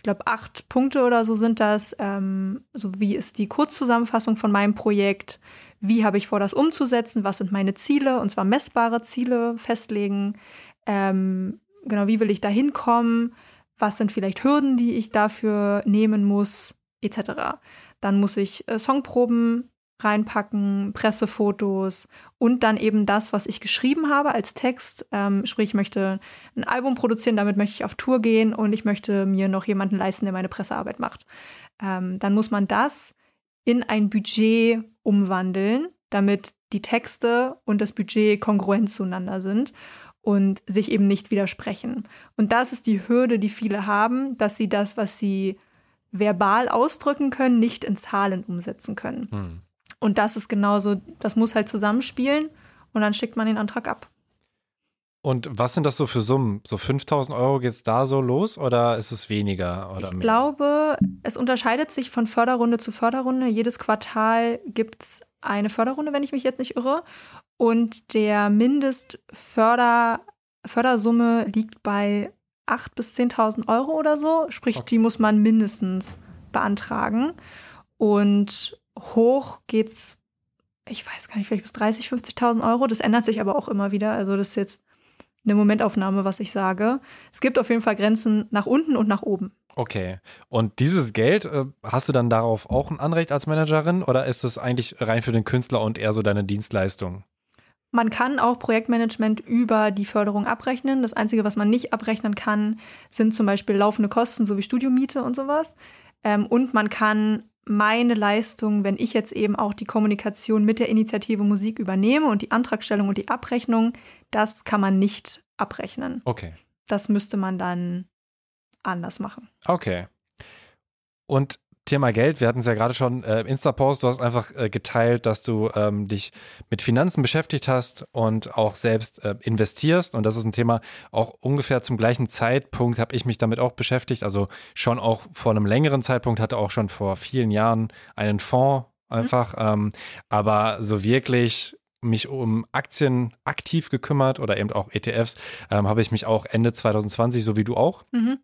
glaube, acht Punkte oder so sind das. Ähm, so wie ist die Kurzzusammenfassung von meinem Projekt? Wie habe ich vor, das umzusetzen? Was sind meine Ziele? Und zwar messbare Ziele festlegen. Ähm, genau, wie will ich da hinkommen? Was sind vielleicht Hürden, die ich dafür nehmen muss? Etc. Dann muss ich äh, Songproben reinpacken, Pressefotos und dann eben das, was ich geschrieben habe als Text. Ähm, sprich, ich möchte ein Album produzieren, damit möchte ich auf Tour gehen und ich möchte mir noch jemanden leisten, der meine Pressearbeit macht. Ähm, dann muss man das in ein Budget umwandeln, damit die Texte und das Budget kongruent zueinander sind und sich eben nicht widersprechen. Und das ist die Hürde, die viele haben, dass sie das, was sie verbal ausdrücken können, nicht in Zahlen umsetzen können. Hm. Und das ist genauso, das muss halt zusammenspielen und dann schickt man den Antrag ab. Und was sind das so für Summen? So 5000 Euro geht es da so los oder ist es weniger? ich mehr? glaube, es unterscheidet sich von Förderrunde zu Förderrunde. Jedes Quartal gibt es eine Förderrunde, wenn ich mich jetzt nicht irre. Und der Mindestfördersumme liegt bei 8.000 bis 10.000 Euro oder so. Sprich, okay. die muss man mindestens beantragen. Und hoch geht's, ich weiß gar nicht, vielleicht bis 30, 50.000 Euro. Das ändert sich aber auch immer wieder. Also das ist jetzt eine Momentaufnahme, was ich sage. Es gibt auf jeden Fall Grenzen nach unten und nach oben. Okay. Und dieses Geld, äh, hast du dann darauf auch ein Anrecht als Managerin oder ist das eigentlich rein für den Künstler und eher so deine Dienstleistung? Man kann auch Projektmanagement über die Förderung abrechnen. Das Einzige, was man nicht abrechnen kann, sind zum Beispiel laufende Kosten, so wie Studiomiete und sowas. Ähm, und man kann meine Leistung, wenn ich jetzt eben auch die Kommunikation mit der Initiative Musik übernehme und die Antragstellung und die Abrechnung, das kann man nicht abrechnen. Okay. Das müsste man dann anders machen. Okay. Und Thema Geld, wir hatten es ja gerade schon, äh, Insta-Post, du hast einfach äh, geteilt, dass du ähm, dich mit Finanzen beschäftigt hast und auch selbst äh, investierst. Und das ist ein Thema, auch ungefähr zum gleichen Zeitpunkt habe ich mich damit auch beschäftigt. Also schon auch vor einem längeren Zeitpunkt, hatte auch schon vor vielen Jahren einen Fonds einfach. Mhm. Ähm, aber so wirklich mich um Aktien aktiv gekümmert oder eben auch ETFs, ähm, habe ich mich auch Ende 2020, so wie du auch. Mhm.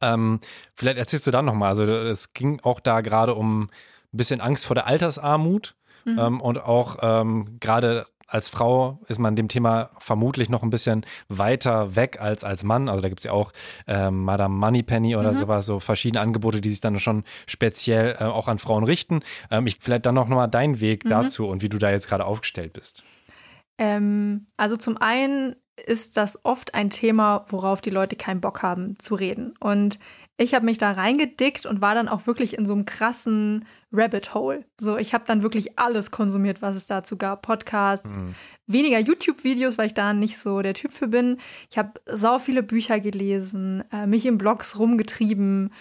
Ähm, vielleicht erzählst du dann nochmal. Also es ging auch da gerade um ein bisschen Angst vor der Altersarmut mhm. ähm, und auch ähm, gerade als Frau ist man dem Thema vermutlich noch ein bisschen weiter weg als als Mann. Also da gibt es ja auch ähm, Madame Moneypenny oder mhm. sowas, so verschiedene Angebote, die sich dann schon speziell äh, auch an Frauen richten. Ähm, ich, vielleicht dann noch mal deinen Weg mhm. dazu und wie du da jetzt gerade aufgestellt bist. Ähm, also zum einen ist das oft ein Thema, worauf die Leute keinen Bock haben zu reden. Und ich habe mich da reingedickt und war dann auch wirklich in so einem krassen Rabbit Hole. So, ich habe dann wirklich alles konsumiert, was es dazu gab. Podcasts, mhm. weniger YouTube-Videos, weil ich da nicht so der Typ für bin. Ich habe sau viele Bücher gelesen, äh, mich in Blogs rumgetrieben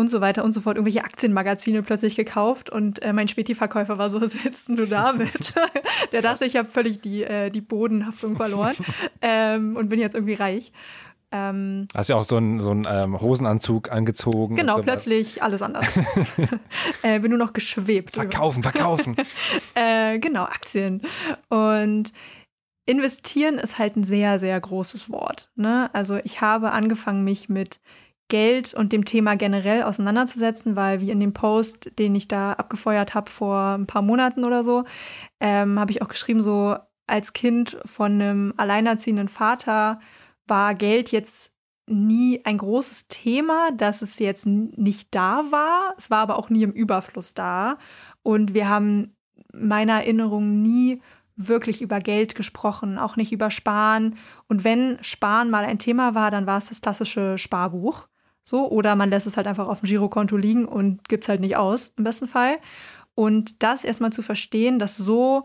und so weiter und so fort, irgendwelche Aktienmagazine plötzlich gekauft und äh, mein Späti-Verkäufer war so, was willst du damit? Der dachte, ich habe völlig die, äh, die Bodenhaftung verloren ähm, und bin jetzt irgendwie reich. Ähm, Hast ja auch so einen so ähm, Hosenanzug angezogen. Genau, plötzlich alles anders. äh, bin nur noch geschwebt. Verkaufen, verkaufen. äh, genau, Aktien. Und investieren ist halt ein sehr, sehr großes Wort. Ne? Also ich habe angefangen, mich mit Geld und dem Thema generell auseinanderzusetzen, weil wie in dem Post, den ich da abgefeuert habe vor ein paar Monaten oder so, ähm, habe ich auch geschrieben, so als Kind von einem alleinerziehenden Vater war Geld jetzt nie ein großes Thema, dass es jetzt nicht da war. Es war aber auch nie im Überfluss da. Und wir haben meiner Erinnerung nie wirklich über Geld gesprochen, auch nicht über Sparen. Und wenn Sparen mal ein Thema war, dann war es das klassische Sparbuch. So, oder man lässt es halt einfach auf dem Girokonto liegen und gibt es halt nicht aus, im besten Fall. Und das erstmal zu verstehen, dass so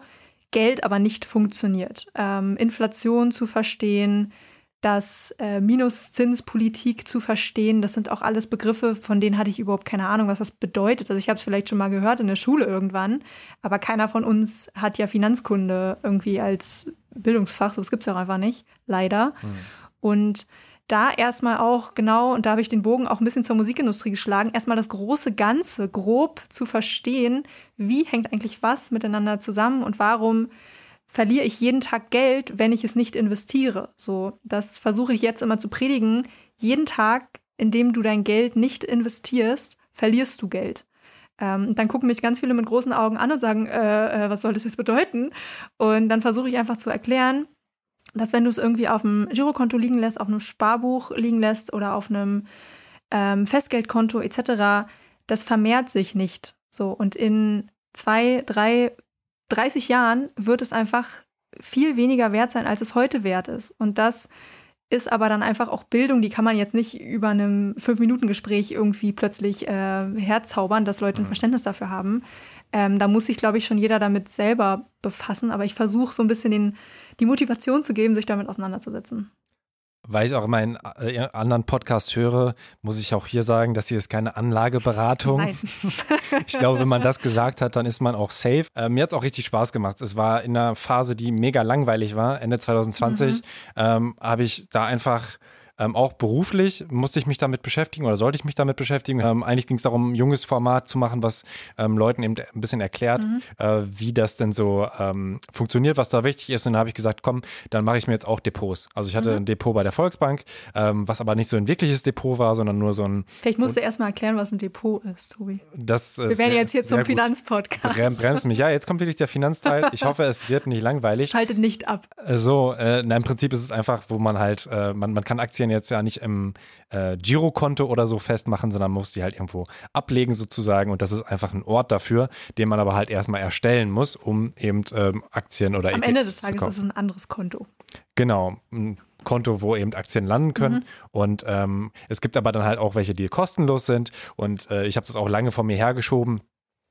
Geld aber nicht funktioniert. Ähm, Inflation zu verstehen, dass äh, Minuszinspolitik zu verstehen, das sind auch alles Begriffe, von denen hatte ich überhaupt keine Ahnung, was das bedeutet. Also ich habe es vielleicht schon mal gehört in der Schule irgendwann, aber keiner von uns hat ja Finanzkunde irgendwie als Bildungsfach, so das gibt es ja auch einfach nicht, leider. Mhm. Und da erstmal auch genau, und da habe ich den Bogen auch ein bisschen zur Musikindustrie geschlagen, erstmal das große Ganze grob zu verstehen, wie hängt eigentlich was miteinander zusammen und warum verliere ich jeden Tag Geld, wenn ich es nicht investiere. So, das versuche ich jetzt immer zu predigen. Jeden Tag, in dem du dein Geld nicht investierst, verlierst du Geld. Ähm, dann gucken mich ganz viele mit großen Augen an und sagen, äh, äh, was soll das jetzt bedeuten? Und dann versuche ich einfach zu erklären, dass wenn du es irgendwie auf dem Girokonto liegen lässt, auf einem Sparbuch liegen lässt oder auf einem ähm, Festgeldkonto etc., das vermehrt sich nicht. So und in zwei, drei, 30 Jahren wird es einfach viel weniger wert sein, als es heute wert ist. Und das ist aber dann einfach auch Bildung, die kann man jetzt nicht über einem Fünf-Minuten-Gespräch irgendwie plötzlich äh, herzaubern, dass Leute ein mhm. Verständnis dafür haben. Ähm, da muss sich, glaube ich, schon jeder damit selber befassen. Aber ich versuche so ein bisschen den, die Motivation zu geben, sich damit auseinanderzusetzen. Weil ich auch in äh, anderen Podcasts höre, muss ich auch hier sagen, dass hier ist keine Anlageberatung. Nein. ich glaube, wenn man das gesagt hat, dann ist man auch safe. Äh, mir hat es auch richtig Spaß gemacht. Es war in einer Phase, die mega langweilig war. Ende 2020 mhm. ähm, habe ich da einfach ähm, auch beruflich musste ich mich damit beschäftigen oder sollte ich mich damit beschäftigen. Ähm, eigentlich ging es darum, ein junges Format zu machen, was ähm, Leuten eben ein bisschen erklärt, mhm. äh, wie das denn so ähm, funktioniert, was da wichtig ist. Und dann habe ich gesagt, komm, dann mache ich mir jetzt auch Depots. Also ich hatte mhm. ein Depot bei der Volksbank, ähm, was aber nicht so ein wirkliches Depot war, sondern nur so ein. Vielleicht musst du erstmal erklären, was ein Depot ist, Tobi. Das, Wir werden jetzt hier zum Finanzpodcast. Brem, bremst mich. Ja, jetzt kommt wirklich der Finanzteil. Ich hoffe, es wird nicht langweilig. Schaltet nicht ab. So, äh, na, im Prinzip ist es einfach, wo man halt, äh, man, man kann Aktien jetzt ja nicht im äh, Girokonto oder so festmachen, sondern muss sie halt irgendwo ablegen sozusagen. Und das ist einfach ein Ort dafür, den man aber halt erstmal erstellen muss, um eben ähm, Aktien oder Am Ende des Tages ist es ein anderes Konto. Genau. Ein Konto, wo eben Aktien landen können. Mhm. Und ähm, es gibt aber dann halt auch welche, die kostenlos sind. Und äh, ich habe das auch lange vor mir hergeschoben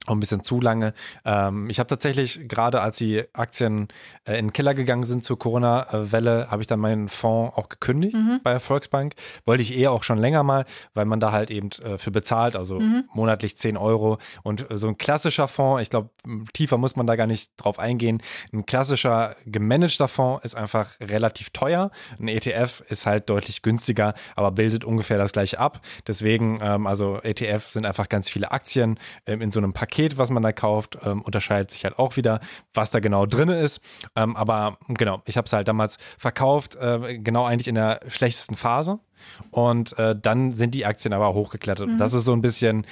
auch ein bisschen zu lange. Ähm, ich habe tatsächlich gerade, als die Aktien äh, in den Keller gegangen sind zur Corona-Welle, habe ich dann meinen Fonds auch gekündigt mhm. bei der Volksbank. Wollte ich eher auch schon länger mal, weil man da halt eben äh, für bezahlt, also mhm. monatlich 10 Euro. Und äh, so ein klassischer Fonds, ich glaube, tiefer muss man da gar nicht drauf eingehen. Ein klassischer gemanagter Fonds ist einfach relativ teuer. Ein ETF ist halt deutlich günstiger, aber bildet ungefähr das gleiche ab. Deswegen, ähm, also ETF sind einfach ganz viele Aktien ähm, in so einem Paket Paket, was man da kauft, ähm, unterscheidet sich halt auch wieder, was da genau drin ist. Ähm, aber genau, ich habe es halt damals verkauft, äh, genau eigentlich in der schlechtesten Phase. Und äh, dann sind die Aktien aber hochgeklettert. Mhm. Das ist so ein bisschen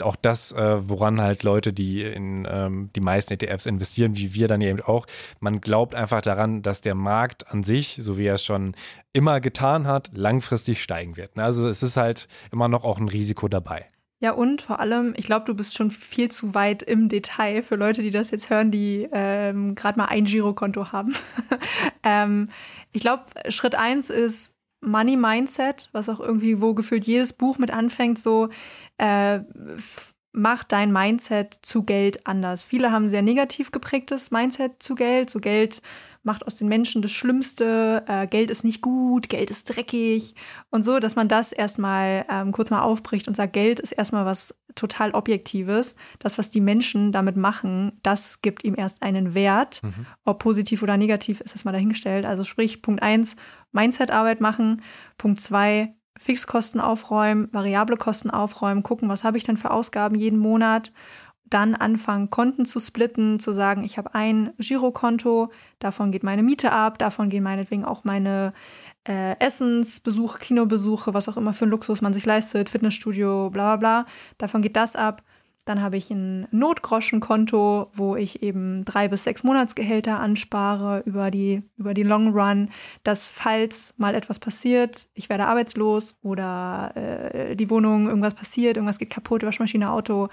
auch das, äh, woran halt Leute, die in ähm, die meisten ETFs investieren, wie wir dann eben auch, man glaubt einfach daran, dass der Markt an sich, so wie er es schon immer getan hat, langfristig steigen wird. Also es ist halt immer noch auch ein Risiko dabei. Ja, und vor allem, ich glaube, du bist schon viel zu weit im Detail für Leute, die das jetzt hören, die ähm, gerade mal ein Girokonto haben. ähm, ich glaube, Schritt eins ist Money Mindset, was auch irgendwie, wo gefühlt jedes Buch mit anfängt, so äh, mach dein Mindset zu Geld anders. Viele haben sehr negativ geprägtes Mindset zu Geld, so Geld macht aus den Menschen das Schlimmste, äh, Geld ist nicht gut, Geld ist dreckig und so, dass man das erstmal ähm, kurz mal aufbricht und sagt, Geld ist erstmal was total Objektives. Das, was die Menschen damit machen, das gibt ihm erst einen Wert. Mhm. Ob positiv oder negativ, ist das mal dahingestellt. Also sprich, Punkt eins Mindset-Arbeit machen. Punkt zwei Fixkosten aufräumen, variable Kosten aufräumen, gucken, was habe ich denn für Ausgaben jeden Monat dann anfangen, Konten zu splitten, zu sagen, ich habe ein Girokonto, davon geht meine Miete ab, davon gehen meinetwegen auch meine äh, Essensbesuche, Kinobesuche, was auch immer für ein Luxus man sich leistet, Fitnessstudio, bla bla bla, davon geht das ab. Dann habe ich ein Notgroschenkonto, wo ich eben drei bis sechs Monatsgehälter anspare über die, über die Long Run, dass falls mal etwas passiert, ich werde arbeitslos oder äh, die Wohnung, irgendwas passiert, irgendwas geht kaputt, Waschmaschine, Auto,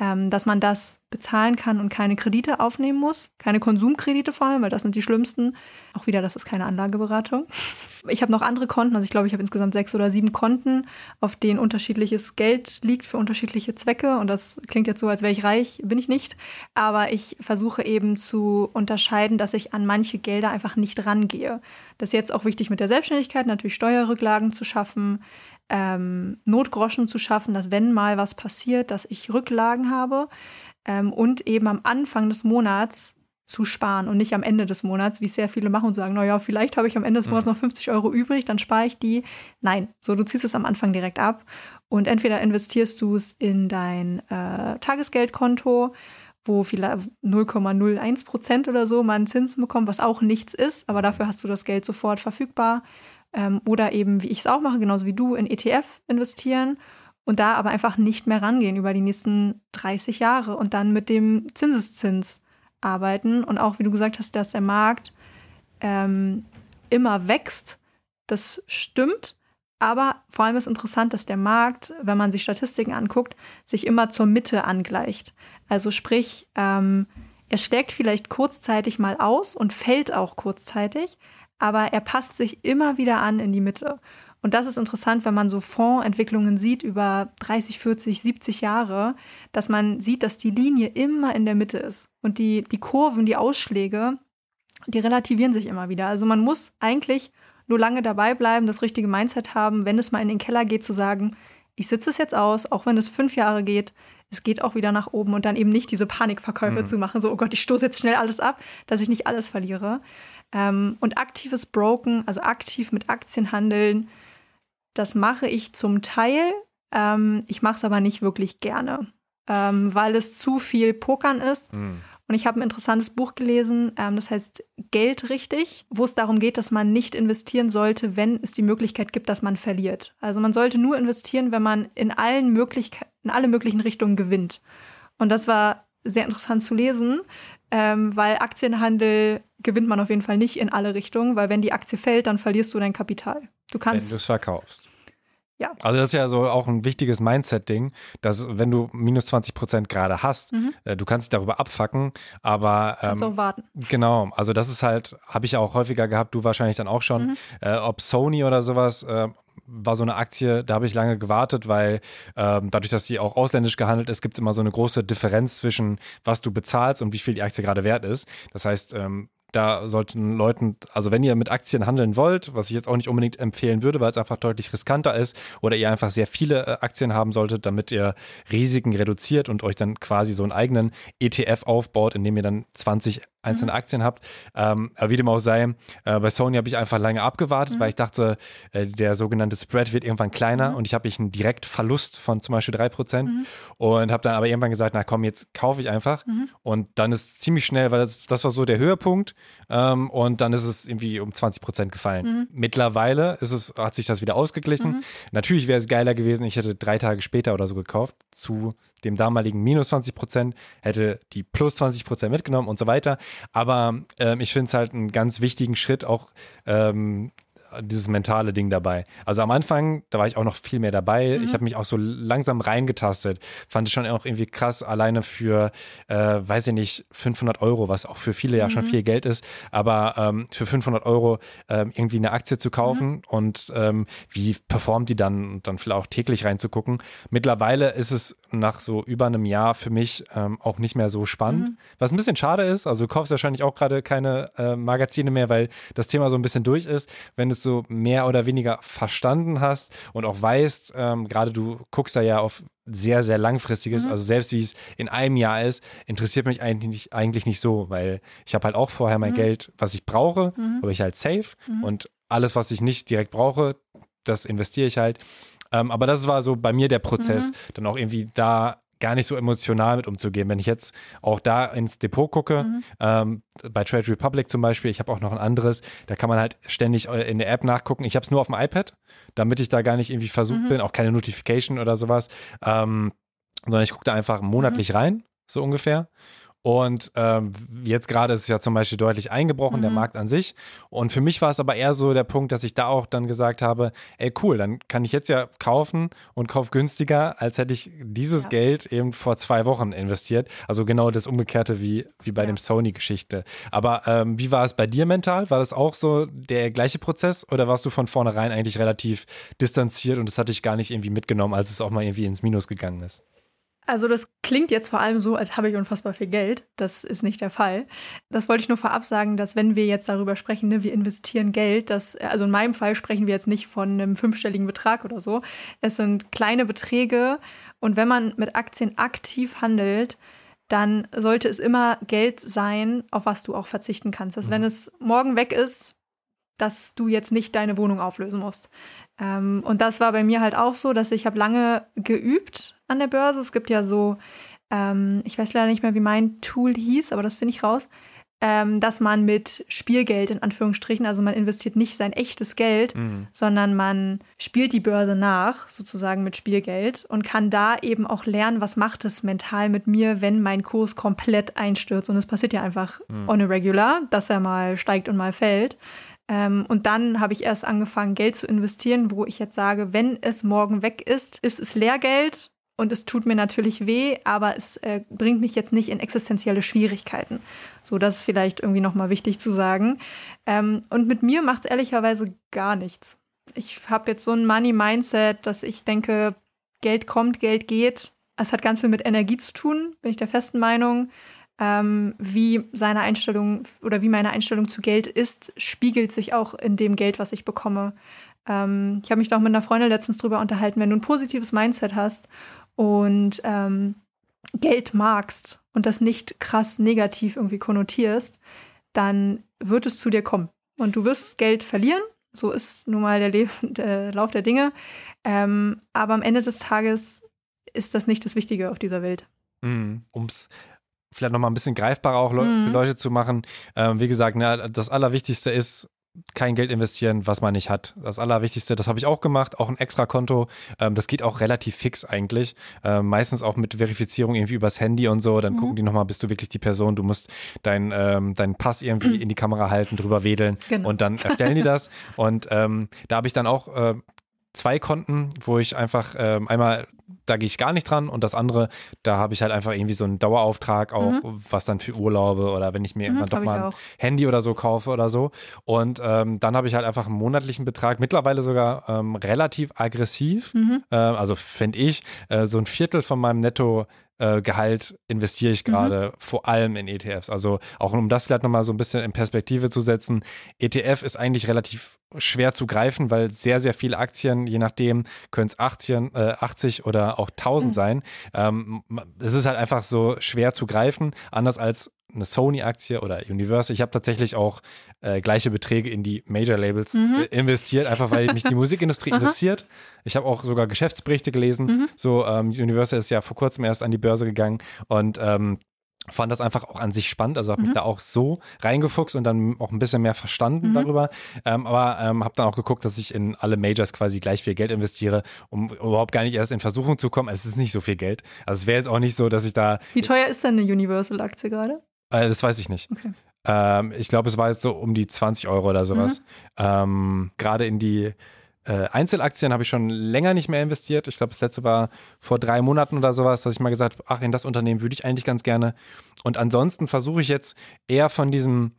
ähm, dass man das bezahlen kann und keine Kredite aufnehmen muss. Keine Konsumkredite vor allem, weil das sind die schlimmsten. Auch wieder, das ist keine Anlageberatung. Ich habe noch andere Konten, also ich glaube, ich habe insgesamt sechs oder sieben Konten, auf denen unterschiedliches Geld liegt für unterschiedliche Zwecke. Und das klingt jetzt so, als wäre ich reich, bin ich nicht. Aber ich versuche eben zu unterscheiden, dass ich an manche Gelder einfach nicht rangehe. Das ist jetzt auch wichtig mit der Selbstständigkeit, natürlich Steuerrücklagen zu schaffen, ähm, Notgroschen zu schaffen, dass wenn mal was passiert, dass ich Rücklagen habe ähm, und eben am Anfang des Monats zu sparen und nicht am Ende des Monats, wie es sehr viele machen und sagen, naja, vielleicht habe ich am Ende des Monats noch 50 Euro übrig, dann spare ich die. Nein, so du ziehst es am Anfang direkt ab und entweder investierst du es in dein äh, Tagesgeldkonto, wo vielleicht 0,01 Prozent oder so man Zinsen bekommt, was auch nichts ist, aber dafür hast du das Geld sofort verfügbar. Ähm, oder eben, wie ich es auch mache, genauso wie du, in ETF investieren und da aber einfach nicht mehr rangehen über die nächsten 30 Jahre und dann mit dem Zinseszins arbeiten. Und auch, wie du gesagt hast, dass der Markt ähm, immer wächst, das stimmt. Aber vor allem ist interessant, dass der Markt, wenn man sich Statistiken anguckt, sich immer zur Mitte angleicht. Also sprich, ähm, er schlägt vielleicht kurzzeitig mal aus und fällt auch kurzzeitig, aber er passt sich immer wieder an in die Mitte. Und das ist interessant, wenn man so Fondsentwicklungen sieht über 30, 40, 70 Jahre, dass man sieht, dass die Linie immer in der Mitte ist. Und die, die Kurven, die Ausschläge, die relativieren sich immer wieder. Also man muss eigentlich nur lange dabei bleiben, das richtige Mindset haben, wenn es mal in den Keller geht, zu sagen, ich sitze es jetzt aus, auch wenn es fünf Jahre geht, es geht auch wieder nach oben und dann eben nicht diese Panikverkäufe mhm. zu machen, so, oh Gott, ich stoße jetzt schnell alles ab, dass ich nicht alles verliere. Ähm, und aktives Broken, also aktiv mit Aktien handeln, das mache ich zum Teil. Ähm, ich mache es aber nicht wirklich gerne, ähm, weil es zu viel Pokern ist. Mhm. Und ich habe ein interessantes Buch gelesen, ähm, das heißt Geld richtig, wo es darum geht, dass man nicht investieren sollte, wenn es die Möglichkeit gibt, dass man verliert. Also man sollte nur investieren, wenn man in allen Möglichkeiten, in alle möglichen Richtungen gewinnt. Und das war sehr interessant zu lesen, ähm, weil Aktienhandel gewinnt man auf jeden Fall nicht in alle Richtungen, weil wenn die Aktie fällt, dann verlierst du dein Kapital. Du kannst. Wenn du es verkaufst. Ja. Also das ist ja so auch ein wichtiges Mindset-Ding, dass wenn du minus 20 Prozent gerade hast, mhm. äh, du kannst dich darüber abfacken, aber ähm, kannst auch warten. Genau, also das ist halt, habe ich auch häufiger gehabt, du wahrscheinlich dann auch schon, mhm. äh, ob Sony oder sowas, äh, war so eine Aktie, da habe ich lange gewartet, weil ähm, dadurch, dass sie auch ausländisch gehandelt ist, gibt es immer so eine große Differenz zwischen was du bezahlst und wie viel die Aktie gerade wert ist. Das heißt, ähm, da sollten Leuten, also wenn ihr mit Aktien handeln wollt, was ich jetzt auch nicht unbedingt empfehlen würde, weil es einfach deutlich riskanter ist, oder ihr einfach sehr viele äh, Aktien haben solltet, damit ihr Risiken reduziert und euch dann quasi so einen eigenen ETF aufbaut, in dem ihr dann 20 einzelne mhm. Aktien habt. Ähm, aber wie dem auch sei, äh, bei Sony habe ich einfach lange abgewartet, mhm. weil ich dachte, äh, der sogenannte Spread wird irgendwann kleiner mhm. und ich habe einen direkt Verlust von zum Beispiel 3% mhm. und habe dann aber irgendwann gesagt, na komm, jetzt kaufe ich einfach. Mhm. Und dann ist ziemlich schnell, weil das, das war so der Höhepunkt ähm, und dann ist es irgendwie um 20% gefallen. Mhm. Mittlerweile ist es, hat sich das wieder ausgeglichen. Natürlich wäre es geiler gewesen, ich hätte drei Tage später oder so gekauft zu dem damaligen minus 20 Prozent, hätte die plus 20 Prozent mitgenommen und so weiter. Aber ähm, ich finde es halt einen ganz wichtigen Schritt, auch ähm, dieses mentale Ding dabei. Also am Anfang, da war ich auch noch viel mehr dabei. Mhm. Ich habe mich auch so langsam reingetastet. Fand ich schon auch irgendwie krass, alleine für, äh, weiß ich nicht, 500 Euro, was auch für viele mhm. ja schon mhm. viel Geld ist, aber ähm, für 500 Euro ähm, irgendwie eine Aktie zu kaufen mhm. und ähm, wie performt die dann und dann vielleicht auch täglich reinzugucken. Mittlerweile ist es nach so über einem Jahr für mich ähm, auch nicht mehr so spannend, mhm. was ein bisschen schade ist. Also du kaufst wahrscheinlich auch gerade keine äh, Magazine mehr, weil das Thema so ein bisschen durch ist. Wenn es es so mehr oder weniger verstanden hast und auch weißt, ähm, gerade du guckst da ja auf sehr, sehr langfristiges, mhm. also selbst wie es in einem Jahr ist, interessiert mich eigentlich nicht, eigentlich nicht so, weil ich habe halt auch vorher mein mhm. Geld, was ich brauche, mhm. habe ich halt safe mhm. und alles, was ich nicht direkt brauche, das investiere ich halt. Ähm, aber das war so bei mir der Prozess, mhm. dann auch irgendwie da gar nicht so emotional mit umzugehen. Wenn ich jetzt auch da ins Depot gucke, mhm. ähm, bei Trade Republic zum Beispiel, ich habe auch noch ein anderes, da kann man halt ständig äh, in der App nachgucken. Ich habe es nur auf dem iPad, damit ich da gar nicht irgendwie versucht mhm. bin, auch keine Notification oder sowas, ähm, sondern ich gucke da einfach monatlich mhm. rein, so ungefähr. Und ähm, jetzt gerade ist es ja zum Beispiel deutlich eingebrochen, mhm. der Markt an sich. Und für mich war es aber eher so der Punkt, dass ich da auch dann gesagt habe, ey cool, dann kann ich jetzt ja kaufen und kauf günstiger, als hätte ich dieses ja. Geld eben vor zwei Wochen investiert. Also genau das Umgekehrte wie, wie bei ja. dem Sony-Geschichte. Aber ähm, wie war es bei dir mental? War das auch so der gleiche Prozess oder warst du von vornherein eigentlich relativ distanziert und das hatte ich gar nicht irgendwie mitgenommen, als es auch mal irgendwie ins Minus gegangen ist? Also das klingt jetzt vor allem so, als habe ich unfassbar viel Geld. Das ist nicht der Fall. Das wollte ich nur vorab sagen, dass wenn wir jetzt darüber sprechen, ne, wir investieren Geld, das, also in meinem Fall sprechen wir jetzt nicht von einem fünfstelligen Betrag oder so. Es sind kleine Beträge und wenn man mit Aktien aktiv handelt, dann sollte es immer Geld sein, auf was du auch verzichten kannst. Dass mhm. wenn es morgen weg ist, dass du jetzt nicht deine Wohnung auflösen musst. Ähm, und das war bei mir halt auch so, dass ich habe lange geübt an der Börse. Es gibt ja so, ähm, ich weiß leider nicht mehr, wie mein Tool hieß, aber das finde ich raus ähm, dass man mit Spielgeld in Anführungsstrichen, also man investiert nicht sein echtes Geld, mhm. sondern man spielt die Börse nach, sozusagen mit Spielgeld und kann da eben auch lernen, was macht es mental mit mir, wenn mein Kurs komplett einstürzt. Und es passiert ja einfach mhm. on a regular, dass er mal steigt und mal fällt. Ähm, und dann habe ich erst angefangen, Geld zu investieren, wo ich jetzt sage, wenn es morgen weg ist, ist es Lehrgeld und es tut mir natürlich weh, aber es äh, bringt mich jetzt nicht in existenzielle Schwierigkeiten. So, das ist vielleicht irgendwie nochmal wichtig zu sagen. Ähm, und mit mir macht es ehrlicherweise gar nichts. Ich habe jetzt so ein Money-Mindset, dass ich denke, Geld kommt, Geld geht. Es hat ganz viel mit Energie zu tun, bin ich der festen Meinung. Ähm, wie seine Einstellung oder wie meine Einstellung zu Geld ist, spiegelt sich auch in dem Geld, was ich bekomme. Ähm, ich habe mich auch mit einer Freundin letztens drüber unterhalten, wenn du ein positives Mindset hast und ähm, Geld magst und das nicht krass negativ irgendwie konnotierst, dann wird es zu dir kommen. Und du wirst Geld verlieren. So ist nun mal der, Le der Lauf der Dinge. Ähm, aber am Ende des Tages ist das nicht das Wichtige auf dieser Welt. Mm, ums vielleicht nochmal ein bisschen greifbarer auch Le mm. für Leute zu machen. Ähm, wie gesagt, ne, das Allerwichtigste ist, kein Geld investieren, was man nicht hat. Das Allerwichtigste, das habe ich auch gemacht, auch ein Extrakonto. Ähm, das geht auch relativ fix eigentlich. Ähm, meistens auch mit Verifizierung irgendwie übers Handy und so. Dann mhm. gucken die nochmal, bist du wirklich die Person? Du musst deinen ähm, dein Pass irgendwie in die Kamera halten, drüber wedeln genau. und dann erstellen die das. Und ähm, da habe ich dann auch äh, zwei Konten, wo ich einfach ähm, einmal da gehe ich gar nicht dran und das andere, da habe ich halt einfach irgendwie so einen Dauerauftrag auch, mhm. was dann für Urlaube oder wenn ich mir mhm, irgendwann doch mal ein Handy oder so kaufe oder so. Und ähm, dann habe ich halt einfach einen monatlichen Betrag, mittlerweile sogar ähm, relativ aggressiv. Mhm. Äh, also finde ich, äh, so ein Viertel von meinem Netto äh, Gehalt investiere ich gerade mhm. vor allem in ETFs. Also auch um das vielleicht nochmal so ein bisschen in Perspektive zu setzen, ETF ist eigentlich relativ schwer zu greifen, weil sehr, sehr viele Aktien, je nachdem, können es 80, äh, 80 oder auch 1000 mhm. sein. Ähm, es ist halt einfach so schwer zu greifen, anders als eine Sony-Aktie oder Universal. Ich habe tatsächlich auch äh, gleiche Beträge in die Major-Labels mhm. äh, investiert, einfach weil mich die Musikindustrie interessiert. Ich habe auch sogar Geschäftsberichte gelesen. Mhm. So, ähm, Universal ist ja vor kurzem erst an die Börse gegangen und ähm, fand das einfach auch an sich spannend, also habe mich mhm. da auch so reingefuchst und dann auch ein bisschen mehr verstanden mhm. darüber, ähm, aber ähm, habe dann auch geguckt, dass ich in alle Majors quasi gleich viel Geld investiere, um überhaupt gar nicht erst in Versuchung zu kommen. Es ist nicht so viel Geld, also es wäre jetzt auch nicht so, dass ich da... Wie teuer ist denn eine Universal-Aktie gerade? Äh, das weiß ich nicht. Okay. Ähm, ich glaube, es war jetzt so um die 20 Euro oder sowas. Mhm. Ähm, Gerade in die äh, Einzelaktien habe ich schon länger nicht mehr investiert. Ich glaube, das letzte war vor drei Monaten oder sowas, dass ich mal gesagt habe, ach, in das Unternehmen würde ich eigentlich ganz gerne. Und ansonsten versuche ich jetzt eher von diesem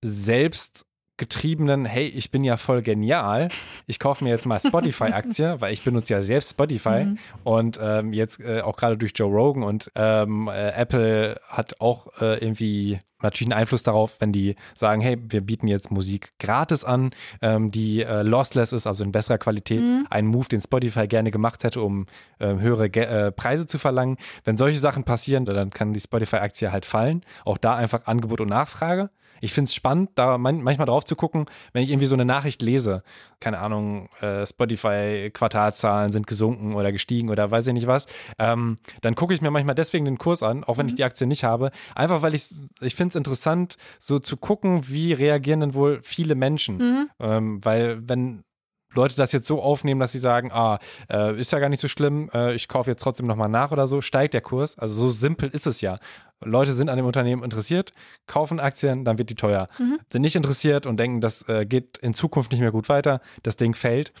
selbst getriebenen, hey, ich bin ja voll genial, ich kaufe mir jetzt mal Spotify-Aktie, weil ich benutze ja selbst Spotify mhm. und ähm, jetzt äh, auch gerade durch Joe Rogan und ähm, äh, Apple hat auch äh, irgendwie natürlich einen Einfluss darauf, wenn die sagen, hey, wir bieten jetzt Musik gratis an, ähm, die äh, lossless ist, also in besserer Qualität, mhm. ein Move, den Spotify gerne gemacht hätte, um äh, höhere Ge äh, Preise zu verlangen. Wenn solche Sachen passieren, dann kann die Spotify-Aktie halt fallen. Auch da einfach Angebot und Nachfrage ich finde es spannend, da man, manchmal drauf zu gucken, wenn ich irgendwie so eine Nachricht lese. Keine Ahnung, äh, Spotify-Quartalzahlen sind gesunken oder gestiegen oder weiß ich nicht was. Ähm, dann gucke ich mir manchmal deswegen den Kurs an, auch wenn mhm. ich die Aktie nicht habe. Einfach weil ich, ich finde es interessant, so zu gucken, wie reagieren denn wohl viele Menschen. Mhm. Ähm, weil wenn Leute das jetzt so aufnehmen, dass sie sagen, ah, äh, ist ja gar nicht so schlimm, äh, ich kaufe jetzt trotzdem nochmal nach oder so, steigt der Kurs. Also so simpel ist es ja. Leute sind an dem Unternehmen interessiert, kaufen Aktien, dann wird die teuer. Mhm. Sind nicht interessiert und denken, das äh, geht in Zukunft nicht mehr gut weiter, das Ding fällt.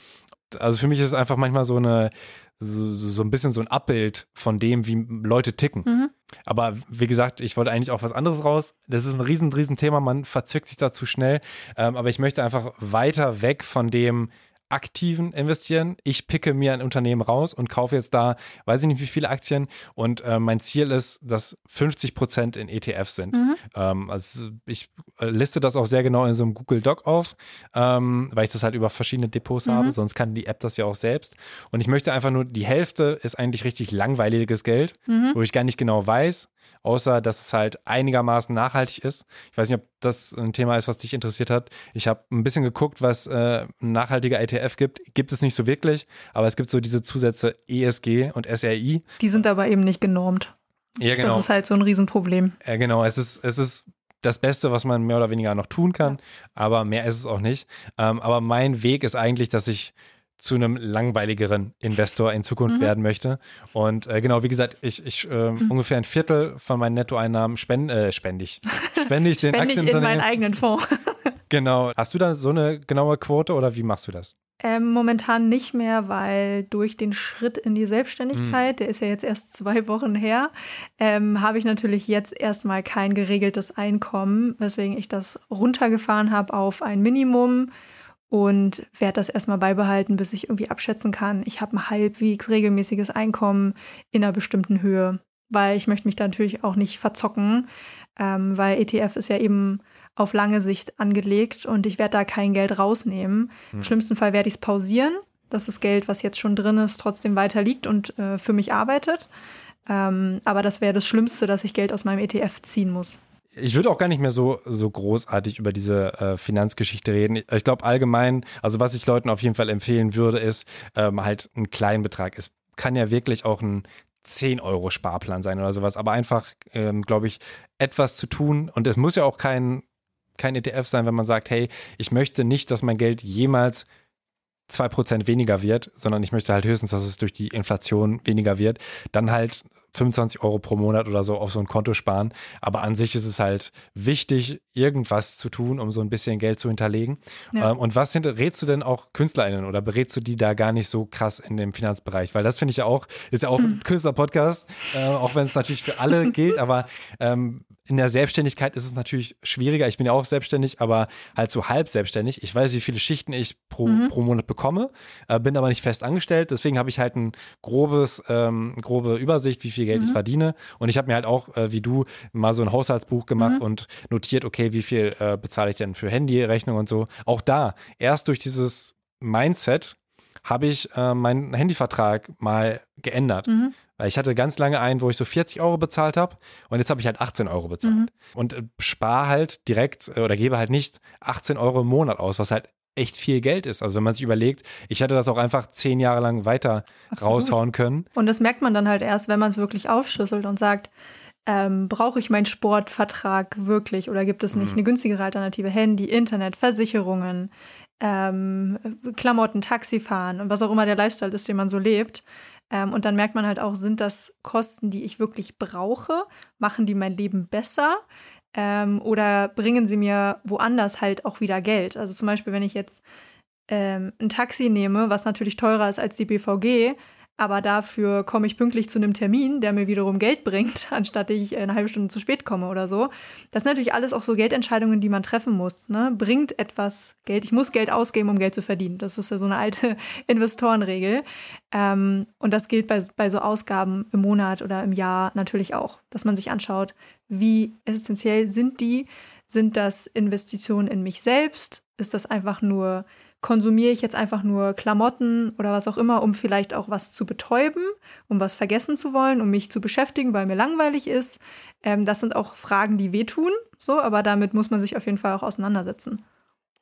Also für mich ist es einfach manchmal so eine, so, so ein bisschen so ein Abbild von dem, wie Leute ticken. Mhm. Aber wie gesagt, ich wollte eigentlich auch was anderes raus. Das ist ein riesen, riesen Thema, man verzwickt sich da zu schnell. Ähm, aber ich möchte einfach weiter weg von dem, aktiven Investieren. Ich picke mir ein Unternehmen raus und kaufe jetzt da, weiß ich nicht wie viele Aktien. Und äh, mein Ziel ist, dass 50 Prozent in ETFs sind. Mhm. Ähm, also ich äh, liste das auch sehr genau in so einem Google Doc auf, ähm, weil ich das halt über verschiedene Depots mhm. habe. Sonst kann die App das ja auch selbst. Und ich möchte einfach nur, die Hälfte ist eigentlich richtig langweiliges Geld, mhm. wo ich gar nicht genau weiß, außer dass es halt einigermaßen nachhaltig ist. Ich weiß nicht, ob das ein Thema ist, was dich interessiert hat. Ich habe ein bisschen geguckt, was äh, ein nachhaltiger ETF gibt. Gibt es nicht so wirklich, aber es gibt so diese Zusätze ESG und SRI. Die sind aber eben nicht genormt. Ja, genau. Das ist halt so ein Riesenproblem. Ja, genau. Es ist, es ist das Beste, was man mehr oder weniger noch tun kann, aber mehr ist es auch nicht. Ähm, aber mein Weg ist eigentlich, dass ich zu einem langweiligeren Investor in Zukunft mhm. werden möchte. Und äh, genau, wie gesagt, ich, ich äh, mhm. ungefähr ein Viertel von meinen Nettoeinnahmen spend, äh, spende ich. Spende ich den spende ich in meinen eigenen Fonds. genau. Hast du da so eine genaue Quote oder wie machst du das? Ähm, momentan nicht mehr, weil durch den Schritt in die Selbstständigkeit, mhm. der ist ja jetzt erst zwei Wochen her, ähm, habe ich natürlich jetzt erstmal kein geregeltes Einkommen, weswegen ich das runtergefahren habe auf ein Minimum und werde das erstmal beibehalten, bis ich irgendwie abschätzen kann, ich habe ein halbwegs regelmäßiges Einkommen in einer bestimmten Höhe, weil ich möchte mich da natürlich auch nicht verzocken, ähm, weil ETF ist ja eben auf lange Sicht angelegt und ich werde da kein Geld rausnehmen. Hm. Im schlimmsten Fall werde ich es pausieren, dass das Geld, was jetzt schon drin ist, trotzdem weiter liegt und äh, für mich arbeitet. Ähm, aber das wäre das Schlimmste, dass ich Geld aus meinem ETF ziehen muss ich würde auch gar nicht mehr so, so großartig über diese äh, Finanzgeschichte reden. Ich glaube allgemein, also was ich Leuten auf jeden Fall empfehlen würde, ist ähm, halt ein kleinen Betrag. Es kann ja wirklich auch ein 10 Euro Sparplan sein oder sowas, aber einfach, ähm, glaube ich, etwas zu tun. Und es muss ja auch kein, kein ETF sein, wenn man sagt, hey, ich möchte nicht, dass mein Geld jemals 2% weniger wird, sondern ich möchte halt höchstens, dass es durch die Inflation weniger wird. Dann halt 25 Euro pro Monat oder so auf so ein Konto sparen. Aber an sich ist es halt wichtig, irgendwas zu tun, um so ein bisschen Geld zu hinterlegen. Ja. Ähm, und was rätst du denn auch KünstlerInnen oder berätst du die da gar nicht so krass in dem Finanzbereich? Weil das finde ich ja auch, ist ja auch ein Künstler-Podcast, äh, auch wenn es natürlich für alle gilt, aber ähm, in der Selbstständigkeit ist es natürlich schwieriger. Ich bin ja auch selbstständig, aber halt so halb selbstständig. Ich weiß, wie viele Schichten ich pro, mhm. pro Monat bekomme, äh, bin aber nicht fest angestellt. Deswegen habe ich halt ein grobes, ähm, grobe Übersicht, wie viel Geld mhm. ich verdiene. Und ich habe mir halt auch, äh, wie du, mal so ein Haushaltsbuch gemacht mhm. und notiert, okay, wie viel äh, bezahle ich denn für Handyrechnung und so. Auch da, erst durch dieses Mindset habe ich äh, meinen Handyvertrag mal geändert. Mhm. Weil ich hatte ganz lange einen, wo ich so 40 Euro bezahlt habe und jetzt habe ich halt 18 Euro bezahlt. Mhm. Und äh, spare halt direkt äh, oder gebe halt nicht 18 Euro im Monat aus, was halt echt viel Geld ist. Also wenn man sich überlegt, ich hätte das auch einfach zehn Jahre lang weiter Absolut. raushauen können. Und das merkt man dann halt erst, wenn man es wirklich aufschlüsselt und sagt, ähm, brauche ich meinen Sportvertrag wirklich oder gibt es nicht mhm. eine günstigere Alternative? Handy, Internet, Versicherungen, ähm, Klamotten, Taxifahren und was auch immer der Lifestyle ist, den man so lebt. Ähm, und dann merkt man halt auch, sind das Kosten, die ich wirklich brauche? Machen die mein Leben besser? Ähm, oder bringen sie mir woanders halt auch wieder Geld? Also zum Beispiel, wenn ich jetzt ähm, ein Taxi nehme, was natürlich teurer ist als die BVG, aber dafür komme ich pünktlich zu einem Termin, der mir wiederum Geld bringt, anstatt ich eine halbe Stunde zu spät komme oder so. Das sind natürlich alles auch so Geldentscheidungen, die man treffen muss. Ne? Bringt etwas Geld? Ich muss Geld ausgeben, um Geld zu verdienen. Das ist ja so eine alte Investorenregel. Ähm, und das gilt bei, bei so Ausgaben im Monat oder im Jahr natürlich auch, dass man sich anschaut, wie essentiell sind die? Sind das Investitionen in mich selbst? Ist das einfach nur konsumiere ich jetzt einfach nur Klamotten oder was auch immer, um vielleicht auch was zu betäuben, um was vergessen zu wollen, um mich zu beschäftigen, weil mir langweilig ist. Ähm, das sind auch Fragen, die wehtun, so, aber damit muss man sich auf jeden Fall auch auseinandersetzen.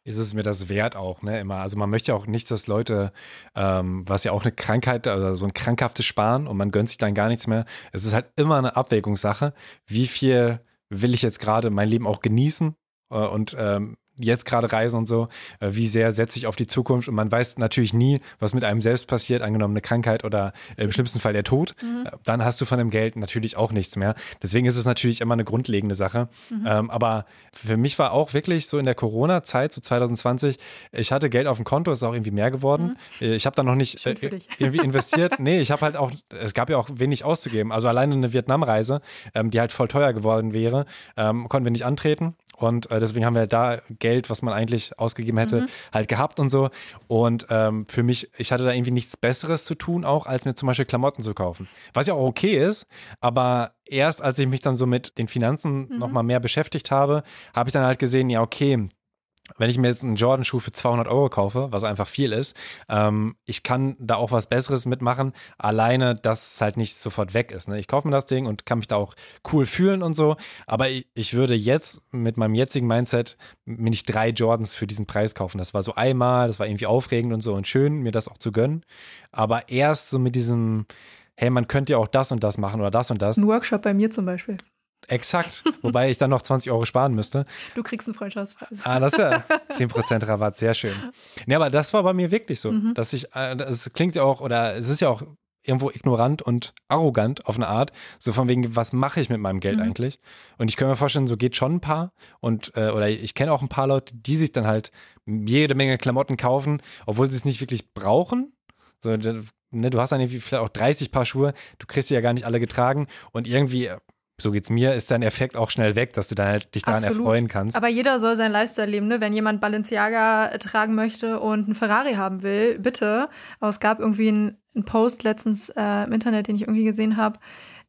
Ist es mir das wert auch, ne, immer. Also man möchte auch nicht, dass Leute, ähm, was ja auch eine Krankheit, also so ein krankhaftes Sparen und man gönnt sich dann gar nichts mehr. Es ist halt immer eine Abwägungssache. Wie viel will ich jetzt gerade mein Leben auch genießen? Äh, und ähm, jetzt gerade reisen und so, äh, wie sehr setze ich auf die Zukunft und man weiß natürlich nie, was mit einem selbst passiert, angenommen eine Krankheit oder äh, im schlimmsten Fall der Tod, mhm. Äh, dann hast du von dem Geld natürlich auch nichts mehr. Deswegen ist es natürlich immer eine grundlegende Sache. Mhm. Ähm, aber für mich war auch wirklich so in der Corona-Zeit, so 2020, ich hatte Geld auf dem Konto, ist auch irgendwie mehr geworden. Mhm. Ich habe da noch nicht äh, irgendwie investiert. nee, ich habe halt auch, es gab ja auch wenig auszugeben. Also alleine eine Vietnamreise, ähm, die halt voll teuer geworden wäre, ähm, konnten wir nicht antreten. Und äh, deswegen haben wir da Geld, was man eigentlich ausgegeben hätte, mhm. halt gehabt und so. Und ähm, für mich, ich hatte da irgendwie nichts Besseres zu tun, auch als mir zum Beispiel Klamotten zu kaufen. Was ja auch okay ist, aber erst als ich mich dann so mit den Finanzen mhm. nochmal mehr beschäftigt habe, habe ich dann halt gesehen, ja, okay, wenn ich mir jetzt einen Jordan-Schuh für 200 Euro kaufe, was einfach viel ist, ähm, ich kann da auch was Besseres mitmachen, alleine, dass es halt nicht sofort weg ist. Ne? Ich kaufe mir das Ding und kann mich da auch cool fühlen und so, aber ich, ich würde jetzt mit meinem jetzigen Mindset mir nicht drei Jordans für diesen Preis kaufen. Das war so einmal, das war irgendwie aufregend und so und schön, mir das auch zu gönnen, aber erst so mit diesem, hey, man könnte ja auch das und das machen oder das und das. Ein Workshop bei mir zum Beispiel. Exakt. Wobei ich dann noch 20 Euro sparen müsste. Du kriegst einen Freundschaftspreis. Ah, das ist ja 10% Rabatt, sehr schön. Nee, aber das war bei mir wirklich so, mhm. dass ich, äh, es klingt ja auch, oder es ist ja auch irgendwo ignorant und arrogant auf eine Art. So von wegen, was mache ich mit meinem Geld mhm. eigentlich? Und ich kann mir vorstellen, so geht schon ein paar. Und, äh, oder ich kenne auch ein paar Leute, die sich dann halt jede Menge Klamotten kaufen, obwohl sie es nicht wirklich brauchen. So, ne, du hast dann irgendwie vielleicht auch 30 Paar Schuhe, du kriegst sie ja gar nicht alle getragen und irgendwie so geht's mir, ist dein Effekt auch schnell weg, dass du dann halt dich daran Absolut. erfreuen kannst. Aber jeder soll sein Lifestyle leben, ne? Wenn jemand Balenciaga tragen möchte und einen Ferrari haben will, bitte. Aber es gab irgendwie einen, einen Post letztens äh, im Internet, den ich irgendwie gesehen habe.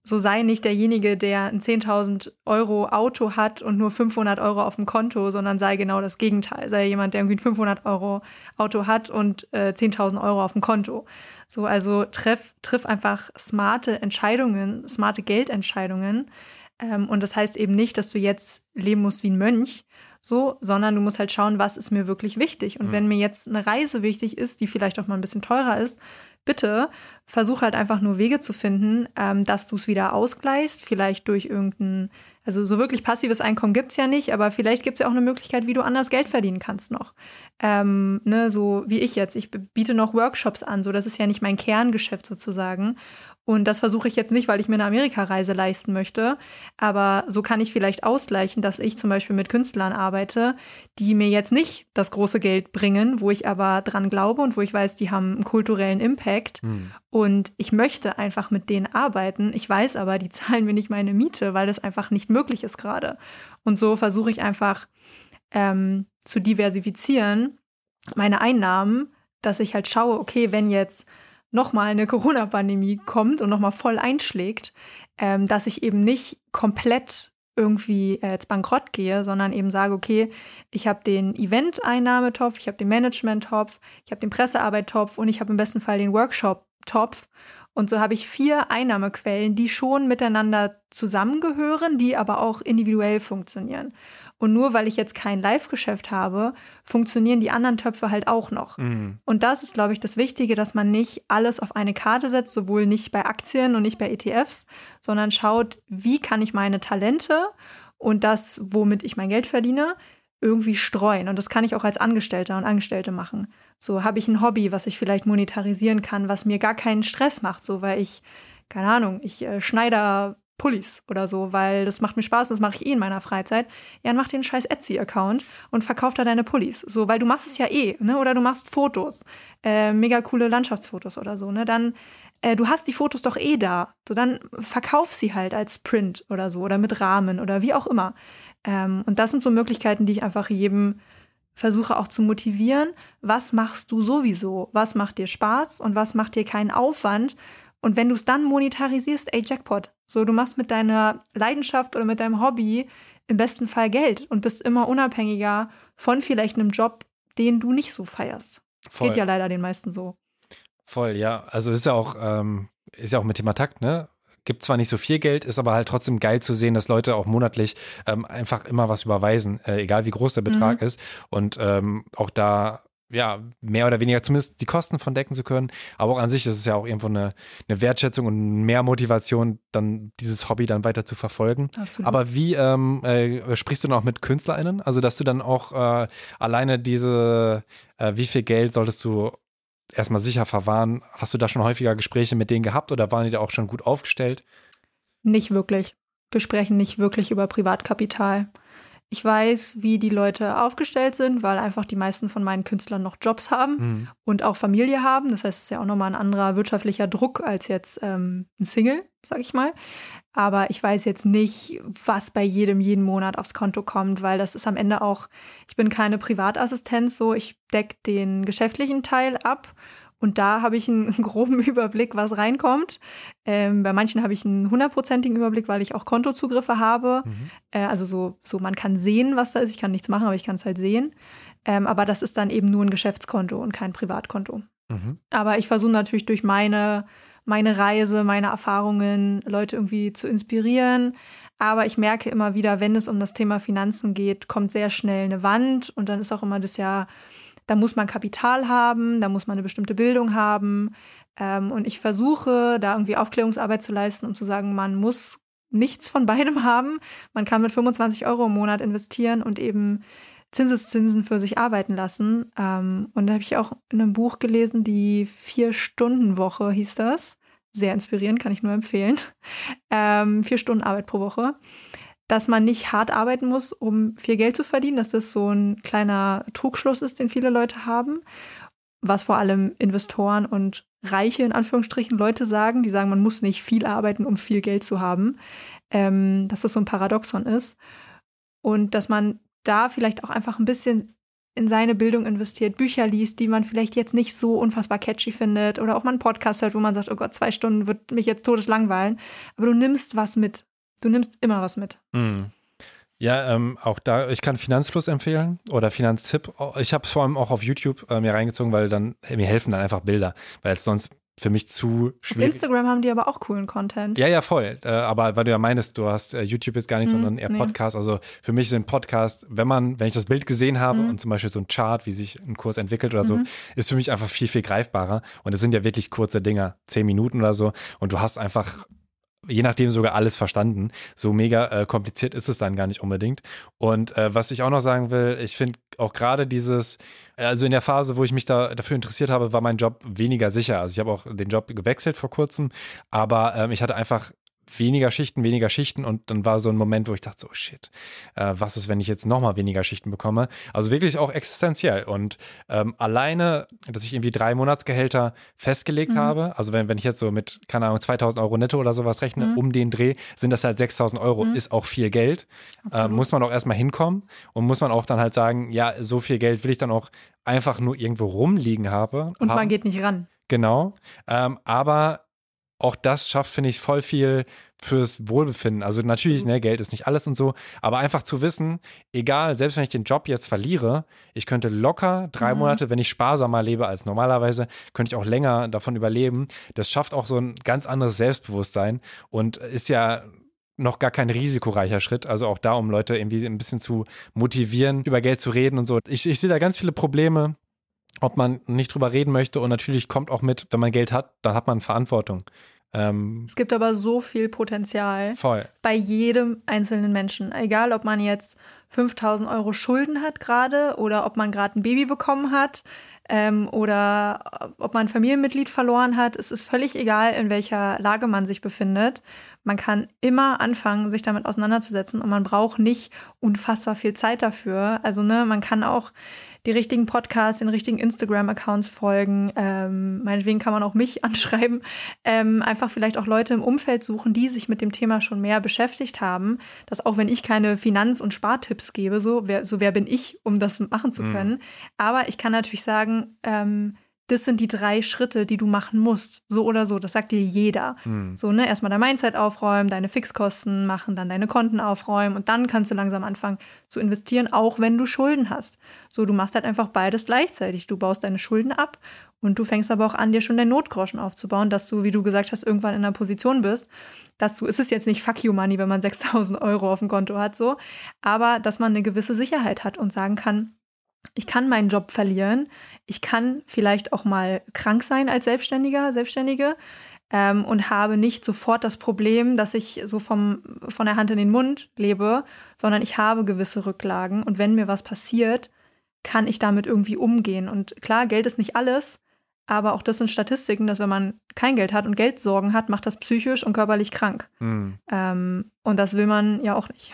So sei nicht derjenige, der ein 10.000 Euro Auto hat und nur 500 Euro auf dem Konto, sondern sei genau das Gegenteil. Sei jemand, der irgendwie ein 500 Euro Auto hat und äh, 10.000 Euro auf dem Konto. So, also triff, triff einfach smarte Entscheidungen, smarte Geldentscheidungen. Ähm, und das heißt eben nicht, dass du jetzt leben musst wie ein Mönch, so, sondern du musst halt schauen, was ist mir wirklich wichtig. Und mhm. wenn mir jetzt eine Reise wichtig ist, die vielleicht auch mal ein bisschen teurer ist, bitte versuch halt einfach nur Wege zu finden, ähm, dass du es wieder ausgleichst, vielleicht durch irgendein also so wirklich passives Einkommen gibt es ja nicht, aber vielleicht gibt es ja auch eine Möglichkeit, wie du anders Geld verdienen kannst noch. Ähm, ne, so wie ich jetzt. Ich biete noch Workshops an, so das ist ja nicht mein Kerngeschäft sozusagen. Und das versuche ich jetzt nicht, weil ich mir eine Amerikareise leisten möchte. Aber so kann ich vielleicht ausgleichen, dass ich zum Beispiel mit Künstlern arbeite, die mir jetzt nicht das große Geld bringen, wo ich aber dran glaube und wo ich weiß, die haben einen kulturellen Impact. Mhm. Und ich möchte einfach mit denen arbeiten. Ich weiß aber, die zahlen mir nicht meine Miete, weil das einfach nicht möglich ist gerade. Und so versuche ich einfach ähm, zu diversifizieren meine Einnahmen, dass ich halt schaue, okay, wenn jetzt nochmal eine Corona-Pandemie kommt und nochmal voll einschlägt, ähm, dass ich eben nicht komplett irgendwie äh, bankrott gehe, sondern eben sage, okay, ich habe den Event-Einnahmetopf, ich habe den Management-Topf, ich habe den Pressearbeit-Topf und ich habe im besten Fall den Workshop-Topf. Und so habe ich vier Einnahmequellen, die schon miteinander zusammengehören, die aber auch individuell funktionieren. Und nur weil ich jetzt kein Live-Geschäft habe, funktionieren die anderen Töpfe halt auch noch. Mhm. Und das ist, glaube ich, das Wichtige, dass man nicht alles auf eine Karte setzt, sowohl nicht bei Aktien und nicht bei ETFs, sondern schaut, wie kann ich meine Talente und das, womit ich mein Geld verdiene, irgendwie streuen. Und das kann ich auch als Angestellter und Angestellte machen. So habe ich ein Hobby, was ich vielleicht monetarisieren kann, was mir gar keinen Stress macht, so weil ich, keine Ahnung, ich äh, Schneider Pullis oder so, weil das macht mir Spaß und das mache ich eh in meiner Freizeit. Ja, dann mach dir einen scheiß Etsy-Account und verkauf da deine Pullis. So, weil du machst es ja eh, ne? Oder du machst Fotos, äh, mega coole Landschaftsfotos oder so, ne? Dann, äh, du hast die Fotos doch eh da. So, dann verkauf sie halt als Print oder so oder mit Rahmen oder wie auch immer. Ähm, und das sind so Möglichkeiten, die ich einfach jedem versuche auch zu motivieren. Was machst du sowieso? Was macht dir Spaß und was macht dir keinen Aufwand? Und wenn du es dann monetarisierst, ey, Jackpot. So, du machst mit deiner Leidenschaft oder mit deinem Hobby im besten Fall Geld und bist immer unabhängiger von vielleicht einem Job, den du nicht so feierst. Voll. Geht ja leider den meisten so. Voll, ja. Also ist ja auch, ähm, ist ja auch mit Thema Takt, ne? Gibt zwar nicht so viel Geld, ist aber halt trotzdem geil zu sehen, dass Leute auch monatlich ähm, einfach immer was überweisen, äh, egal wie groß der Betrag mhm. ist. Und ähm, auch da ja, mehr oder weniger zumindest die Kosten von decken zu können. Aber auch an sich ist es ja auch irgendwo eine, eine Wertschätzung und mehr Motivation, dann dieses Hobby dann weiter zu verfolgen. Absolut. Aber wie ähm, äh, sprichst du noch mit KünstlerInnen? Also, dass du dann auch äh, alleine diese, äh, wie viel Geld solltest du erstmal sicher verwahren? Hast du da schon häufiger Gespräche mit denen gehabt oder waren die da auch schon gut aufgestellt? Nicht wirklich. Wir sprechen nicht wirklich über Privatkapital. Ich weiß, wie die Leute aufgestellt sind, weil einfach die meisten von meinen Künstlern noch Jobs haben mhm. und auch Familie haben. Das heißt, es ist ja auch nochmal ein anderer wirtschaftlicher Druck als jetzt ähm, ein Single, sag ich mal. Aber ich weiß jetzt nicht, was bei jedem jeden Monat aufs Konto kommt, weil das ist am Ende auch, ich bin keine Privatassistenz, so ich decke den geschäftlichen Teil ab und da habe ich einen groben Überblick, was reinkommt. Ähm, bei manchen habe ich einen hundertprozentigen Überblick, weil ich auch Kontozugriffe habe. Mhm. Äh, also so, so, man kann sehen, was da ist. Ich kann nichts machen, aber ich kann es halt sehen. Ähm, aber das ist dann eben nur ein Geschäftskonto und kein Privatkonto. Mhm. Aber ich versuche natürlich durch meine, meine Reise, meine Erfahrungen, Leute irgendwie zu inspirieren. Aber ich merke immer wieder, wenn es um das Thema Finanzen geht, kommt sehr schnell eine Wand und dann ist auch immer das ja da muss man Kapital haben, da muss man eine bestimmte Bildung haben. Ähm, und ich versuche, da irgendwie Aufklärungsarbeit zu leisten, um zu sagen, man muss nichts von beidem haben. Man kann mit 25 Euro im Monat investieren und eben Zinseszinsen für sich arbeiten lassen. Ähm, und da habe ich auch in einem Buch gelesen, die Vier-Stunden-Woche hieß das. Sehr inspirierend, kann ich nur empfehlen. Ähm, vier Stunden Arbeit pro Woche dass man nicht hart arbeiten muss, um viel Geld zu verdienen, dass das so ein kleiner Trugschluss ist, den viele Leute haben, was vor allem Investoren und reiche, in Anführungsstrichen, Leute sagen, die sagen, man muss nicht viel arbeiten, um viel Geld zu haben, ähm, dass das so ein Paradoxon ist. Und dass man da vielleicht auch einfach ein bisschen in seine Bildung investiert, Bücher liest, die man vielleicht jetzt nicht so unfassbar catchy findet oder auch mal einen Podcast hört, wo man sagt, oh Gott, zwei Stunden wird mich jetzt todeslangweilen, aber du nimmst was mit Du nimmst immer was mit. Mhm. Ja, ähm, auch da, ich kann Finanzfluss empfehlen oder Finanztipp. Ich habe es vor allem auch auf YouTube äh, mir reingezogen, weil dann mir helfen dann einfach Bilder, weil es sonst für mich zu schwierig. Auf Instagram haben die aber auch coolen Content. Ja, ja, voll. Äh, aber weil du ja meinst, du hast äh, YouTube jetzt gar nicht, mhm, sondern eher nee. Podcast. Also für mich sind Podcasts, wenn man, wenn ich das Bild gesehen habe mhm. und zum Beispiel so ein Chart, wie sich ein Kurs entwickelt oder so, mhm. ist für mich einfach viel, viel greifbarer. Und es sind ja wirklich kurze Dinger, zehn Minuten oder so. Und du hast einfach je nachdem sogar alles verstanden. So mega äh, kompliziert ist es dann gar nicht unbedingt. Und äh, was ich auch noch sagen will, ich finde auch gerade dieses, also in der Phase, wo ich mich da dafür interessiert habe, war mein Job weniger sicher. Also ich habe auch den Job gewechselt vor kurzem, aber ähm, ich hatte einfach weniger Schichten, weniger Schichten und dann war so ein Moment, wo ich dachte, so oh shit, äh, was ist, wenn ich jetzt nochmal weniger Schichten bekomme? Also wirklich auch existenziell und ähm, alleine, dass ich irgendwie drei Monatsgehälter festgelegt mhm. habe, also wenn, wenn ich jetzt so mit, keine Ahnung, 2000 Euro netto oder sowas rechne, mhm. um den Dreh, sind das halt 6000 Euro, mhm. ist auch viel Geld, äh, muss man auch erstmal hinkommen und muss man auch dann halt sagen, ja, so viel Geld will ich dann auch einfach nur irgendwo rumliegen habe. Und haben. man geht nicht ran. Genau, ähm, aber auch das schafft, finde ich, voll viel fürs Wohlbefinden. Also natürlich, ne, Geld ist nicht alles und so, aber einfach zu wissen, egal, selbst wenn ich den Job jetzt verliere, ich könnte locker drei mhm. Monate, wenn ich sparsamer lebe als normalerweise, könnte ich auch länger davon überleben. Das schafft auch so ein ganz anderes Selbstbewusstsein und ist ja noch gar kein risikoreicher Schritt. Also auch da, um Leute irgendwie ein bisschen zu motivieren, über Geld zu reden und so. Ich, ich sehe da ganz viele Probleme, ob man nicht drüber reden möchte. Und natürlich kommt auch mit, wenn man Geld hat, dann hat man Verantwortung. Ähm, es gibt aber so viel Potenzial voll. bei jedem einzelnen Menschen. Egal, ob man jetzt 5000 Euro Schulden hat gerade oder ob man gerade ein Baby bekommen hat ähm, oder ob man ein Familienmitglied verloren hat. Es ist völlig egal, in welcher Lage man sich befindet. Man kann immer anfangen, sich damit auseinanderzusetzen und man braucht nicht unfassbar viel Zeit dafür. Also, ne, man kann auch die richtigen Podcasts, den richtigen Instagram-Accounts folgen. Ähm, meinetwegen kann man auch mich anschreiben. Ähm, einfach vielleicht auch Leute im Umfeld suchen, die sich mit dem Thema schon mehr beschäftigt haben. Dass auch wenn ich keine Finanz- und Spartipps gebe, so wer, so wer bin ich, um das machen zu mhm. können. Mhm. Aber ich kann natürlich sagen, ähm, das sind die drei Schritte, die du machen musst. So oder so. Das sagt dir jeder. Mhm. So, ne? Erstmal dein Mindset aufräumen, deine Fixkosten machen, dann deine Konten aufräumen und dann kannst du langsam anfangen zu investieren, auch wenn du Schulden hast. So, du machst halt einfach beides gleichzeitig. Du baust deine Schulden ab und du fängst aber auch an, dir schon dein Notgroschen aufzubauen, dass du, wie du gesagt hast, irgendwann in einer Position bist, dass du, es ist jetzt nicht Fuck you Money, wenn man 6000 Euro auf dem Konto hat, so, aber dass man eine gewisse Sicherheit hat und sagen kann, ich kann meinen Job verlieren, ich kann vielleicht auch mal krank sein als Selbstständiger, Selbstständige ähm, und habe nicht sofort das Problem, dass ich so vom, von der Hand in den Mund lebe, sondern ich habe gewisse Rücklagen und wenn mir was passiert, kann ich damit irgendwie umgehen. Und klar, Geld ist nicht alles, aber auch das sind Statistiken, dass wenn man kein Geld hat und Geldsorgen hat, macht das psychisch und körperlich krank. Mhm. Ähm, und das will man ja auch nicht.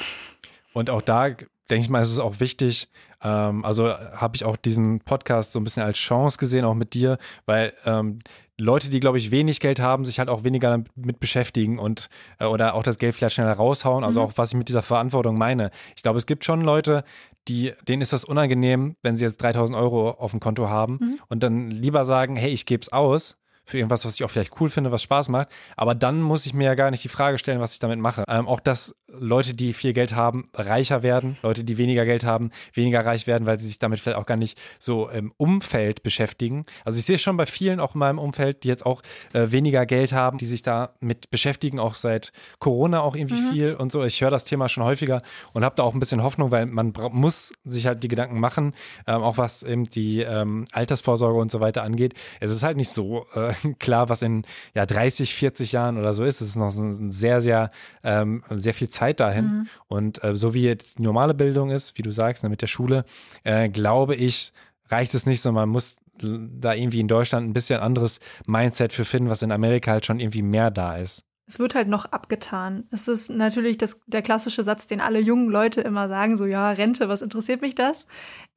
Und auch da denke ich mal, ist es auch wichtig, ähm, also habe ich auch diesen Podcast so ein bisschen als Chance gesehen, auch mit dir, weil ähm, Leute, die, glaube ich, wenig Geld haben, sich halt auch weniger damit beschäftigen und äh, oder auch das Geld vielleicht schneller raushauen. Also mhm. auch, was ich mit dieser Verantwortung meine. Ich glaube, es gibt schon Leute, die, denen ist das unangenehm, wenn sie jetzt 3000 Euro auf dem Konto haben mhm. und dann lieber sagen, hey, ich gebe es aus, für irgendwas, was ich auch vielleicht cool finde, was Spaß macht. Aber dann muss ich mir ja gar nicht die Frage stellen, was ich damit mache. Ähm, auch dass Leute, die viel Geld haben, reicher werden, Leute, die weniger Geld haben, weniger reich werden, weil sie sich damit vielleicht auch gar nicht so im Umfeld beschäftigen. Also ich sehe schon bei vielen auch in meinem Umfeld, die jetzt auch äh, weniger Geld haben, die sich damit beschäftigen, auch seit Corona auch irgendwie mhm. viel und so. Ich höre das Thema schon häufiger und habe da auch ein bisschen Hoffnung, weil man muss sich halt die Gedanken machen, ähm, auch was eben die ähm, Altersvorsorge und so weiter angeht. Es ist halt nicht so äh, klar, was in ja, 30, 40 Jahren oder so ist. Es ist noch sehr, sehr, ähm, sehr viel Zeit dahin. Mhm. Und äh, so wie jetzt die normale Bildung ist, wie du sagst, ne, mit der Schule, äh, glaube ich, reicht es nicht, sondern man muss da irgendwie in Deutschland ein bisschen anderes Mindset für finden, was in Amerika halt schon irgendwie mehr da ist. Es wird halt noch abgetan. Es ist natürlich das, der klassische Satz, den alle jungen Leute immer sagen, so ja, Rente, was interessiert mich das?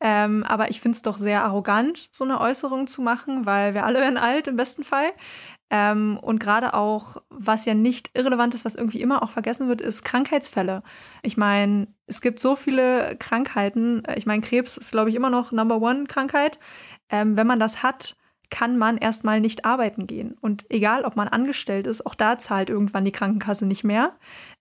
Ähm, aber ich finde es doch sehr arrogant, so eine Äußerung zu machen, weil wir alle werden alt im besten Fall. Ähm, und gerade auch, was ja nicht irrelevant ist, was irgendwie immer auch vergessen wird, ist Krankheitsfälle. Ich meine, es gibt so viele Krankheiten. Ich meine, Krebs ist, glaube ich, immer noch Number One-Krankheit. Ähm, wenn man das hat, kann man erstmal nicht arbeiten gehen. Und egal, ob man angestellt ist, auch da zahlt irgendwann die Krankenkasse nicht mehr,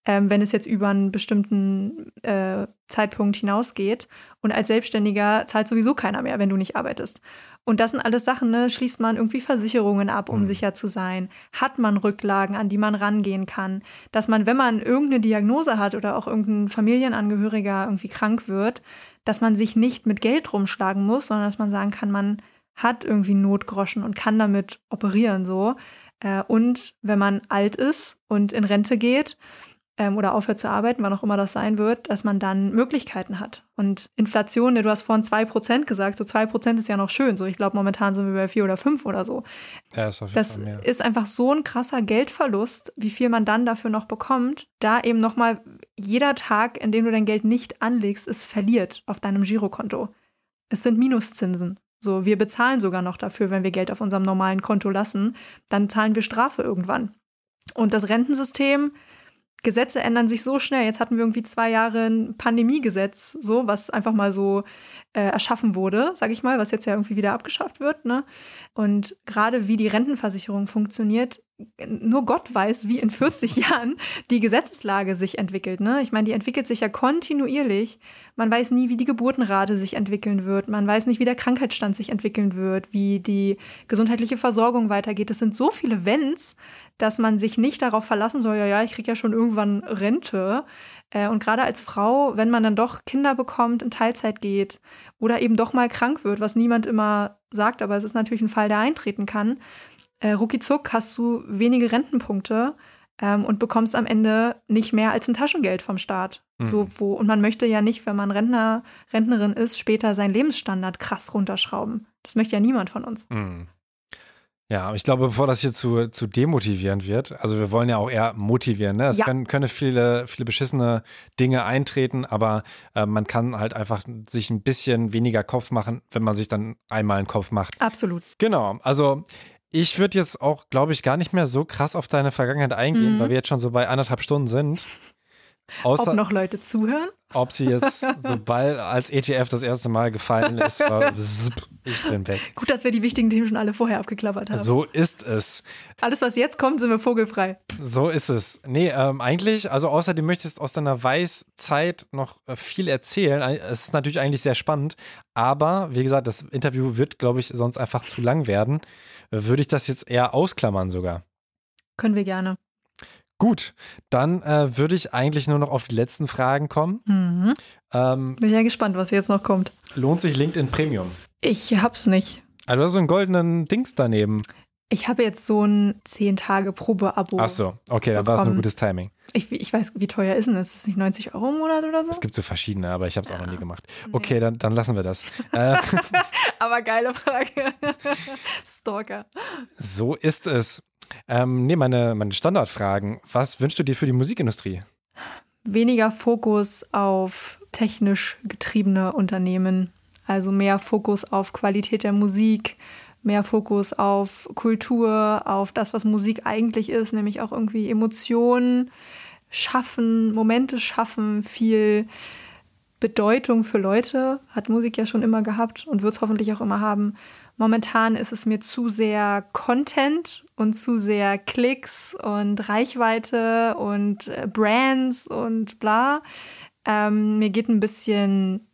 ähm, wenn es jetzt über einen bestimmten äh, Zeitpunkt hinausgeht. Und als Selbstständiger zahlt sowieso keiner mehr, wenn du nicht arbeitest. Und das sind alles Sachen, ne? schließt man irgendwie Versicherungen ab, um mhm. sicher zu sein? Hat man Rücklagen, an die man rangehen kann? Dass man, wenn man irgendeine Diagnose hat oder auch irgendein Familienangehöriger irgendwie krank wird, dass man sich nicht mit Geld rumschlagen muss, sondern dass man sagen kann, man hat irgendwie Notgroschen und kann damit operieren so. Äh, und wenn man alt ist und in Rente geht ähm, oder aufhört zu arbeiten, wann auch immer das sein wird, dass man dann Möglichkeiten hat. Und Inflation, du hast vorhin zwei Prozent gesagt, so zwei Prozent ist ja noch schön. So, ich glaube, momentan sind wir bei vier oder fünf oder so. Ja, ist auf jeden das Fall mehr. ist einfach so ein krasser Geldverlust, wie viel man dann dafür noch bekommt. Da eben nochmal jeder Tag, in dem du dein Geld nicht anlegst, ist verliert auf deinem Girokonto. Es sind Minuszinsen. So, wir bezahlen sogar noch dafür, wenn wir Geld auf unserem normalen Konto lassen, dann zahlen wir Strafe irgendwann. Und das Rentensystem, Gesetze ändern sich so schnell. Jetzt hatten wir irgendwie zwei Jahre ein Pandemiegesetz, so, was einfach mal so äh, erschaffen wurde, sag ich mal, was jetzt ja irgendwie wieder abgeschafft wird. Ne? Und gerade wie die Rentenversicherung funktioniert, nur Gott weiß, wie in 40 Jahren die Gesetzeslage sich entwickelt. Ne? Ich meine, die entwickelt sich ja kontinuierlich. Man weiß nie, wie die Geburtenrate sich entwickeln wird. Man weiß nicht, wie der Krankheitsstand sich entwickeln wird, wie die gesundheitliche Versorgung weitergeht. Es sind so viele Wenns, dass man sich nicht darauf verlassen soll, ja, ja, ich kriege ja schon irgendwann Rente. Äh, und gerade als Frau, wenn man dann doch Kinder bekommt, in Teilzeit geht oder eben doch mal krank wird, was niemand immer sagt, aber es ist natürlich ein Fall, der eintreten kann, äh, ruckizuck hast du wenige Rentenpunkte ähm, und bekommst am Ende nicht mehr als ein Taschengeld vom Staat. Mhm. So, wo, und man möchte ja nicht, wenn man Rentner, Rentnerin ist, später seinen Lebensstandard krass runterschrauben. Das möchte ja niemand von uns. Mhm. Ja, ich glaube, bevor das hier zu, zu demotivierend wird, also wir wollen ja auch eher motivieren, ne? Es ja. können, können viele, viele beschissene Dinge eintreten, aber äh, man kann halt einfach sich ein bisschen weniger Kopf machen, wenn man sich dann einmal einen Kopf macht. Absolut. Genau. Also ich würde jetzt auch, glaube ich, gar nicht mehr so krass auf deine Vergangenheit eingehen, mhm. weil wir jetzt schon so bei anderthalb Stunden sind. Außer, ob noch Leute zuhören? Ob sie jetzt, sobald als ETF das erste Mal gefallen ist, war ich bin weg. Gut, dass wir die wichtigen Themen schon alle vorher abgeklappert haben. So ist es. Alles, was jetzt kommt, sind wir vogelfrei. So ist es. Nee, ähm, eigentlich, also außer du möchtest aus deiner Weißzeit noch äh, viel erzählen. Es ist natürlich eigentlich sehr spannend, aber wie gesagt, das Interview wird, glaube ich, sonst einfach zu lang werden. Würde ich das jetzt eher ausklammern sogar. Können wir gerne. Gut, dann äh, würde ich eigentlich nur noch auf die letzten Fragen kommen. Mhm. Ähm, Bin ja gespannt, was jetzt noch kommt. Lohnt sich LinkedIn Premium? Ich hab's nicht. Also du hast so einen goldenen Dings daneben. Ich habe jetzt so ein 10-Tage-Probe-Abo. Ach so, okay, dann war es ein gutes Timing. Ich, ich weiß, wie teuer ist denn das? Ist es nicht 90 Euro im Monat oder so? Es gibt so verschiedene, aber ich habe es ja. auch noch nie gemacht. Okay, nee. dann, dann lassen wir das. Äh, aber geile Frage. Stalker. So ist es. Ähm, nee, meine, meine Standardfragen. Was wünschst du dir für die Musikindustrie? Weniger Fokus auf technisch getriebene Unternehmen. Also mehr Fokus auf Qualität der Musik, mehr Fokus auf Kultur, auf das, was Musik eigentlich ist, nämlich auch irgendwie Emotionen schaffen, Momente schaffen, viel Bedeutung für Leute, hat Musik ja schon immer gehabt und wird es hoffentlich auch immer haben. Momentan ist es mir zu sehr Content und zu sehr Klicks und Reichweite und äh, Brands und bla. Ähm, mir geht ein bisschen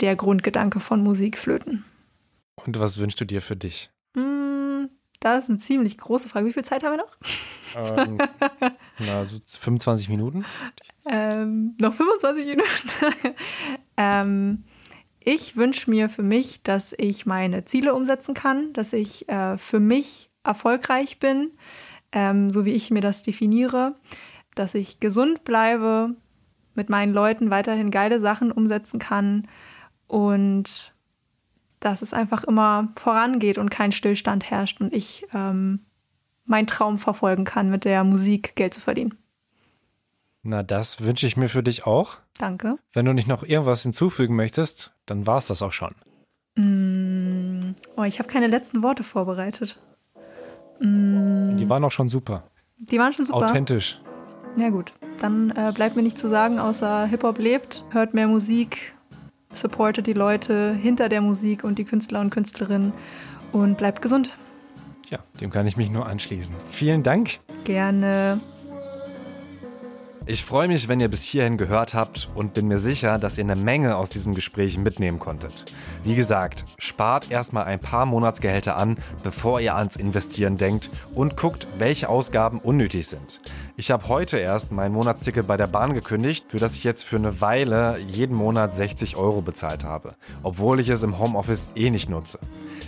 der Grundgedanke von Musik flöten. Und was wünschst du dir für dich? Mm, das ist eine ziemlich große Frage. Wie viel Zeit haben wir noch? Ähm, na, so 25 Minuten. Ähm, noch 25 Minuten. ähm, ich wünsche mir für mich, dass ich meine Ziele umsetzen kann, dass ich äh, für mich erfolgreich bin, ähm, so wie ich mir das definiere, dass ich gesund bleibe, mit meinen Leuten weiterhin geile Sachen umsetzen kann und dass es einfach immer vorangeht und kein Stillstand herrscht und ich ähm, meinen Traum verfolgen kann, mit der Musik Geld zu verdienen. Na, das wünsche ich mir für dich auch. Danke. Wenn du nicht noch irgendwas hinzufügen möchtest, dann war es das auch schon. Mm, oh, ich habe keine letzten Worte vorbereitet. Mm. Die waren auch schon super. Die waren schon super. Authentisch. Ja gut, dann äh, bleibt mir nicht zu sagen, außer Hip-Hop lebt, hört mehr Musik, supportet die Leute hinter der Musik und die Künstler und Künstlerinnen und bleibt gesund. Ja, dem kann ich mich nur anschließen. Vielen Dank. Gerne. Ich freue mich, wenn ihr bis hierhin gehört habt und bin mir sicher, dass ihr eine Menge aus diesem Gespräch mitnehmen konntet. Wie gesagt, spart erstmal ein paar Monatsgehälter an, bevor ihr ans Investieren denkt und guckt, welche Ausgaben unnötig sind. Ich habe heute erst mein Monatsticket bei der Bahn gekündigt, für das ich jetzt für eine Weile jeden Monat 60 Euro bezahlt habe, obwohl ich es im Homeoffice eh nicht nutze.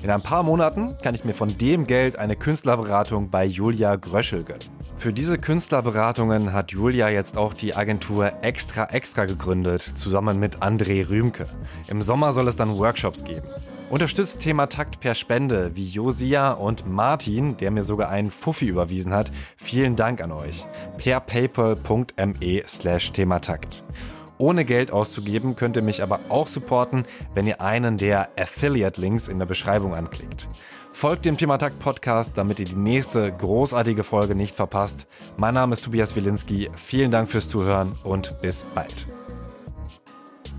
In ein paar Monaten kann ich mir von dem Geld eine Künstlerberatung bei Julia Gröschel gönnen. Für diese Künstlerberatungen hat Julia jetzt auch die Agentur Extra Extra gegründet, zusammen mit André Rühmke. Im Sommer soll es dann Workshops geben. Unterstützt Thema Takt per Spende wie Josia und Martin, der mir sogar einen Fuffi überwiesen hat. Vielen Dank an euch. Per paypal.me slash Thematakt. Ohne Geld auszugeben könnt ihr mich aber auch supporten, wenn ihr einen der Affiliate-Links in der Beschreibung anklickt. Folgt dem Thematakt Podcast, damit ihr die nächste großartige Folge nicht verpasst. Mein Name ist Tobias Wilinski. Vielen Dank fürs Zuhören und bis bald.